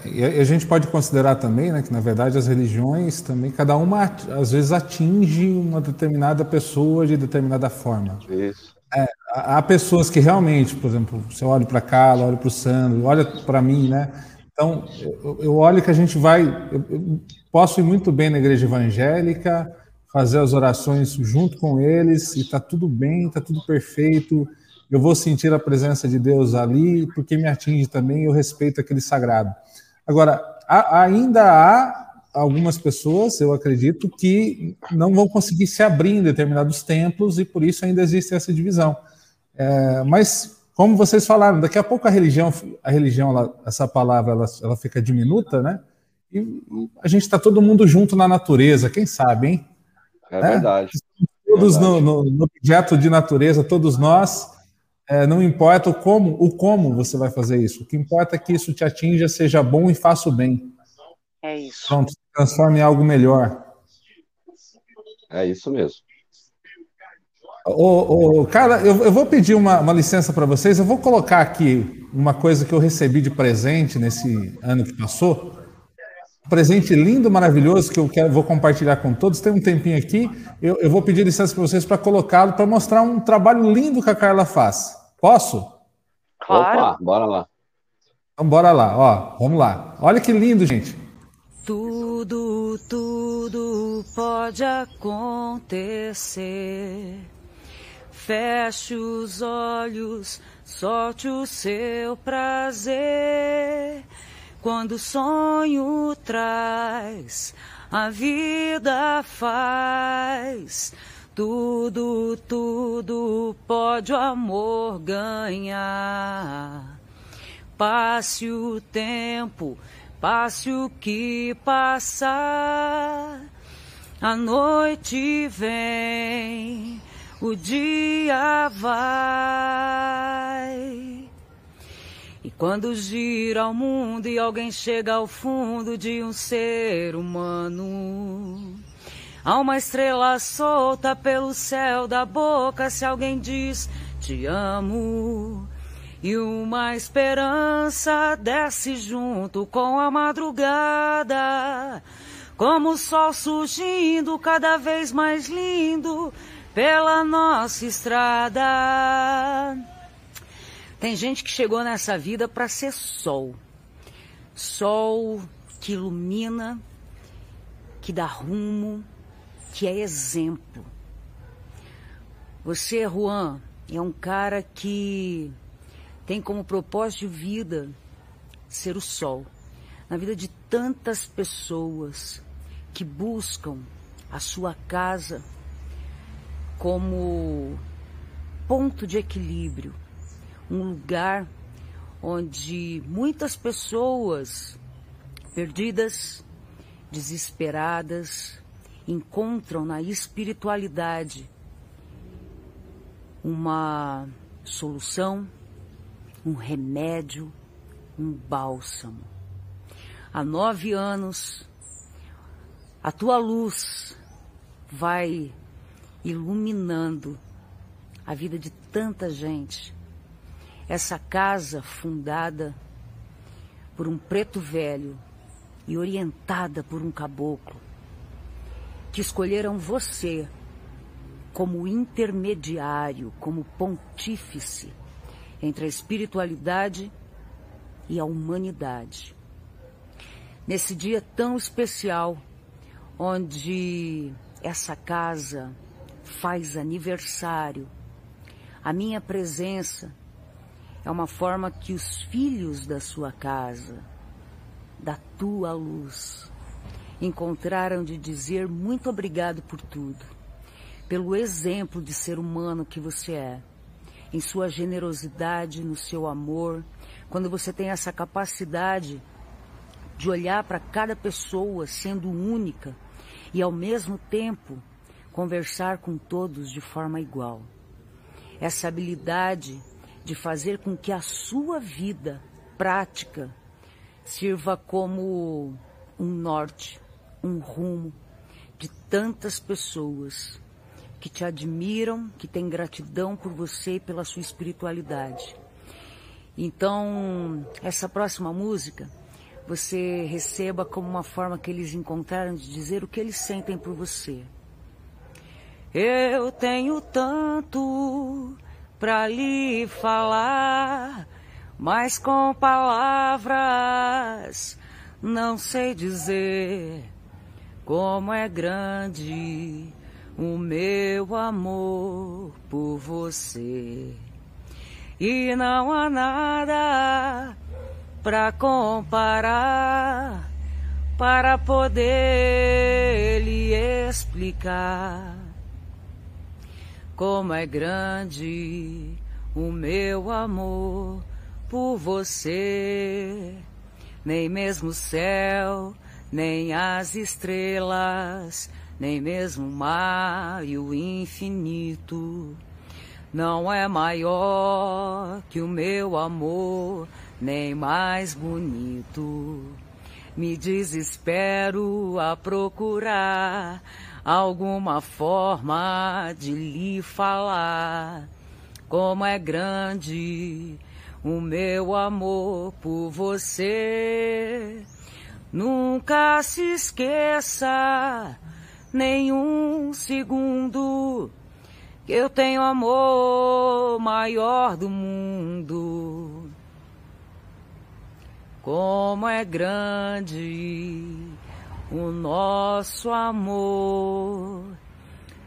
E a gente pode considerar também, né, que na verdade as religiões também, cada uma às vezes atinge uma determinada pessoa de determinada forma. Isso. É, há pessoas que realmente, por exemplo, você olha para cá, olha para o Sandro, olha para mim, né? Então, eu, eu, olho que a gente vai. Eu, eu posso ir muito bem na igreja evangélica, fazer as orações junto com eles, e está tudo bem, está tudo perfeito. Eu vou sentir a presença de Deus ali, porque me atinge também, eu respeito aquele sagrado. Agora, há, ainda há algumas pessoas, eu acredito, que não vão conseguir se abrir em determinados templos e por isso ainda existe essa divisão. É, mas, como vocês falaram, daqui a pouco a religião, a religião, ela, essa palavra, ela, ela fica diminuta, né? E, e a gente está todo mundo junto na natureza, quem sabe, hein? É, é? verdade. Todos verdade. No, no, no, objeto de natureza, todos nós, é, não importa o como, o como você vai fazer isso. O que importa é que isso te atinja, seja bom e faça o bem. É isso. Pronto, se transforme em algo melhor. É isso mesmo. Ô, ô, cara, eu, eu vou pedir uma, uma licença para vocês. Eu vou colocar aqui uma coisa que eu recebi de presente nesse ano que passou. Presente lindo, maravilhoso, que eu quero, vou compartilhar com todos. Tem um tempinho aqui. Eu, eu vou pedir licença para vocês para colocá-lo, para mostrar um trabalho lindo que a Carla faz. Posso? Claro. Opa, bora lá. Então, bora lá. Ó, vamos lá. Olha que lindo, gente. Tudo, tudo pode acontecer. Feche os olhos, solte o seu prazer. Quando o sonho traz, a vida faz. Tudo, tudo pode o amor ganhar. Passe o tempo Passe o que passar, a noite vem, o dia vai. E quando gira o mundo e alguém chega ao fundo de um ser humano, há uma estrela solta pelo céu da boca se alguém diz te amo. E uma esperança desce junto com a madrugada, como o sol surgindo cada vez mais lindo pela nossa estrada. Tem gente que chegou nessa vida para ser sol. Sol que ilumina, que dá rumo, que é exemplo. Você, Juan, é um cara que tem como propósito de vida ser o sol na vida de tantas pessoas que buscam a sua casa como ponto de equilíbrio, um lugar onde muitas pessoas perdidas, desesperadas, encontram na espiritualidade uma solução um remédio, um bálsamo. Há nove anos, a tua luz vai iluminando a vida de tanta gente. Essa casa fundada por um preto velho e orientada por um caboclo, que escolheram você como intermediário, como pontífice entre a espiritualidade e a humanidade. Nesse dia tão especial, onde essa casa faz aniversário, a minha presença é uma forma que os filhos da sua casa, da tua luz, encontraram de dizer muito obrigado por tudo, pelo exemplo de ser humano que você é em sua generosidade, no seu amor, quando você tem essa capacidade de olhar para cada pessoa sendo única e ao mesmo tempo conversar com todos de forma igual. Essa habilidade de fazer com que a sua vida prática sirva como um norte, um rumo de tantas pessoas que te admiram, que têm gratidão por você e pela sua espiritualidade. Então, essa próxima música, você receba como uma forma que eles encontraram de dizer o que eles sentem por você. Eu tenho tanto para lhe falar, mas com palavras não sei dizer como é grande o meu amor por você. E não há nada para comparar, para poder lhe explicar como é grande o meu amor por você. Nem mesmo o céu, nem as estrelas nem mesmo o mar e o infinito. Não é maior que o meu amor, nem mais bonito. Me desespero a procurar alguma forma de lhe falar como é grande o meu amor por você. Nunca se esqueça nenhum segundo que eu tenho amor maior do mundo. Como é grande o nosso amor.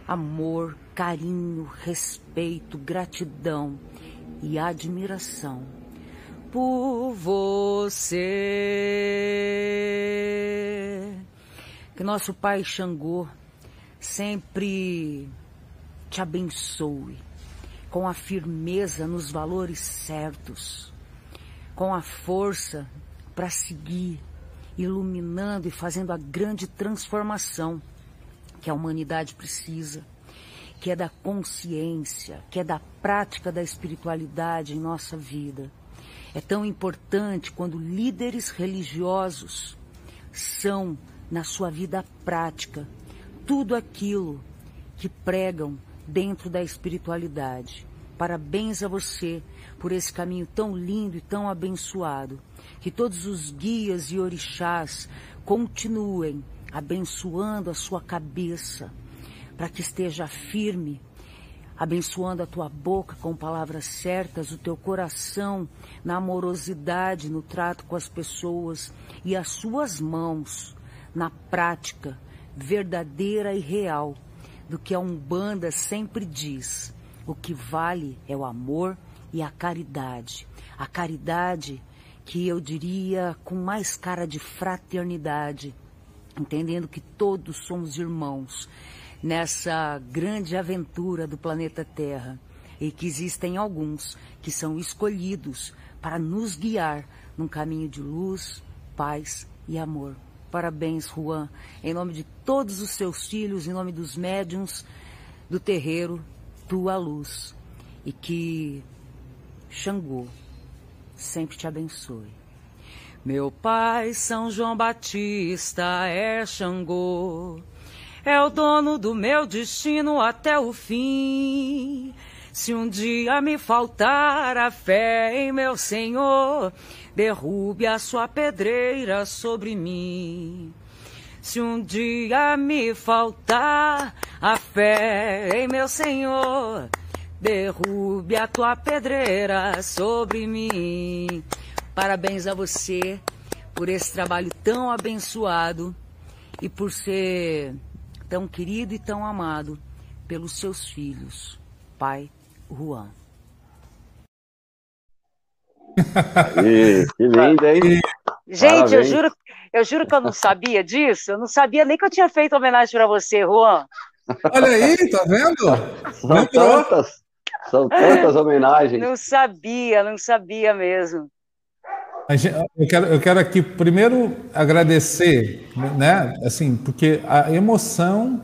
Amor, carinho, respeito, gratidão e admiração por você. Que nosso Pai Xangô sempre te abençoe com a firmeza nos valores certos, com a força para seguir, iluminando e fazendo a grande transformação que a humanidade precisa, que é da consciência, que é da prática da espiritualidade em nossa vida. É tão importante quando líderes religiosos são, na sua vida prática, tudo aquilo que pregam dentro da espiritualidade. Parabéns a você por esse caminho tão lindo e tão abençoado. Que todos os guias e orixás continuem abençoando a sua cabeça, para que esteja firme, abençoando a tua boca com palavras certas, o teu coração na amorosidade, no trato com as pessoas e as suas mãos na prática verdadeira e real do que a Umbanda sempre diz. O que vale é o amor e a caridade. A caridade que eu diria com mais cara de fraternidade, entendendo que todos somos irmãos nessa grande aventura do planeta Terra e que existem alguns que são escolhidos para nos guiar num caminho de luz, paz e amor. Parabéns, Juan, em nome de todos os seus filhos, em nome dos médiums do terreiro, tua luz. E que Xangô sempre te abençoe. Meu pai, São João Batista, é Xangô, é o dono do meu destino até o fim. Se um dia me faltar a fé em meu Senhor, derrube a sua pedreira sobre mim. Se um dia me faltar a fé em meu Senhor, derrube a tua pedreira sobre mim. Parabéns a você por esse trabalho tão abençoado e por ser tão querido e tão amado pelos seus filhos. Pai, Juan. que lindo, hein? Gente, eu juro, eu juro que eu não sabia disso. Eu não sabia nem que eu tinha feito homenagem para você, Juan. Olha aí, tá vendo? São tantas, são tantas homenagens. Não sabia, não sabia mesmo. Eu quero, eu quero aqui primeiro agradecer, né? Assim, porque a emoção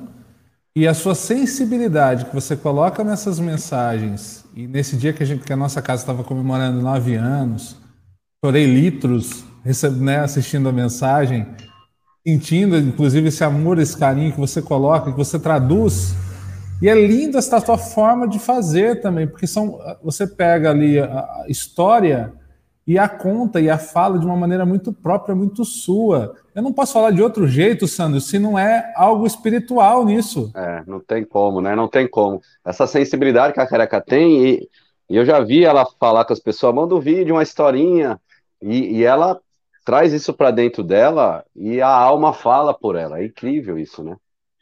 e a sua sensibilidade que você coloca nessas mensagens, e nesse dia que a, gente, que a nossa casa estava comemorando nove anos, chorei litros né, assistindo a mensagem, sentindo inclusive esse amor, esse carinho que você coloca, que você traduz. E é lindo essa tua forma de fazer também, porque são, você pega ali a história e a conta e a fala de uma maneira muito própria, muito sua. Eu não posso falar de outro jeito, Sandro, se não é algo espiritual nisso. É, não tem como, né? Não tem como. Essa sensibilidade que a careca tem, e, e eu já vi ela falar com as pessoas, manda um vídeo, uma historinha, e, e ela traz isso para dentro dela e a alma fala por ela. É incrível isso, né?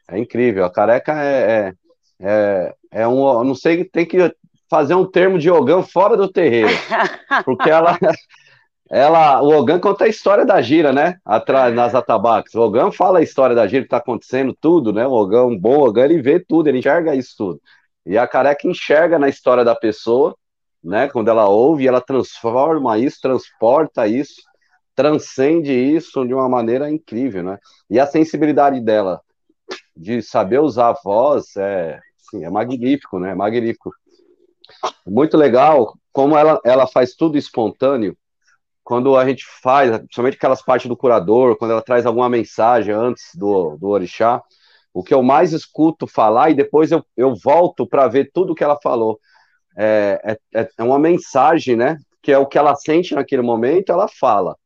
É incrível. A careca é, é, é, é um. Não sei, tem que fazer um termo de Ogã fora do terreiro. Porque ela, ela, o Ogã conta a história da gira, né? Atrás, nas atabaques. O Ogã fala a história da gira, que tá acontecendo tudo, né? O Ogã, um bom Ogã, ele vê tudo, ele enxerga isso tudo. E a careca enxerga na história da pessoa, né? Quando ela ouve, ela transforma isso, transporta isso, transcende isso de uma maneira incrível, né? E a sensibilidade dela de saber usar a voz é, assim, é magnífico, né? É magnífico. Muito legal como ela, ela faz tudo espontâneo. Quando a gente faz, principalmente aquelas partes do curador, quando ela traz alguma mensagem antes do, do orixá, o que eu mais escuto falar e depois eu, eu volto para ver tudo que ela falou. É, é, é, uma mensagem, né? Que é o que ela sente naquele momento, ela fala.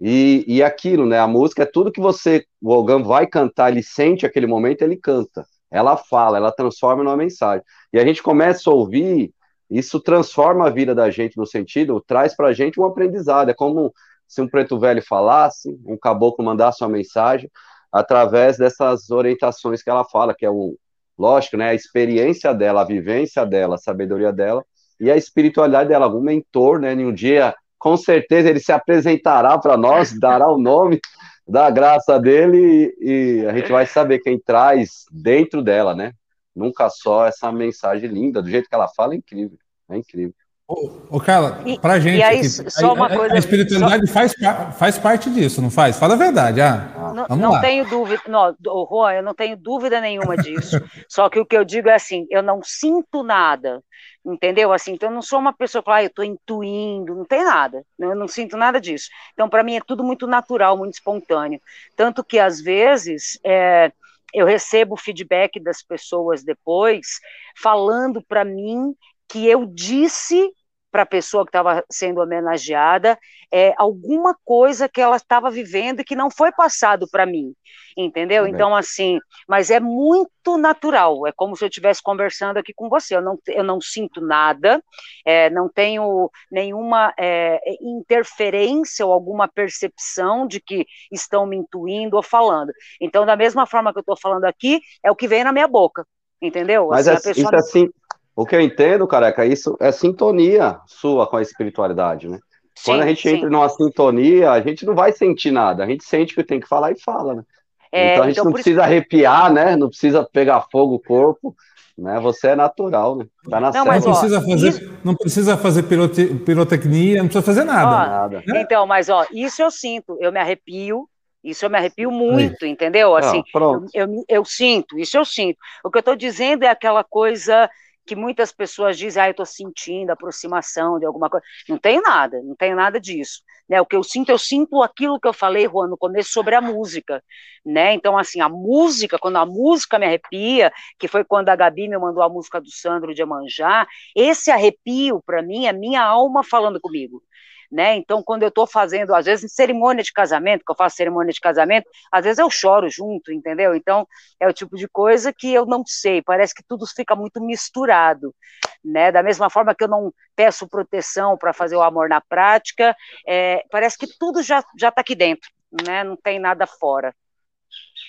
E, e aquilo, né? A música é tudo que você, o Ogan vai cantar, ele sente aquele momento, ele canta. Ela fala, ela transforma numa mensagem. E a gente começa a ouvir, isso transforma a vida da gente no sentido, traz para a gente um aprendizado. É como se um preto velho falasse, um caboclo mandasse uma mensagem. através dessas orientações que ela fala, que é o, lógico, né, a experiência dela, a vivência dela, a sabedoria dela e a espiritualidade dela, um mentor, né, em um dia, com certeza ele se apresentará para nós, dará o nome da graça dele e, e a gente vai saber quem traz dentro dela, né? Nunca só essa mensagem linda, do jeito que ela fala, é incrível, é incrível. Ô, Carla, pra gente. E aí, aqui, só uma a, coisa. A espiritualidade só... faz, faz parte disso, não faz? Fala a verdade. Ah, não não tenho dúvida. Não, Juan, eu não tenho dúvida nenhuma disso. só que o que eu digo é assim: eu não sinto nada. Entendeu? Assim, então eu não sou uma pessoa que fala, ah, eu estou intuindo, não tem nada. Eu não sinto nada disso. Então, para mim, é tudo muito natural, muito espontâneo. Tanto que, às vezes, é, eu recebo feedback das pessoas depois, falando para mim que eu disse para a pessoa que estava sendo homenageada é, alguma coisa que ela estava vivendo e que não foi passado para mim, entendeu? Então, assim, mas é muito natural, é como se eu estivesse conversando aqui com você, eu não, eu não sinto nada, é, não tenho nenhuma é, interferência ou alguma percepção de que estão me intuindo ou falando. Então, da mesma forma que eu estou falando aqui, é o que vem na minha boca, entendeu? Mas assim, é, pessoa... isso assim, o que eu entendo, careca, isso é sintonia sua com a espiritualidade, né? Sim, Quando a gente sim. entra numa sintonia, a gente não vai sentir nada, a gente sente o que tem que falar e fala, né? É, então a gente então, não precisa isso... arrepiar, né? Não precisa pegar fogo o corpo, né? Você é natural, né? Tá na não, mas, não, precisa fazer, isso... não precisa fazer pirote... pirotecnia, não precisa fazer nada. Ó, nada. Né? Então, mas ó, isso eu sinto, eu me arrepio, isso eu me arrepio muito, Aí. entendeu? Assim, eu, eu, eu, sinto, isso eu sinto. O que eu estou dizendo é aquela coisa que muitas pessoas dizem, ah, eu estou sentindo aproximação de alguma coisa. Não tem nada, não tem nada disso. Né? O que eu sinto, eu sinto aquilo que eu falei, Juan, no começo sobre a música. Né? Então, assim, a música, quando a música me arrepia, que foi quando a Gabi me mandou a música do Sandro de Amanjá, esse arrepio, para mim, é minha alma falando comigo né? Então, quando eu estou fazendo, às vezes, cerimônia de casamento, que eu faço cerimônia de casamento, às vezes eu choro junto, entendeu? Então, é o tipo de coisa que eu não sei, parece que tudo fica muito misturado, né? Da mesma forma que eu não peço proteção para fazer o amor na prática, é, parece que tudo já está aqui dentro, né? Não tem nada fora.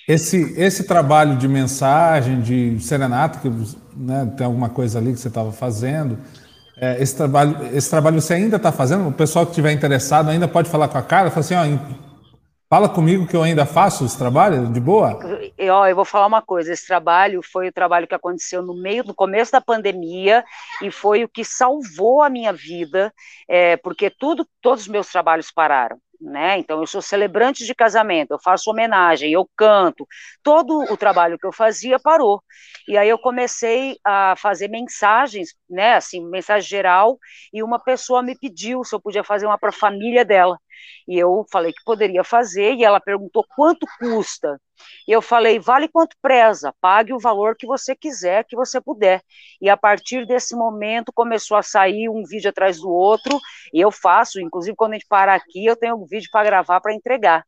Esse, esse trabalho de mensagem, de serenata, que né, tem alguma coisa ali que você estava fazendo, é, esse, trabalho, esse trabalho você ainda está fazendo? O pessoal que estiver interessado ainda pode falar com a cara? Fala assim, ó, fala comigo que eu ainda faço esse trabalho, de boa? Eu, ó, eu vou falar uma coisa, esse trabalho foi o trabalho que aconteceu no meio, no começo da pandemia, e foi o que salvou a minha vida, é, porque tudo, todos os meus trabalhos pararam né? Então eu sou celebrante de casamento, eu faço homenagem, eu canto. Todo o trabalho que eu fazia parou. E aí eu comecei a fazer mensagens, né, assim, mensagem geral, e uma pessoa me pediu se eu podia fazer uma para a família dela. E eu falei que poderia fazer, e ela perguntou quanto custa. E eu falei, vale quanto preza, pague o valor que você quiser, que você puder. E a partir desse momento começou a sair um vídeo atrás do outro, e eu faço, inclusive quando a gente para aqui, eu tenho um vídeo para gravar para entregar.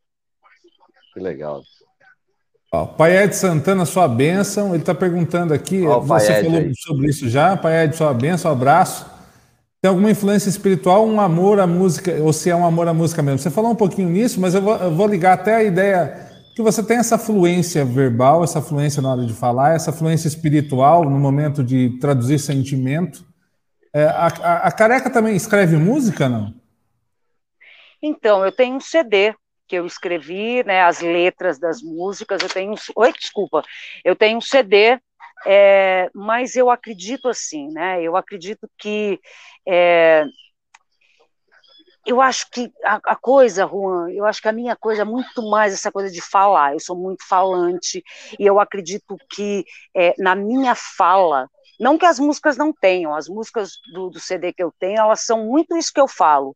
Que legal. Ó, Pai Ed Santana, sua bênção, ele está perguntando aqui, Ó, você falou aí. sobre isso já, Pai Ed, sua bênção, um abraço. Tem alguma influência espiritual, um amor à música, ou se é um amor à música mesmo? Você falou um pouquinho nisso, mas eu vou, eu vou ligar até a ideia que você tem essa fluência verbal, essa fluência na hora de falar, essa fluência espiritual no momento de traduzir sentimento. É, a, a, a, Careca também escreve música, não? Então, eu tenho um CD que eu escrevi, né, as letras das músicas, eu tenho... Oi, desculpa. Eu tenho um CD é, mas eu acredito assim, né? Eu acredito que é, eu acho que a, a, coisa, Juan, eu acho que a minha coisa é muito mais essa coisa de falar. Eu sou muito falante e eu acredito que é, na minha fala, não que as músicas não tenham, as músicas do, do CD que eu tenho, elas são muito isso que eu falo.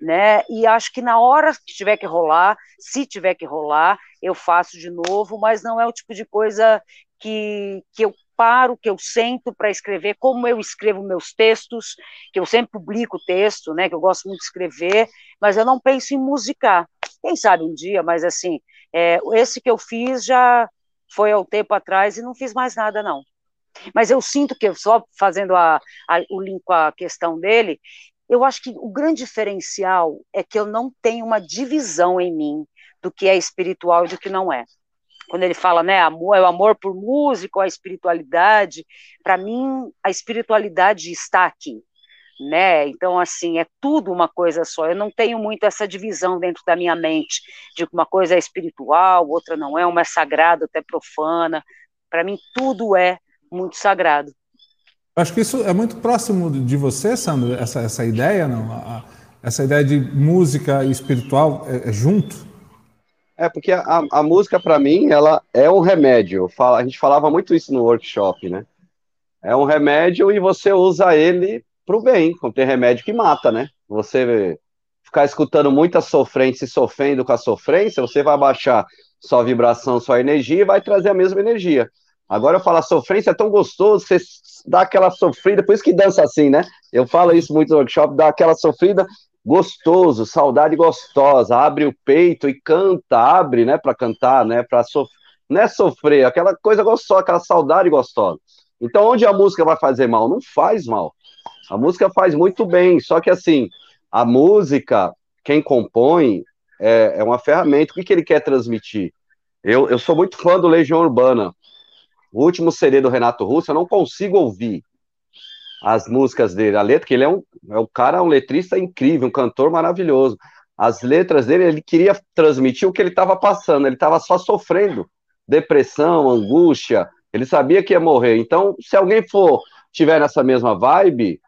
Né? E acho que na hora que tiver que rolar, se tiver que rolar, eu faço de novo, mas não é o tipo de coisa que, que eu paro, que eu sento para escrever, como eu escrevo meus textos, que eu sempre publico texto, né, que eu gosto muito de escrever, mas eu não penso em musicar. Quem sabe um dia, mas assim, é, esse que eu fiz já foi há um tempo atrás e não fiz mais nada, não. Mas eu sinto que, só fazendo a, a, o link com a questão dele, eu acho que o grande diferencial é que eu não tenho uma divisão em mim do que é espiritual e do que não é quando ele fala, né, amor, é o amor por música, a espiritualidade, para mim a espiritualidade está aqui, né? Então assim, é tudo uma coisa só. Eu não tenho muito essa divisão dentro da minha mente de que uma coisa é espiritual, outra não é, uma é sagrada, outra é profana. Para mim tudo é muito sagrado. Acho que isso é muito próximo de você, Sandro, essa, essa ideia, não? Essa ideia de música e espiritual é, é junto? É, porque a, a música, para mim, ela é um remédio. Falo, a gente falava muito isso no workshop, né? É um remédio e você usa ele para o bem, como tem remédio que mata, né? Você ficar escutando muita sofrência e sofrendo com a sofrência, você vai baixar sua vibração, sua energia e vai trazer a mesma energia. Agora eu falo, a sofrência é tão gostoso, você dá aquela sofrida, por isso que dança assim, né? Eu falo isso muito no workshop, dá aquela sofrida, gostoso, saudade gostosa, abre o peito e canta, abre, né, para cantar, né, para sofrer, não é sofrer, aquela coisa gostosa, aquela saudade gostosa. Então, onde a música vai fazer mal? Não faz mal. A música faz muito bem, só que assim, a música, quem compõe, é, é uma ferramenta. O que, que ele quer transmitir? Eu, eu sou muito fã do Legião Urbana. O último CD do Renato Russo, eu não consigo ouvir as músicas dele, a letra, que ele é um, é um cara, um letrista incrível, um cantor maravilhoso. As letras dele, ele queria transmitir o que ele estava passando, ele estava só sofrendo depressão, angústia, ele sabia que ia morrer. Então, se alguém for tiver nessa mesma vibe,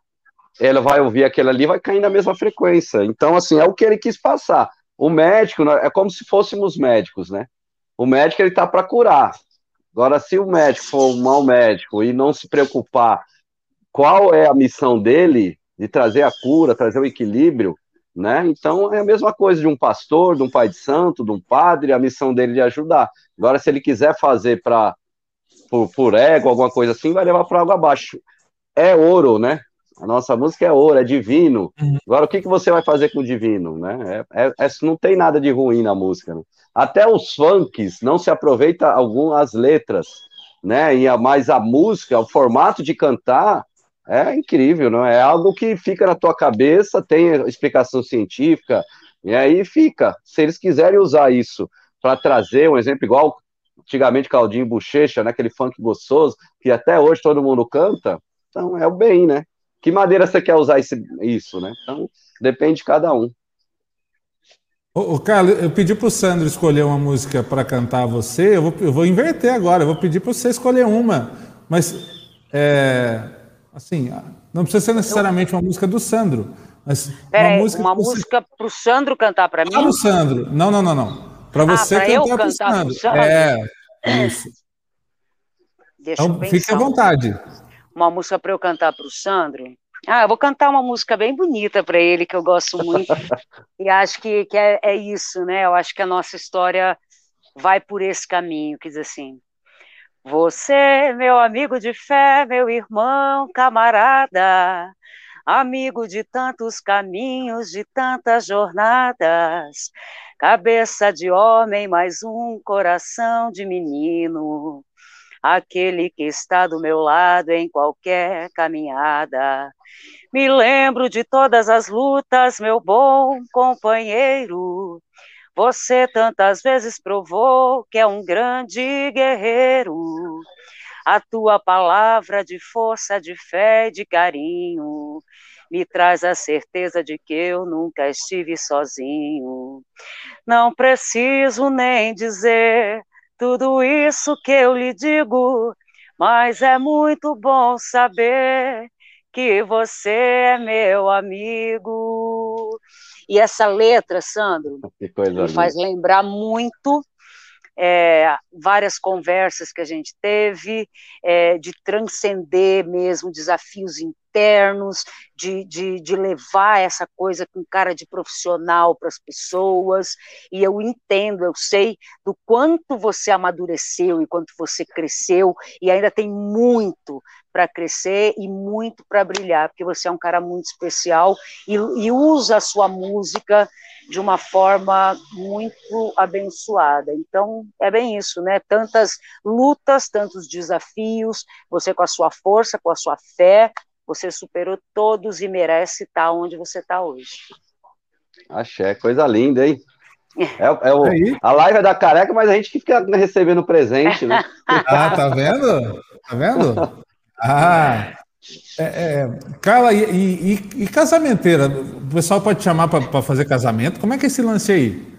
ela vai ouvir aquilo ali, vai cair na mesma frequência. Então, assim, é o que ele quis passar. O médico é como se fôssemos médicos, né? O médico ele tá para curar. Agora, se o médico for um mau médico e não se preocupar qual é a missão dele de trazer a cura, trazer o equilíbrio, né? Então é a mesma coisa de um pastor, de um pai de santo, de um padre, a missão dele de ajudar. Agora, se ele quiser fazer para por, por ego, alguma coisa assim, vai levar para água abaixo. É ouro, né? A nossa música é ouro, é divino. Uhum. Agora, o que, que você vai fazer com o divino, né? É, é, é, não tem nada de ruim na música. Né? Até os funks não se aproveita algumas letras, né? E a, mas a música, o formato de cantar é incrível, não é? algo que fica na tua cabeça, tem explicação científica, e aí fica. Se eles quiserem usar isso para trazer um exemplo igual antigamente Claudinho Bochecha, né, aquele funk gostoso, que até hoje todo mundo canta, então é o bem, né? Que maneira você quer usar esse, isso, né? Então depende de cada um. Ô Carlos, eu pedi para o Sandro escolher uma música para cantar você, eu vou, eu vou inverter agora, eu vou pedir para você escolher uma, mas é, Assim, não precisa ser necessariamente uma música do Sandro, mas Peraí, uma música, uma música para o Sandro cantar para mim? Para o Sandro. Não, não, não, não. Para ah, você cantar para o Sandro. Sandro. É, isso. Deixa então, fique à vontade. Uma música para eu cantar para o Sandro. Ah, eu vou cantar uma música bem bonita para ele, que eu gosto muito. e acho que, que é, é isso, né? Eu acho que a nossa história vai por esse caminho, quer dizer assim. Você, meu amigo de fé, meu irmão, camarada, amigo de tantos caminhos, de tantas jornadas, cabeça de homem, mais um coração de menino, aquele que está do meu lado em qualquer caminhada. Me lembro de todas as lutas, meu bom companheiro você tantas vezes provou que é um grande guerreiro. A tua palavra de força, de fé e de carinho me traz a certeza de que eu nunca estive sozinho. Não preciso nem dizer tudo isso que eu lhe digo, mas é muito bom saber que você é meu amigo. E essa letra, Sandro, me faz lembrar muito é, várias conversas que a gente teve, é, de transcender mesmo desafios internos, de, de, de levar essa coisa com cara de profissional para as pessoas, e eu entendo, eu sei do quanto você amadureceu e quanto você cresceu, e ainda tem muito para crescer e muito para brilhar, porque você é um cara muito especial e, e, usa a sua música de uma forma muito abençoada. Então, é bem isso, né? Tantas lutas, tantos desafios, você com a sua força, com a sua fé, você superou todos e merece estar onde você está hoje. Axé, coisa linda, hein? É, é o, a live é da careca, mas a gente que fica recebendo presente, né? ah, tá vendo? Tá vendo? Ah, é, é, Carla, e, e, e, casamenteira? O pessoal pode chamar para fazer casamento? Como é que é esse lance aí?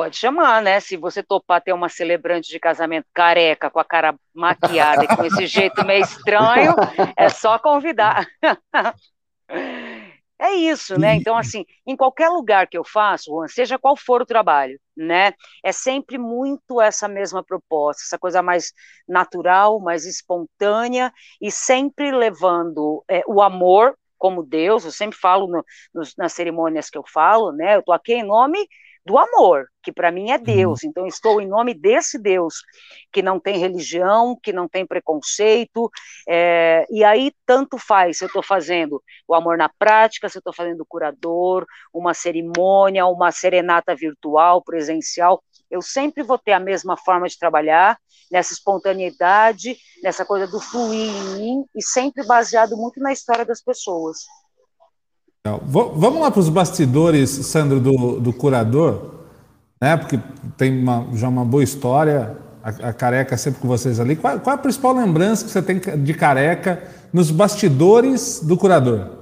Pode chamar, né? Se você topar ter uma celebrante de casamento careca, com a cara maquiada e com esse jeito meio estranho, é só convidar. É isso, né? Então, assim, em qualquer lugar que eu faço, Juan, seja qual for o trabalho, né? É sempre muito essa mesma proposta, essa coisa mais natural, mais espontânea e sempre levando é, o amor como Deus. Eu sempre falo no, nos, nas cerimônias que eu falo, né? Eu tô aqui em nome do amor, que para mim é uhum. Deus. Então, estou em nome desse Deus, que não tem religião, que não tem preconceito, é, e aí tanto faz se eu estou fazendo o amor na prática, se eu estou fazendo o curador, uma cerimônia, uma serenata virtual, presencial, eu sempre vou ter a mesma forma de trabalhar, nessa espontaneidade, nessa coisa do fluir em mim, e sempre baseado muito na história das pessoas. Vamos lá para os bastidores, Sandro, do, do curador, né? Porque tem uma, já uma boa história, a, a, careca sempre com vocês ali. Qual, qual, é a principal lembrança que você tem de careca nos bastidores do curador?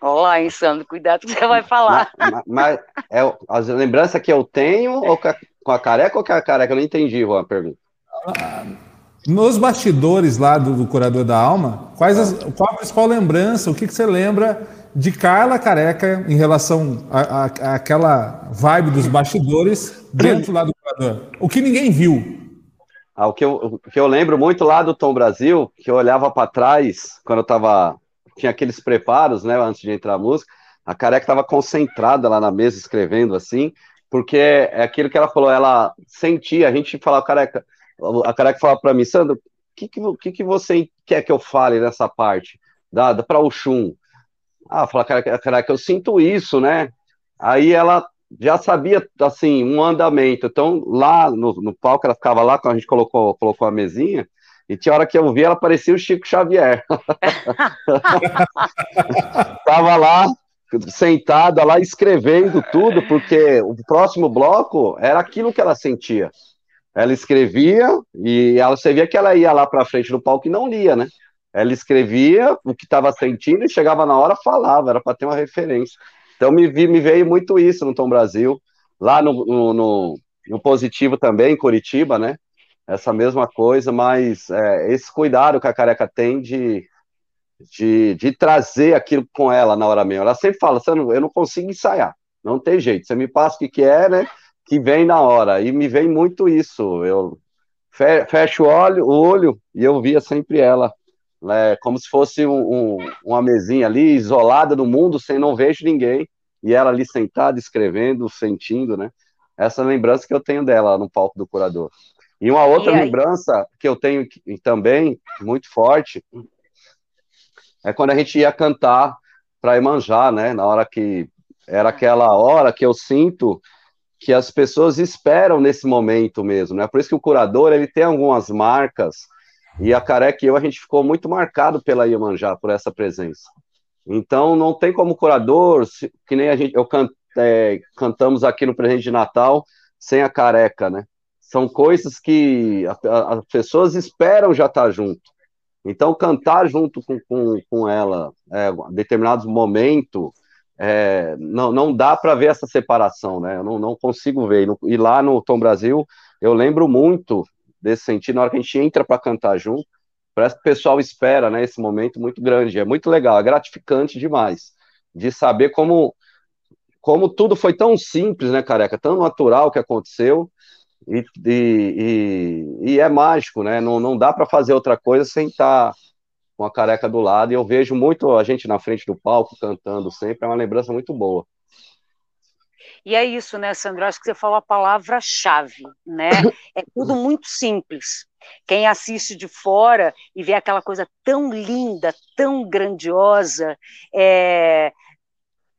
Olá, hein, Sandro, cuidado que você vai falar. Mas, mas é as lembranças que eu tenho ou com a careca ou com a careca? Eu não entendi a pergunta. Ah, nos bastidores lá do, do Curador da Alma, quais as, qual a principal lembrança, o que, que você lembra de Carla Careca em relação àquela vibe dos bastidores dentro lá do Curador? O que ninguém viu. Ah, o, que eu, o que eu lembro muito lá do Tom Brasil, que eu olhava para trás, quando eu tava. Tinha aqueles preparos, né, antes de entrar a música, a careca estava concentrada lá na mesa escrevendo assim, porque é aquilo que ela falou, ela sentia, a gente falava, careca, a Careca falava para mim, Sandro, o que, que, que, você quer que eu fale nessa parte? Dada para o Chum. Ah, fala, Careca, Careca, eu sinto isso, né? Aí ela já sabia, assim, um andamento. Então, lá no, no palco, ela ficava lá, quando a gente colocou, colocou a mesinha, e tinha hora que eu vi, ela parecia o Chico Xavier. Tava lá, sentada lá, escrevendo tudo, porque o próximo bloco era aquilo que ela sentia. Ela escrevia e ela, você via que ela ia lá para frente do palco e não lia, né? Ela escrevia o que estava sentindo e chegava na hora falava, era para ter uma referência. Então me, vi, me veio muito isso no Tom Brasil, lá no, no, no, no Positivo também, em Curitiba, né? Essa mesma coisa, mas é, esse cuidado que a careca tem de, de, de, trazer aquilo com ela na hora mesmo. Ela sempre fala, eu não consigo ensaiar, não tem jeito. Você me passa o que, que é, né? Que vem na hora. E me vem muito isso. Eu fecho o olho, o olho e eu via sempre ela. Né, como se fosse um, um, uma mesinha ali, isolada do mundo, sem não vejo ninguém. E ela ali sentada, escrevendo, sentindo, né? Essa lembrança que eu tenho dela no palco do curador. E uma outra e lembrança que eu tenho também, muito forte, é quando a gente ia cantar para Emanjá, né? Na hora que era aquela hora que eu sinto que as pessoas esperam nesse momento mesmo, né? Por isso que o curador, ele tem algumas marcas, e a Careca e eu, a gente ficou muito marcado pela Iemanjá, por essa presença. Então, não tem como curador, que nem a gente, eu can, é, cantamos aqui no presente de Natal, sem a Careca, né? São coisas que as pessoas esperam já estar junto. Então, cantar junto com, com, com ela, é, determinados momentos, é, não, não dá para ver essa separação, né? Eu não, não consigo ver. E lá no Tom Brasil, eu lembro muito desse sentido, na hora que a gente entra para cantar junto, parece que o pessoal espera, né? Esse momento muito grande. É muito legal, é gratificante demais de saber como, como tudo foi tão simples, né, careca? Tão natural que aconteceu. E, e, e, e é mágico, né? Não, não dá para fazer outra coisa sem estar. Tá com a careca do lado, e eu vejo muito a gente na frente do palco cantando sempre, é uma lembrança muito boa. E é isso, né, Sandro? Acho que você falou a palavra-chave, né? É tudo muito simples. Quem assiste de fora e vê aquela coisa tão linda, tão grandiosa, é,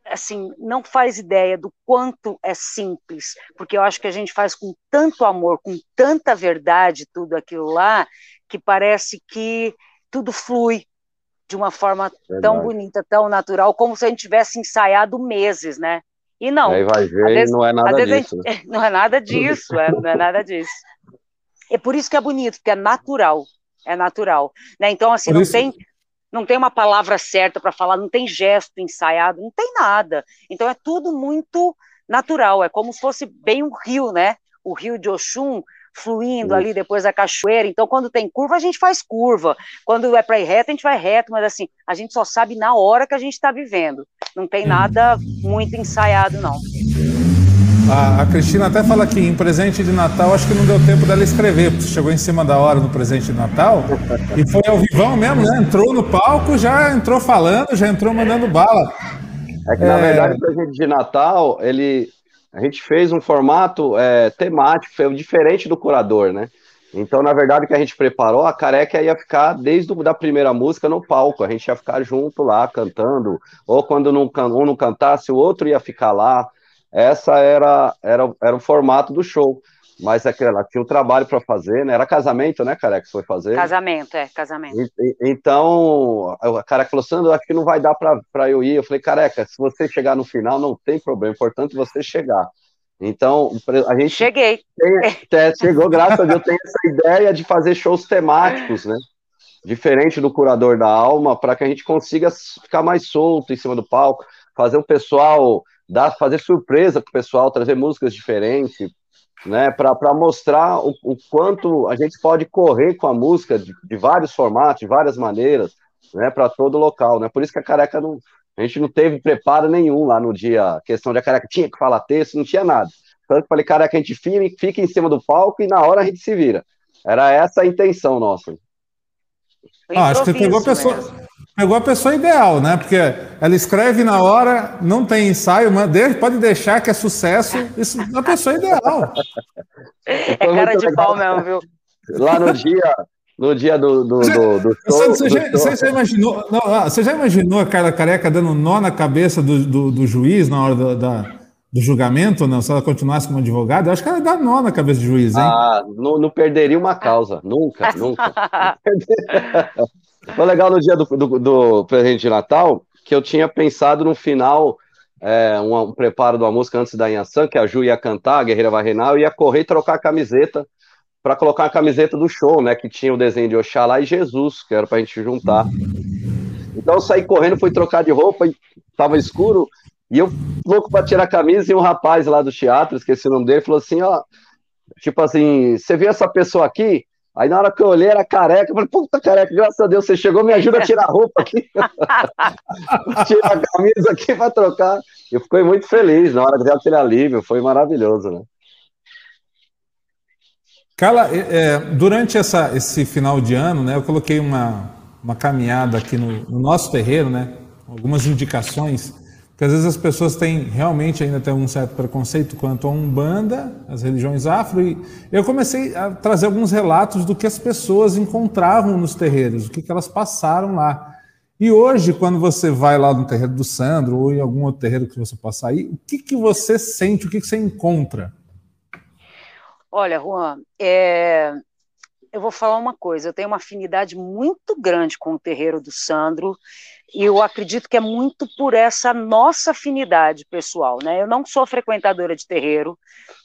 assim, não faz ideia do quanto é simples, porque eu acho que a gente faz com tanto amor, com tanta verdade tudo aquilo lá, que parece que tudo flui, de uma forma Verdade. tão bonita, tão natural, como se a gente tivesse ensaiado meses, né? E não. Aí vai ver, vezes, não é nada disso. Gente? Não é nada disso, é, não é nada disso. É por isso que é bonito, porque é natural, é natural, né? Então assim, não tem não tem uma palavra certa para falar, não tem gesto ensaiado, não tem nada. Então é tudo muito natural, é como se fosse bem um rio, né? O rio de Oxum fluindo ali depois da cachoeira. Então, quando tem curva, a gente faz curva. Quando é para ir reto, a gente vai reto, mas assim, a gente só sabe na hora que a gente está vivendo. Não tem nada muito ensaiado, não. A, a, Cristina até fala que em presente de Natal, acho que não deu tempo dela escrever, porque chegou em cima da hora no presente de Natal e foi ao vivão mesmo, né? Entrou no palco, já entrou falando, já entrou mandando bala. É que, na é... verdade, o presente de Natal, ele, a gente fez um formato é, temático, diferente do curador, né? Então, na verdade, o que a gente preparou, a careca ia ficar desde a primeira música no palco, a gente ia ficar junto lá, cantando, ou quando não, um não cantasse, o outro ia ficar lá. Essa era, era, era o formato do show. Mas é ela tinha um trabalho para fazer, né? Era casamento, né, Careca, que foi fazer? Casamento, é, casamento. E, então, a Careca falou, Sandro, acho que não vai dar para eu ir. Eu falei, Careca, se você chegar no final, não tem problema, é importante você chegar. Então, a gente. Cheguei. Tem, chegou, graças a Deus, tem essa ideia de fazer shows temáticos, né? Diferente do curador da alma, para que a gente consiga ficar mais solto em cima do palco, fazer o pessoal, dar, fazer surpresa para o pessoal, trazer músicas diferentes, né, para mostrar o, o, quanto a gente pode correr com a música de, de vários formatos, de várias maneiras, né, para todo local, né? Por isso que a careca não, a gente não teve preparo nenhum lá no dia, questão de a careca tinha que falar texto, não tinha nada. Tanto que falei, careca, a gente fica em cima do palco e na hora a gente se vira. Era essa a intenção nossa. Ah, acho que você pegou a pessoa, pegou a pessoa ideal, né? Porque ela escreve na hora, não tem ensaio, mas pode deixar que é sucesso. Isso é a pessoa ideal. É cara de legal. pau mesmo, viu? Lá no dia, no dia do, do, você, do, do show. Você, do já, show. você, já, imaginou, não, ah, você já imaginou a cara careca dando nó na cabeça do, do, do juiz na hora do, da, do julgamento, não? Se ela continuasse como advogada, eu acho que ela ia dar nó na cabeça do juiz, hein? Ah, não, não perderia uma causa. Nunca, nunca. Foi legal no dia do, do, do, presente de Natal que eu tinha pensado no final é, um, um, preparo de uma música antes da Inhaçã, que a Ju ia cantar, a Guerreira eu ia correr e trocar a camiseta para colocar a camiseta do show, né? Que tinha o desenho de Oxalá e Jesus, que era para a gente juntar. Então eu saí correndo, fui trocar de roupa, tava escuro, e eu louco para tirar a camisa, e um rapaz lá do teatro, esqueci o nome dele, falou assim: ó, tipo assim, você viu essa pessoa aqui? Aí na hora que eu olhei, era careca. Eu falei, puta careca, graças a Deus, você chegou, me ajuda a tirar a roupa aqui. tirar a camisa aqui para trocar. Eu fiquei muito feliz na hora que deu aquele alívio, foi maravilhoso, né? Carla, é, é, durante essa, esse final de ano, né, eu coloquei uma, uma caminhada aqui no, no nosso terreiro, né, algumas indicações porque às vezes as pessoas têm realmente ainda tem um certo preconceito quanto a Umbanda, as religiões afro, e eu comecei a trazer alguns relatos do que as pessoas encontravam nos terreiros, o que, que elas passaram lá. E hoje, quando você vai lá no terreiro do Sandro ou em algum outro terreiro que você possa ir, o que, que você sente, o que, que você encontra? Olha, Juan, é... eu vou falar uma coisa, eu tenho uma afinidade muito grande com o terreiro do Sandro, e eu acredito que é muito por essa nossa afinidade pessoal, né? Eu não sou frequentadora de terreiro,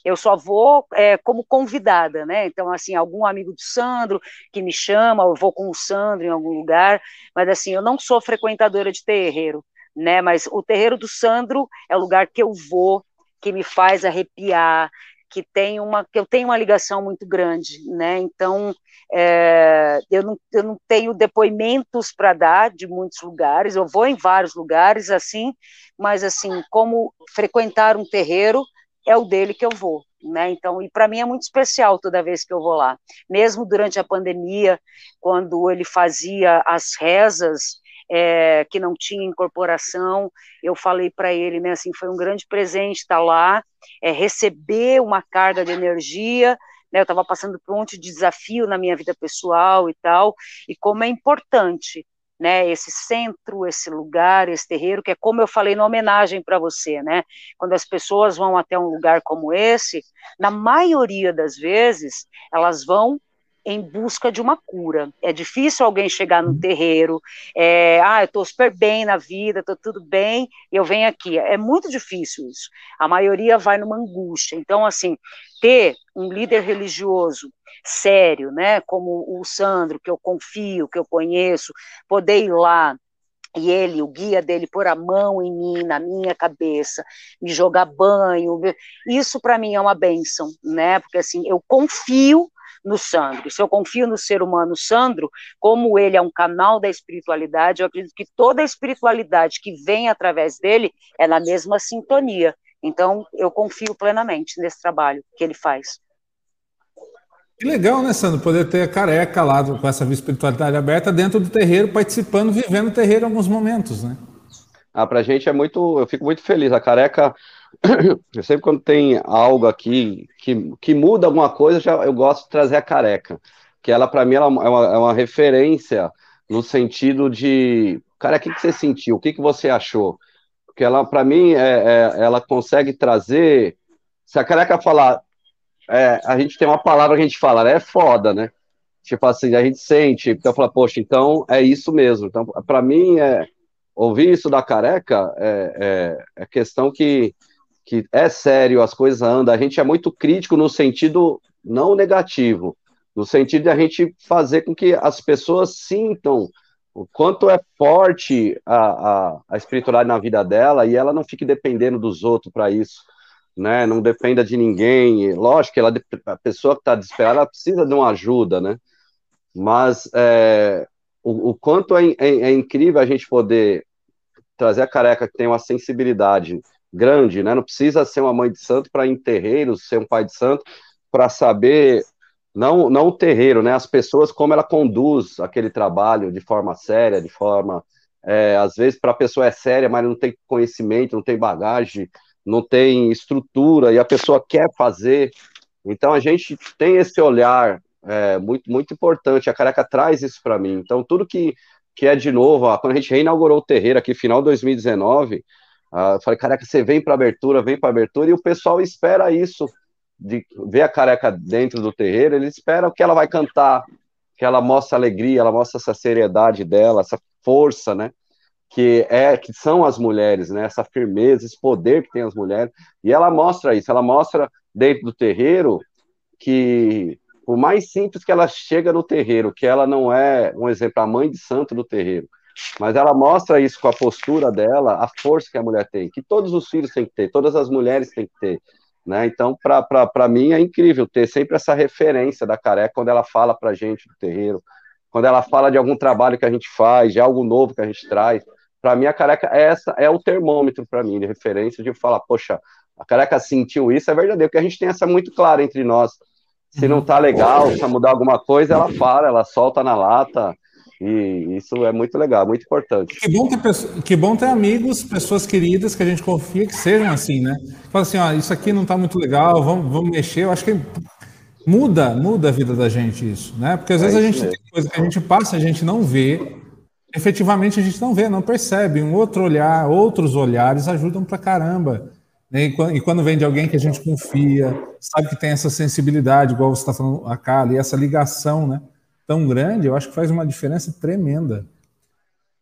eu só vou é, como convidada, né? Então, assim, algum amigo do Sandro que me chama, eu vou com o Sandro em algum lugar, mas assim, eu não sou frequentadora de terreiro, né? Mas o terreiro do Sandro é o lugar que eu vou, que me faz arrepiar, que tem uma que eu tenho uma ligação muito grande, né? Então é, eu, não, eu não tenho depoimentos para dar de muitos lugares. Eu vou em vários lugares assim, mas assim como frequentar um terreiro é o dele que eu vou, né? Então, e para mim é muito especial toda vez que eu vou lá. Mesmo durante a pandemia, quando ele fazia as rezas é, que não tinha incorporação. Eu falei para ele, né, assim, foi um grande presente estar lá, é, receber uma carga de energia. Né, eu estava passando por um monte de desafio na minha vida pessoal e tal, e como é importante né, esse centro, esse lugar, esse terreiro, que é como eu falei na homenagem para você, né, quando as pessoas vão até um lugar como esse, na maioria das vezes, elas vão em busca de uma cura. É difícil alguém chegar no terreiro, é, ah, eu estou super bem na vida, estou tudo bem, eu venho aqui. É muito difícil isso. A maioria vai numa angústia. Então, assim, ter um líder religioso sério, né, como o Sandro, que eu confio, que eu conheço, poder ir lá e ele, o guia dele, pôr a mão em mim, na minha cabeça, me jogar banho, isso para mim é uma benção, né? Porque assim, eu confio no Sandro. Se eu confio no ser humano Sandro, como ele é um canal da espiritualidade, eu acredito que toda a espiritualidade que vem através dele é na mesma sintonia. Então, eu confio plenamente nesse trabalho que ele faz. Que legal, né, Sandro? Poder ter a careca lá com essa espiritualidade aberta dentro do terreiro, participando, vivendo o terreiro em alguns momentos, né? Ah, pra gente é muito. Eu fico muito feliz. A careca, eu sempre quando tem algo aqui que, que muda alguma coisa, já, eu gosto de trazer a careca. Que ela, para mim, ela é, uma, é uma referência no sentido de. Cara, o que, que você sentiu? O que, que você achou? Porque ela, para mim, é, é, ela consegue trazer. Se a careca falar, é, a gente tem uma palavra que a gente fala? É foda, né? Tipo assim, a gente sente, então fala, poxa, então é isso mesmo. Então, para mim, é, ouvir isso da careca é, é, é, questão que, que é sério, as coisas andam. A gente é muito crítico no sentido não negativo, no sentido de a gente fazer com que as pessoas sintam o quanto é forte a, a, a espiritualidade na vida dela e ela não fique dependendo dos outros para isso né? Não dependa de ninguém. Lógico que ela, a pessoa que está desesperada precisa de uma ajuda, né? Mas é, o, o, quanto é, é, é, incrível a gente poder trazer a careca que tem uma sensibilidade grande, né? Não precisa ser uma mãe de santo para ir em terreiros, ser um pai de santo para saber não não o terreiro, né? As pessoas como ela conduz aquele trabalho de forma séria, de forma é, às vezes para a pessoa é séria, mas não tem conhecimento, não tem bagagem, não tem estrutura e a pessoa quer fazer. Então a gente tem esse olhar é, muito, muito importante. A Careca traz isso para mim. Então tudo que, que é de novo, ó, quando a gente reinaugurou o terreiro aqui, final de 2019, uh, eu falei, Careca, você vem para abertura, vem para abertura, e o pessoal espera isso, de ver a Careca dentro do terreiro, eles esperam que ela vai cantar, que ela mostre alegria, ela mostre essa seriedade dela, essa força, né? que é que são as mulheres, né? Essa firmeza, esse poder que tem as mulheres. E ela mostra isso, ela mostra dentro do terreiro que o mais simples que ela chega no terreiro, que ela não é, um exemplo, a mãe de santo do terreiro, mas ela mostra isso com a postura dela, a força que a mulher tem, que todos os filhos têm que ter, todas as mulheres têm que ter. Né? Então, para mim é incrível ter sempre essa referência da careca quando ela fala para gente do terreiro, quando ela fala de algum trabalho que a gente faz, de algo novo que a gente traz. Para mim, a careca é essa é o termômetro para mim de referência de falar, poxa, a careca sentiu isso, é verdadeiro, porque a gente tem essa muito clara entre nós. Se não tá legal, se mudar alguma coisa, ela fala, ela solta na lata. E isso é muito legal, muito importante. Que bom ter, que bom ter amigos, pessoas queridas que a gente confia que sejam assim, né? Fala assim, ó, isso aqui não tá muito legal, vamos, vamos mexer. Eu acho que muda, muda a vida da gente isso, né? Porque às vezes é a gente mesmo. tem coisa que a gente passa, a gente não vê, efetivamente a gente não vê, não percebe. Um outro olhar, outros olhares ajudam pra caramba. Né? E quando vem de alguém que a gente confia, sabe que tem essa sensibilidade, igual você está falando, a Kali, essa ligação né, tão grande, eu acho que faz uma diferença tremenda.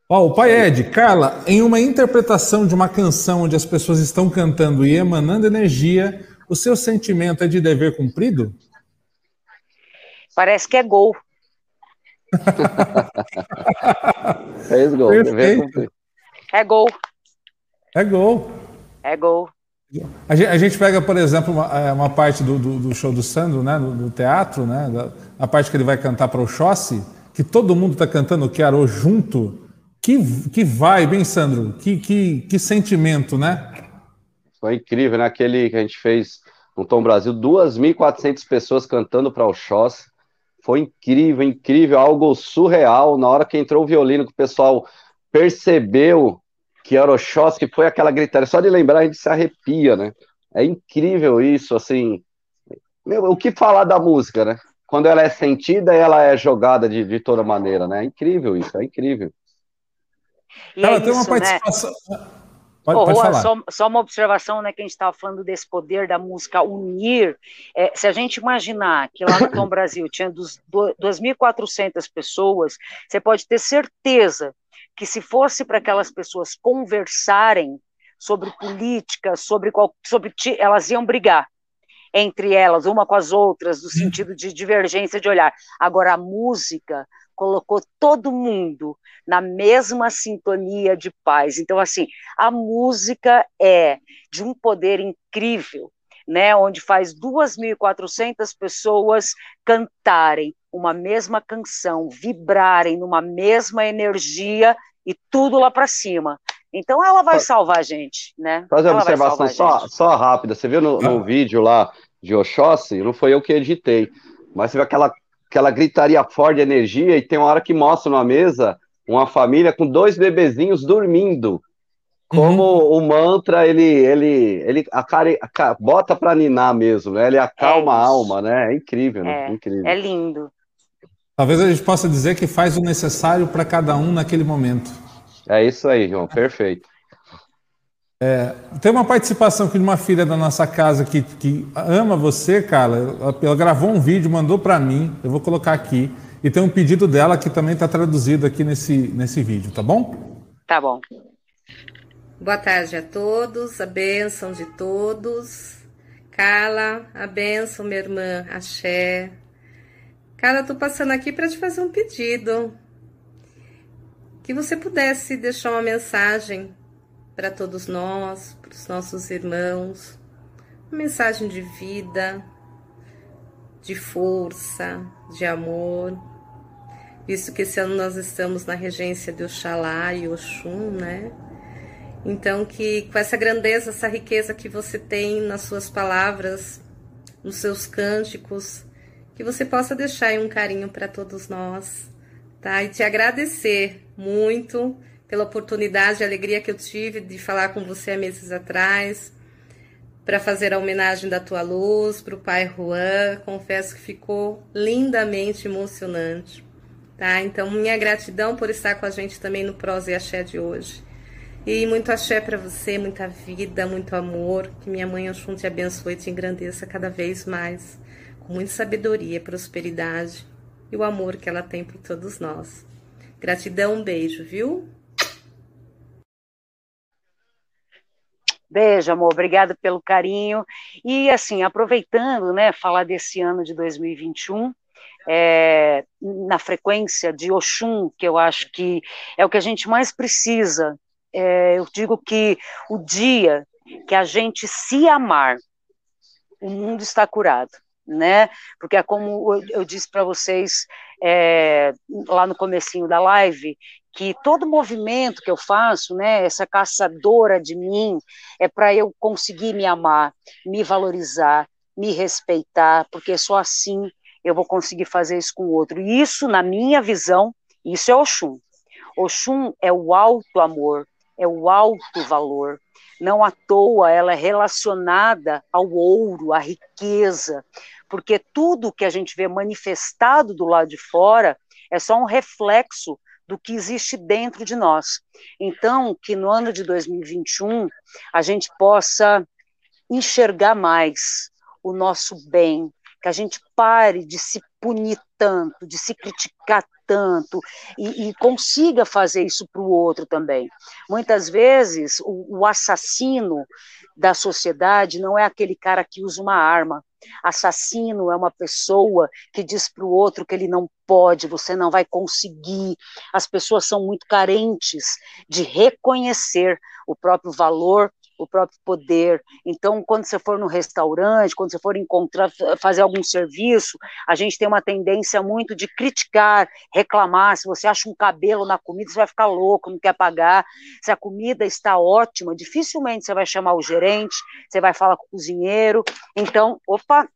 Ó, o pai Ed, Carla, em uma interpretação de uma canção onde as pessoas estão cantando e emanando energia, o seu sentimento é de dever cumprido? Parece que é gol. Fez gol. É gol. É gol. É gol. A gente, a gente pega, por exemplo, uma, é, uma parte do, do, do, show do Sandro, né, do, do teatro, né, a parte que ele vai cantar para o Xossi, que todo mundo está cantando Quero junto. Que, que vibe, hein, Sandro? Que, que, que sentimento, né? Foi incrível, né? Aquele que a gente fez no Tom Brasil, 2.400 pessoas cantando para o Xossi. Foi incrível, incrível, algo surreal. Na hora que entrou o violino, que o pessoal percebeu que era Oxóssi, que foi aquela gritaria. Só de lembrar, a gente se arrepia, né? É incrível isso, assim. Meu, o que falar da música, né? Quando ela é sentida, ela é jogada de, de toda maneira, né? É incrível isso, é incrível. E ela é tem isso, uma né? participação. Né? Pode, oh, pode. Só, só, uma observação, né, que a gente estava falando desse poder da música unir. É, se a gente imaginar que lá no Tom Brasil tinha 2.400 pessoas, você pode ter certeza que se fosse para aquelas pessoas conversarem sobre política, sobre, qual, sobre elas iam brigar entre elas, uma com as outras, no sentido de divergência de olhar. Agora, a música colocou todo mundo na mesma sintonia de paz. Então, assim, a música é de um poder incrível, né, onde faz 2.400 pessoas cantarem uma mesma canção, vibrarem numa mesma energia e tudo lá para cima. Então ela vai salvar a gente, né? Fazer uma observação só, só rápida. Você viu no, no ah. vídeo lá de Oxóssi, não foi eu que editei, mas você viu aquela, aquela gritaria forte de energia e tem uma hora que mostra numa mesa uma família com dois bebezinhos dormindo. Como uhum. o mantra, ele, ele, ele a cara, a, bota para ninar mesmo, né? Ele acalma é a alma, né? É incrível, né? É, incrível. é lindo. Talvez a gente possa dizer que faz o necessário para cada um naquele momento. É isso aí, João, perfeito. É, tem uma participação aqui de uma filha da nossa casa que, que ama você, Carla. Ela, ela gravou um vídeo, mandou para mim. Eu vou colocar aqui. E tem um pedido dela que também está traduzido aqui nesse, nesse vídeo, tá bom? Tá bom. Boa tarde a todos, a bênção de todos. Carla, a bênção, minha irmã, axé. Carla, tô passando aqui para te fazer um pedido. Que você pudesse deixar uma mensagem para todos nós, para os nossos irmãos, uma mensagem de vida, de força, de amor, visto que esse ano nós estamos na regência de Oxalá e Oxum, né? Então, que com essa grandeza, essa riqueza que você tem nas suas palavras, nos seus cânticos, que você possa deixar aí um carinho para todos nós, tá? E te agradecer muito pela oportunidade e alegria que eu tive de falar com você há meses atrás, para fazer a homenagem da tua luz para o pai Juan. Confesso que ficou lindamente emocionante, tá? Então, minha gratidão por estar com a gente também no Prosa e Axé de hoje. E muito axé para você, muita vida, muito amor. Que minha mãe Oxum te abençoe e te engrandeça cada vez mais. Com muita sabedoria, prosperidade e o amor que ela tem por todos nós. Gratidão, um beijo, viu? Beijo, amor, obrigada pelo carinho. E assim, aproveitando, né, falar desse ano de 2021, é, na frequência de Oxum, que eu acho que é o que a gente mais precisa. É, eu digo que o dia que a gente se amar, o mundo está curado né? Porque é como eu, disse para vocês é, lá no comecinho da live, que todo movimento que eu faço, né, essa caçadora de mim, é para eu conseguir me amar, me valorizar, me respeitar, porque só assim eu vou conseguir fazer isso com o outro. E isso, na minha visão, isso é Oxum. Oxum é o alto amor, é o alto valor. Não à toa ela é relacionada ao ouro, à riqueza, porque tudo que a gente vê manifestado do lado de fora é só um reflexo do que existe dentro de nós. Então, que no ano de 2021 a gente possa enxergar mais o nosso bem, que a gente pare de se punir tanto, de se criticar tanto e, e consiga fazer isso para o outro também. Muitas vezes o, o assassino da sociedade não é aquele cara que usa uma arma, Assassino é uma pessoa que diz para o outro que ele não pode, você não vai conseguir. As pessoas são muito carentes de reconhecer o próprio valor o próprio poder. Então, quando você for no restaurante, quando você for encontrar, fazer algum serviço, a gente tem uma tendência muito de criticar, reclamar. Se você acha um cabelo na comida, você vai ficar louco, não quer pagar. Se a comida está ótima, dificilmente você vai chamar o gerente, você vai falar com o cozinheiro. Então, opa,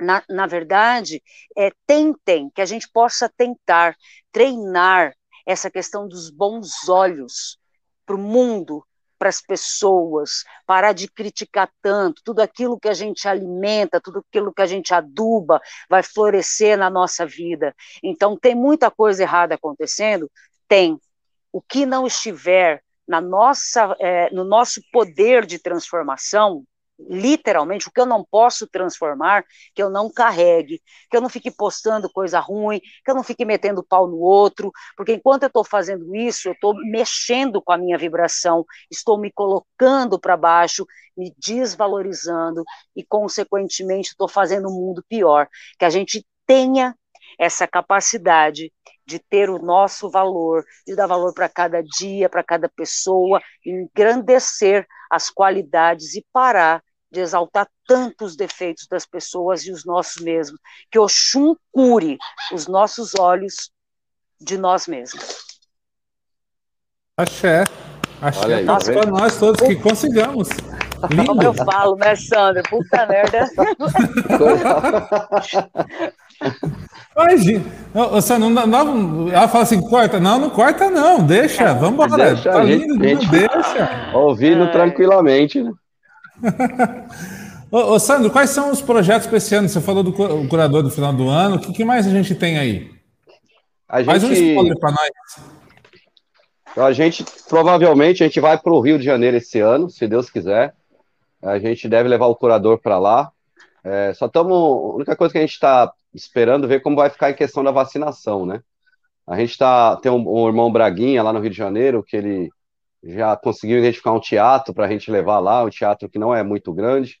na, na verdade, é, tentem, que a gente possa tentar treinar essa questão dos bons olhos para o mundo, para as pessoas, parar de criticar tanto, tudo aquilo que a gente alimenta, tudo aquilo que a gente aduba, vai florescer na nossa vida. Então, tem muita coisa errada acontecendo? Tem. O que não estiver na nossa, é, no nosso poder de transformação, literalmente, o que eu não posso transformar, que eu não carregue, que eu não fique postando coisa ruim, que eu não fique metendo pau no outro, porque enquanto eu estou fazendo isso, eu estou mexendo com a minha vibração, estou me colocando para baixo, me desvalorizando e, consequentemente, estou fazendo um mundo pior. Que a gente tenha essa capacidade de ter o nosso valor, de dar valor para cada dia, para cada pessoa, engrandecer as qualidades e parar de exaltar tantos defeitos das pessoas e os nossos mesmos. Que Oxum cure os nossos olhos de nós mesmos. Axé. Axé aí, tá para nós todos que consigamos. Como eu falo, né, Sandra? Puta merda. Imagina. Você não, não, ela fala assim, corta. Não, não corta, não. Deixa, vamos embora. Deixa, tá lindo, gente, não deixa. Ouvindo é. tranquilamente, né? ô, ô, Sandro, quais são os projetos para esse ano? Você falou do curador do final do ano. O que, que mais a gente tem aí? A gente... Mais um spoiler para nós. A gente, provavelmente, a gente vai para o Rio de Janeiro esse ano, se Deus quiser. A gente deve levar o curador para lá. É, só estamos. A única coisa que a gente está esperando ver como vai ficar em questão da vacinação, né? A gente tá, tem um, um, irmão Braguinha lá no Rio de Janeiro, que ele já conseguiu identificar um teatro para a gente levar lá, um teatro que não é muito grande,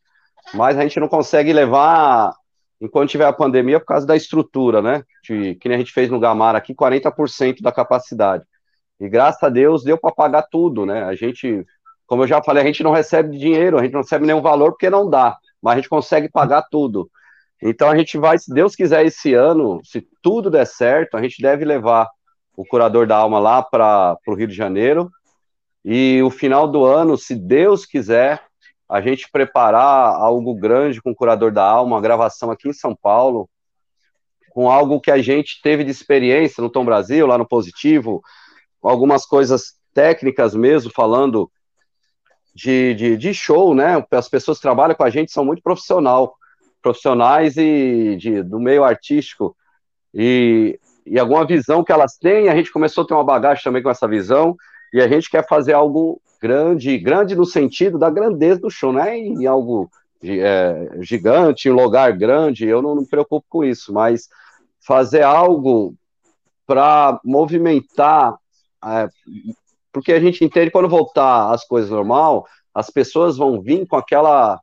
mas a gente não consegue levar enquanto tiver a pandemia por causa da estrutura, né? De, que nem a gente fez no Gamar aqui, 40% da capacidade. E graças a Deus deu para pagar tudo, né? A gente, como eu já falei, a gente não recebe dinheiro, a gente não recebe nenhum valor porque não dá, mas a gente consegue pagar tudo. Então a gente vai, se Deus quiser, esse ano, se tudo der certo, a gente deve levar o curador da alma lá para o Rio de Janeiro. E o final do ano, se Deus quiser, a gente preparar algo grande com o curador da alma, uma gravação aqui em São Paulo, com algo que a gente teve de experiência no Tom Brasil, lá no Positivo, algumas coisas técnicas mesmo, falando de, de, de show, né? As pessoas que trabalham com a gente são muito profissional profissionais e de, do meio artístico e, e alguma visão que elas têm, a gente começou a ter uma bagagem também com essa visão, e a gente quer fazer algo grande, grande no sentido da grandeza do show, não é em algo é, gigante, em lugar grande, eu não, não me preocupo com isso, mas fazer algo para movimentar, é, porque a gente entende quando voltar às coisas normal, as pessoas vão vir com aquela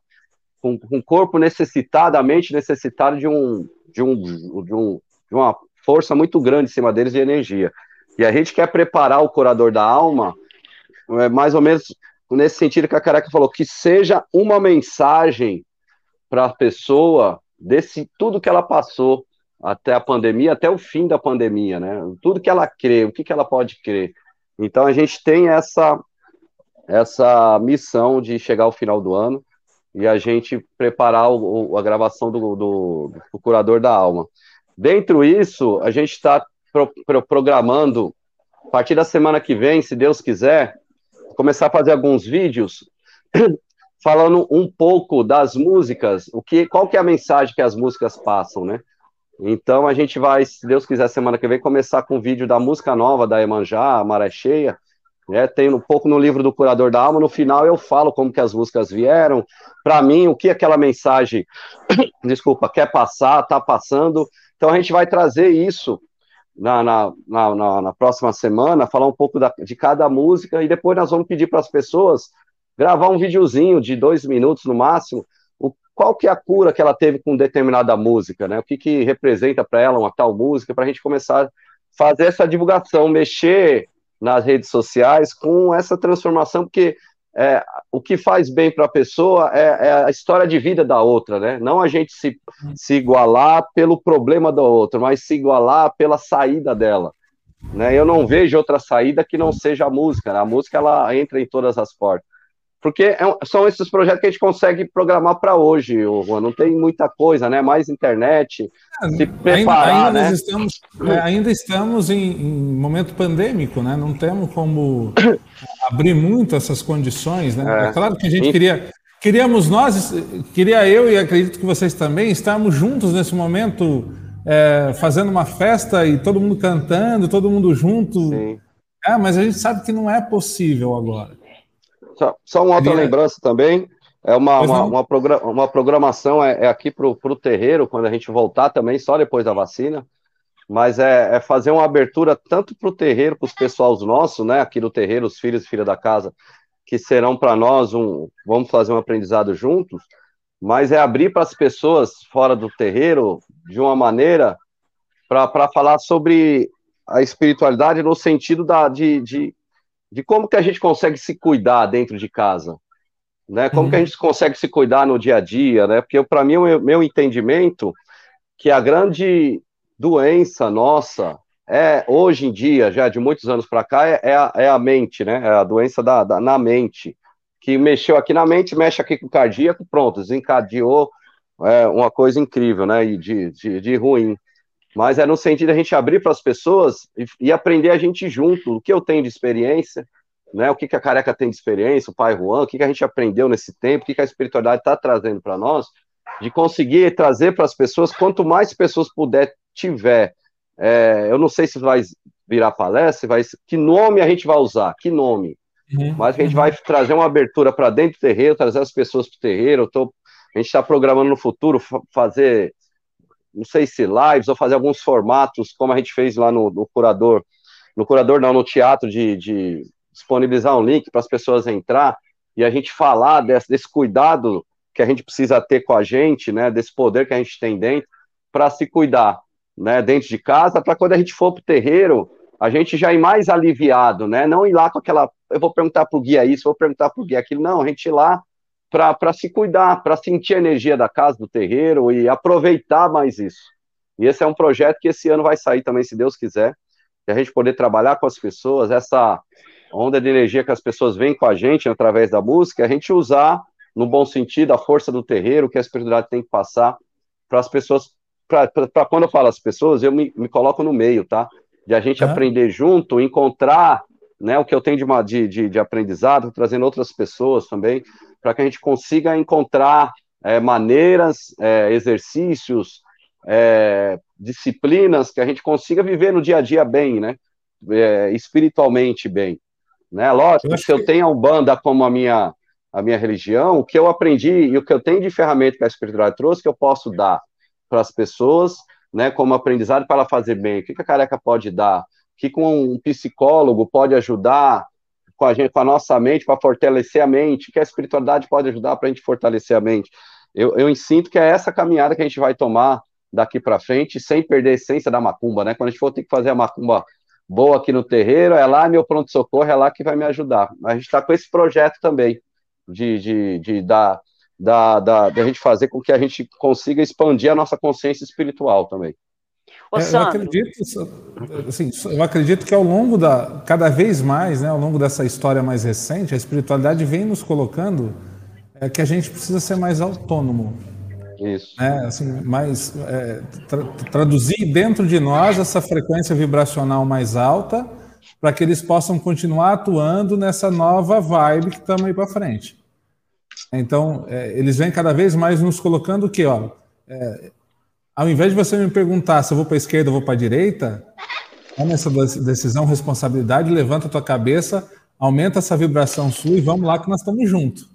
com, com o corpo necessitado de um, de um, de um de uma força muito grande em cima deles de energia. E a gente quer preparar o curador da alma, é, mais ou menos nesse sentido que a Caraca falou, que seja uma mensagem para a pessoa desse tudo que ela passou até a pandemia, até o fim da pandemia, né? Tudo que ela crê, o que, que ela pode crer. Então a gente tem essa essa missão de chegar ao final do ano e a gente preparar o, a gravação do, do, do, Curador da Alma. Dentro isso, a gente está pro, pro, programando, a partir da semana que vem, se Deus quiser, começar a fazer alguns vídeos falando um pouco das músicas, o que, qual que é a mensagem que as músicas passam, né? Então a gente vai, se Deus quiser, semana que vem, começar com o vídeo da música nova da Emanjá, Maré Cheia, é, tem um pouco no livro do Curador da Alma, no final eu falo como que as músicas vieram, para mim, o que aquela mensagem, desculpa, quer passar, tá passando. Então a gente vai trazer isso na, na, na, na próxima semana, falar um pouco da, de cada música, e depois nós vamos pedir para as pessoas gravar um videozinho de dois minutos no máximo, o, qual que é a cura que ela teve com determinada música, né? O que, que representa para ela uma tal música, para a gente começar a fazer essa divulgação, mexer nas redes sociais com essa transformação, porque é, o que faz bem para a pessoa é, é, a história de vida da outra, né? Não a gente se, se igualar pelo problema da outra, mas se igualar pela saída dela. Né? Eu não vejo outra saída que não seja a música. Né? A música ela entra em todas as portas. Porque é, são esses projetos que a gente consegue programar para hoje, Juan. Não tem muita coisa, né? Mais internet, é, se preparar, ainda, ainda né? Estamos, é, ainda estamos em, em, momento pandêmico, né? Não temos como abrir muito essas condições, né? É, é claro que a gente queria... Queríamos nós, queria eu e acredito que vocês também, estarmos juntos nesse momento, é, fazendo uma festa e todo mundo cantando, todo mundo junto. Sim É, mas a gente sabe que não é possível agora. Só, só uma outra lembrança também. É uma, uma, uma, uma, programação é, é aqui para o terreiro, quando a gente voltar também, só depois da vacina. Mas é, é fazer uma abertura tanto para o terreiro, para os pessoal nossos, né? Aqui do terreiro, os filhos e filhas da casa, que serão para nós um. Vamos fazer um aprendizado juntos, mas é abrir para as pessoas fora do terreiro de uma maneira para falar sobre a espiritualidade no sentido da, de, de, de como que a gente consegue se cuidar dentro de casa, né? Como uhum. que a uhum. gente consegue se cuidar no dia a dia, né? Porque para mim o meu, entendimento que a grande doença nossa é hoje em dia, já de muitos anos para cá, é, é, a, é, a, mente, né? É a doença da, da, na mente, que mexeu aqui na mente, mexe aqui com o cardíaco, pronto, desencadeou é, uma coisa incrível, né? E de, de, de ruim. Mas é no sentido de a gente abrir para as pessoas e, e, aprender a gente junto, o que eu tenho de experiência, né? O que, que a careca tem de experiência, o pai Juan, o que, que a gente aprendeu nesse tempo, o que, que a espiritualidade está trazendo para nós, de conseguir trazer para as pessoas, quanto mais pessoas puder tiver, é, eu não sei se vai virar palestra, vai, que nome a gente vai usar, que nome. Uhum, Mas a gente vai trazer uma abertura para dentro do terreiro, trazer as pessoas para o terreiro. Tô, a gente está programando no futuro fazer não sei se lives ou fazer alguns formatos, como a gente fez lá no, no curador, no curador não, no teatro, de, de disponibilizar um link para as pessoas entrar e a gente falar desse, desse, cuidado que a gente precisa ter com a gente, né, desse poder que a gente tem dentro, para se cuidar, né, dentro de casa, para quando a gente for para o terreiro, a gente já ir mais aliviado, né, não ir lá com aquela, eu vou perguntar para o guia isso, vou perguntar para o guia aquilo, não, a gente ir lá para se cuidar, para sentir a energia da casa, do terreiro e aproveitar mais isso. E esse é um projeto que esse ano vai sair também, se Deus quiser, que a gente poder trabalhar com as pessoas, essa onda de energia que as pessoas vêm com a gente através da música, a gente usar, no bom sentido, a força do terreiro, que a espiritualidade tem que passar para as pessoas, para quando eu falo as pessoas, eu me, me coloco no meio, tá? De a gente aprender junto, encontrar né, o que eu tenho de, de, de aprendizado, trazendo outras pessoas também, para que a gente consiga encontrar é, maneiras, é, exercícios, é, disciplinas que a gente consiga viver no dia a dia bem, né? É, espiritualmente bem. Né? Lógico, eu se eu tenho a Umbanda como a minha, a minha religião, o que eu aprendi e o que eu tenho de ferramenta que a espiritualidade trouxe, que eu posso dar para as pessoas, né, como aprendizado para ela fazer bem. O que, que a careca pode dar? O que, que um psicólogo pode ajudar com a gente, com a nossa mente, para fortalecer a mente, que a espiritualidade pode ajudar para a gente fortalecer a mente. Eu, eu sinto que é essa caminhada que a gente vai tomar daqui para frente, sem perder a essência da macumba, né? Quando a gente for ter que fazer a macumba boa aqui no terreiro, é lá meu pronto-socorro, é lá que vai me ajudar. A gente está com esse projeto também, de, de, de da, da, da gente fazer com que a gente consiga expandir a nossa consciência espiritual também. Ô, é, eu acredito, assim, eu acredito que ao longo da, cada vez mais, né, ao longo dessa história mais recente, a espiritualidade vem nos colocando é, que a gente precisa ser mais autônomo. Isso. Né, assim, mais, é, tra traduzir dentro de nós essa frequência vibracional mais alta para que eles possam continuar atuando nessa nova vibe que estamos aí para frente. Então, é, eles vêm cada vez mais nos colocando o que, ó, é, ao invés de você me perguntar se eu vou para a esquerda ou vou para a direita, toma essa decisão, responsabilidade, levanta a tua cabeça, aumenta essa vibração sua e vamos lá que nós estamos juntos.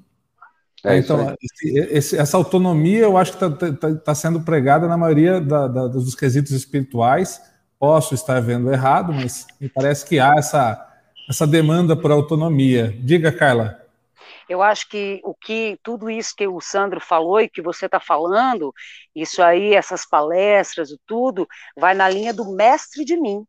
É então, esse, esse, essa autonomia eu acho que está tá, tá sendo pregada na maioria da, da, dos quesitos espirituais. Posso estar vendo errado, mas me parece que há essa, essa demanda por autonomia. Diga, Carla. Eu acho que o que tudo isso que o Sandro falou e que você está falando, isso aí, essas palestras, tudo, vai na linha do mestre de mim.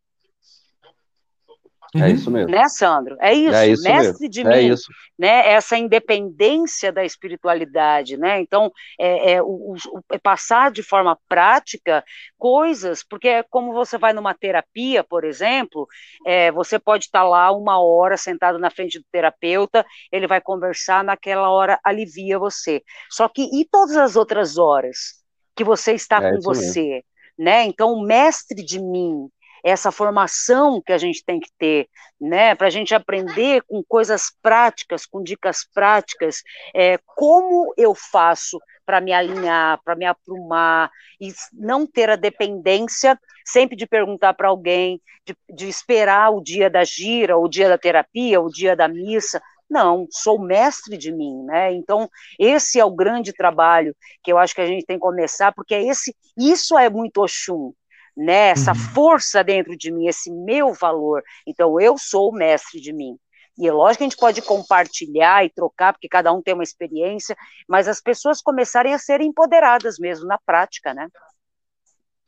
É isso mesmo. Né, Sandro? É isso, é isso mestre mesmo. de é mim. Isso. Né, essa independência da espiritualidade, né? Então, é, é, o, o, é passar de forma prática coisas, porque é como você vai numa terapia, por exemplo, é, você pode estar lá uma hora sentado na frente do terapeuta, ele vai conversar, naquela hora alivia você. Só que e todas as outras horas que você está é com você? Mesmo. Né? Então, o mestre de mim, essa formação que a gente tem que ter, né, para a gente aprender com coisas práticas, com dicas práticas, é, como eu faço para me alinhar, para me aprumar e não ter a dependência sempre de perguntar para alguém, de, de esperar o dia da gira, o dia da terapia, o dia da missa. Não, sou mestre de mim, né? Então, esse é o grande trabalho que eu acho que a gente tem que começar, porque é esse, isso é muito Oxum, né? Essa uhum. força dentro de mim, esse meu valor. Então, eu sou o mestre de mim. E é lógico que a gente pode compartilhar e trocar, porque cada um tem uma experiência, mas as pessoas começarem a serem empoderadas mesmo na prática, né?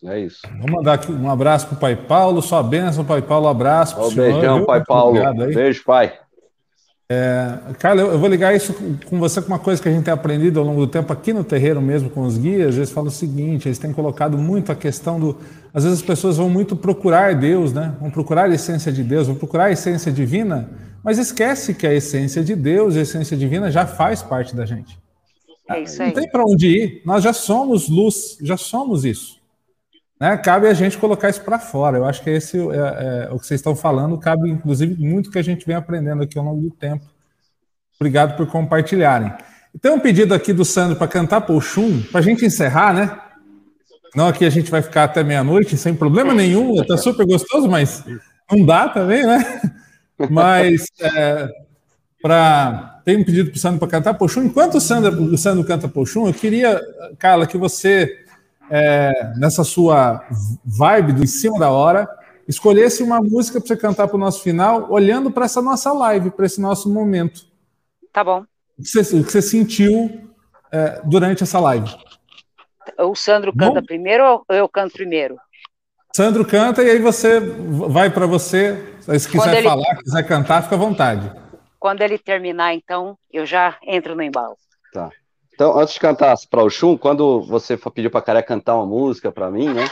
É isso. Vamos mandar aqui um abraço para o Pai Paulo, sua bênção, Pai Paulo, abraço. Um beijão, Pai Paulo. Beijo, Pai. É, Carla, eu, vou ligar isso com você com uma coisa que a gente tem aprendido ao longo do tempo aqui no terreiro mesmo com os guias. Eles falam o seguinte: eles têm colocado muito a questão do. Às vezes as pessoas vão muito procurar Deus, né? Vão procurar a essência de Deus, vão procurar a essência divina, mas esquece que a essência de Deus, a essência divina já faz parte da gente. É isso aí. Não tem para onde ir, nós já somos luz, já somos isso. Né? Cabe a gente colocar isso para fora. Eu acho que esse é, é, o que vocês estão falando, cabe inclusive muito que a gente vem aprendendo aqui ao longo do tempo. Obrigado por compartilharem. Tem um pedido aqui do Sandro para cantar Poxum, para a gente encerrar, né? Não, aqui a gente vai ficar até meia-noite sem problema nenhum, está super gostoso, mas não dá também, né? Mas é, para tem um pedido para o Sandro para cantar Poxum. Enquanto o Sandro, o Sandro canta Poxum, eu queria, Carla, que você é, nessa sua vibe do em cima da hora, escolhesse uma música para você cantar para o nosso final, olhando para essa nossa live, para esse nosso momento. Tá bom. O que você, o que você sentiu é, durante essa live? O Sandro canta bom? primeiro ou eu canto primeiro? Sandro canta e aí você vai para você. Se quiser ele... falar, quiser cantar, fica à vontade. Quando ele terminar, então, eu já entro no embalo. Tá. Então, antes de cantar para o Chum, quando você pediu para a Careca cantar uma música para mim, né?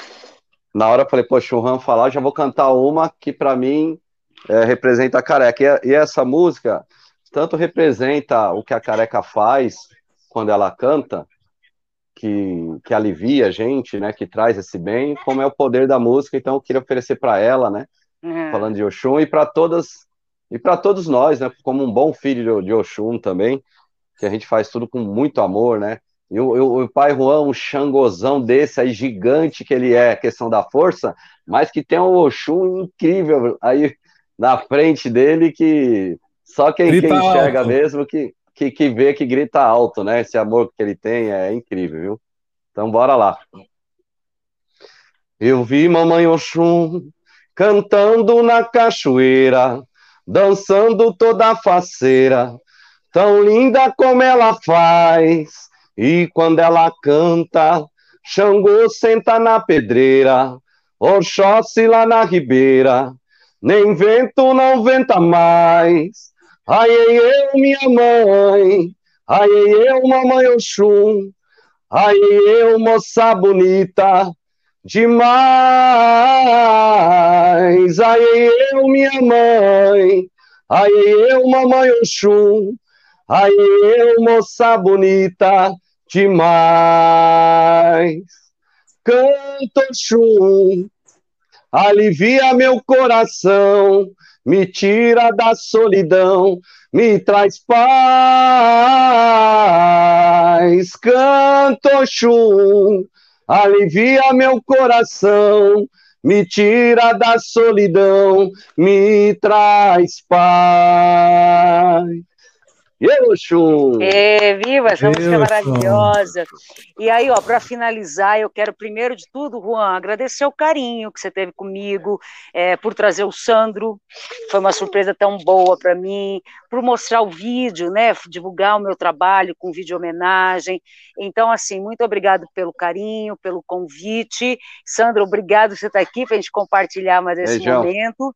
Na hora eu falei, poxa, o Ram falar, já vou cantar uma que para mim é, representa a Careca. E, e, essa música tanto representa o que a Careca faz quando ela canta, que, que alivia a gente, né? Que traz esse bem, como é o poder da música. Então eu queria oferecer para ela, né? Uhum. Falando de Oxum e para todas e para todos nós, né? Como um bom filho de, de Oxum também que a gente faz tudo com muito amor, né? E o, o pai Juan, um xangozão desse aí, gigante que ele é, questão da força, mas que tem um Oxum incrível aí na frente dele que só quem, quem enxerga alto. mesmo que, que, que vê que grita alto, né? Esse amor que ele tem é incrível, viu? Então bora lá. Eu vi mamãe Oxum cantando na cachoeira, dançando toda faceira, tão linda como ela faz. E quando ela canta, Xangô senta na pedreira, Oxóssi lá na ribeira, nem vento não venta mais. Ai, eu, minha mãe, ai, eu, mamãe Oxum, ai, eu, moça bonita, demais. Ai, eu, minha mãe, ai, eu, mamãe Oxum, Aí eu, moça bonita, demais. Canto chum, alivia meu coração, me tira da solidão, me traz paz. Canto chum, alivia meu coração, me tira da solidão, me traz paz. Oxum! É, viva, essa música é maravilhosa. E aí, ó, para finalizar, eu quero primeiro de tudo, Juan, agradecer o carinho que você teve comigo, é, por trazer o Sandro, foi uma surpresa tão boa para mim, por mostrar o vídeo, né, divulgar o meu trabalho com vídeo homenagem. Então, assim, muito obrigado pelo carinho, pelo convite. Sandro, obrigado por você estar aqui para a gente compartilhar mais esse Beijão. momento.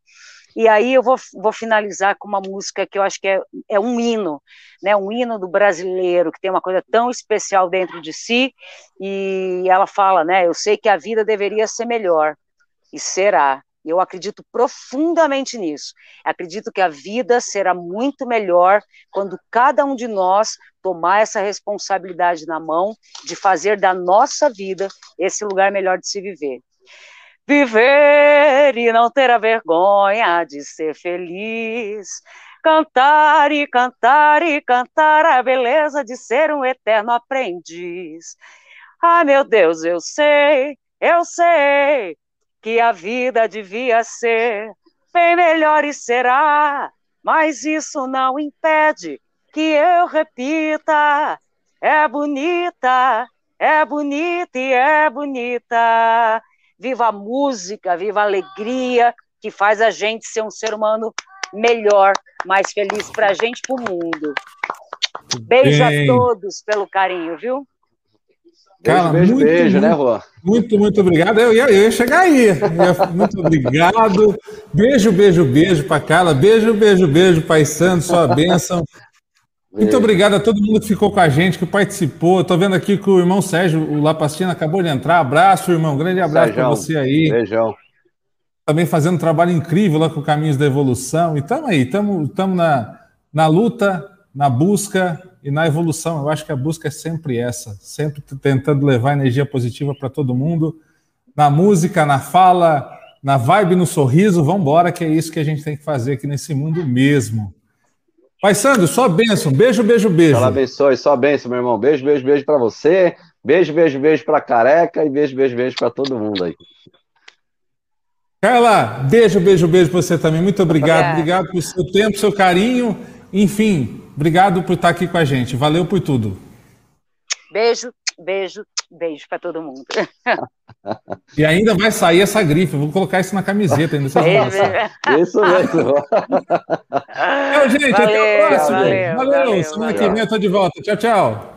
E aí eu vou, vou finalizar com uma música que eu acho que é, é um hino, né, um hino do brasileiro, que tem uma coisa tão especial dentro de si, e ela fala, né, eu sei que a vida deveria ser melhor, e será. Eu acredito profundamente nisso. Acredito que a vida será muito melhor quando cada um de nós tomar essa responsabilidade na mão de fazer da nossa vida esse lugar melhor de se viver. Viver e não ter a vergonha de ser feliz. Cantar e cantar e cantar a beleza de ser um eterno aprendiz. Ah, meu Deus, eu sei, eu sei que a vida devia ser bem melhor e será, mas isso não impede que eu repita. É bonita, é bonita e é bonita. Viva a música, viva a alegria que faz a gente ser um ser humano melhor, mais feliz para a gente, para o mundo. Beijo Bem... a todos pelo carinho, viu? Cara, beijo, muito, beijo, né, Rô? Muito, muito obrigado. Eu ia, eu ia chegar aí. Muito obrigado. Beijo, beijo, beijo para Carla. Beijo, beijo, beijo, Pai Santo, sua bênção. Muito obrigado a todo mundo que ficou com a gente, que participou. Estou vendo aqui que o irmão Sérgio, o Lapastina, acabou de entrar. Abraço, irmão. Grande abraço para você aí. Beijão. Também fazendo um trabalho incrível lá com Caminhos da Evolução. E estamos aí, estamos na, na luta, na busca e na evolução. Eu acho que a busca é sempre essa, sempre tentando levar energia positiva para todo mundo, na música, na fala, na vibe, no sorriso. Vamos embora, que é isso que a gente tem que fazer aqui nesse mundo mesmo. Pai Sandro, só bênção. Beijo, beijo, beijo. Deus abençoe, só bênção, meu irmão. Beijo, beijo, beijo para você. Beijo, beijo, beijo para careca e beijo, beijo, beijo para todo mundo aí. Carla, beijo, beijo, beijo para você também. Muito obrigado. Obrigado pelo seu tempo, seu carinho. Enfim, obrigado por estar aqui com a gente. Valeu por tudo. Beijo, beijo, beijo para todo mundo. E ainda vai sair essa grife. Vou colocar isso na camiseta ainda. É, isso mesmo. Então, gente, valeu, até a próxima. Valeu, valeu, valeu semana valeu. que vem eu tô de volta. Tchau, tchau.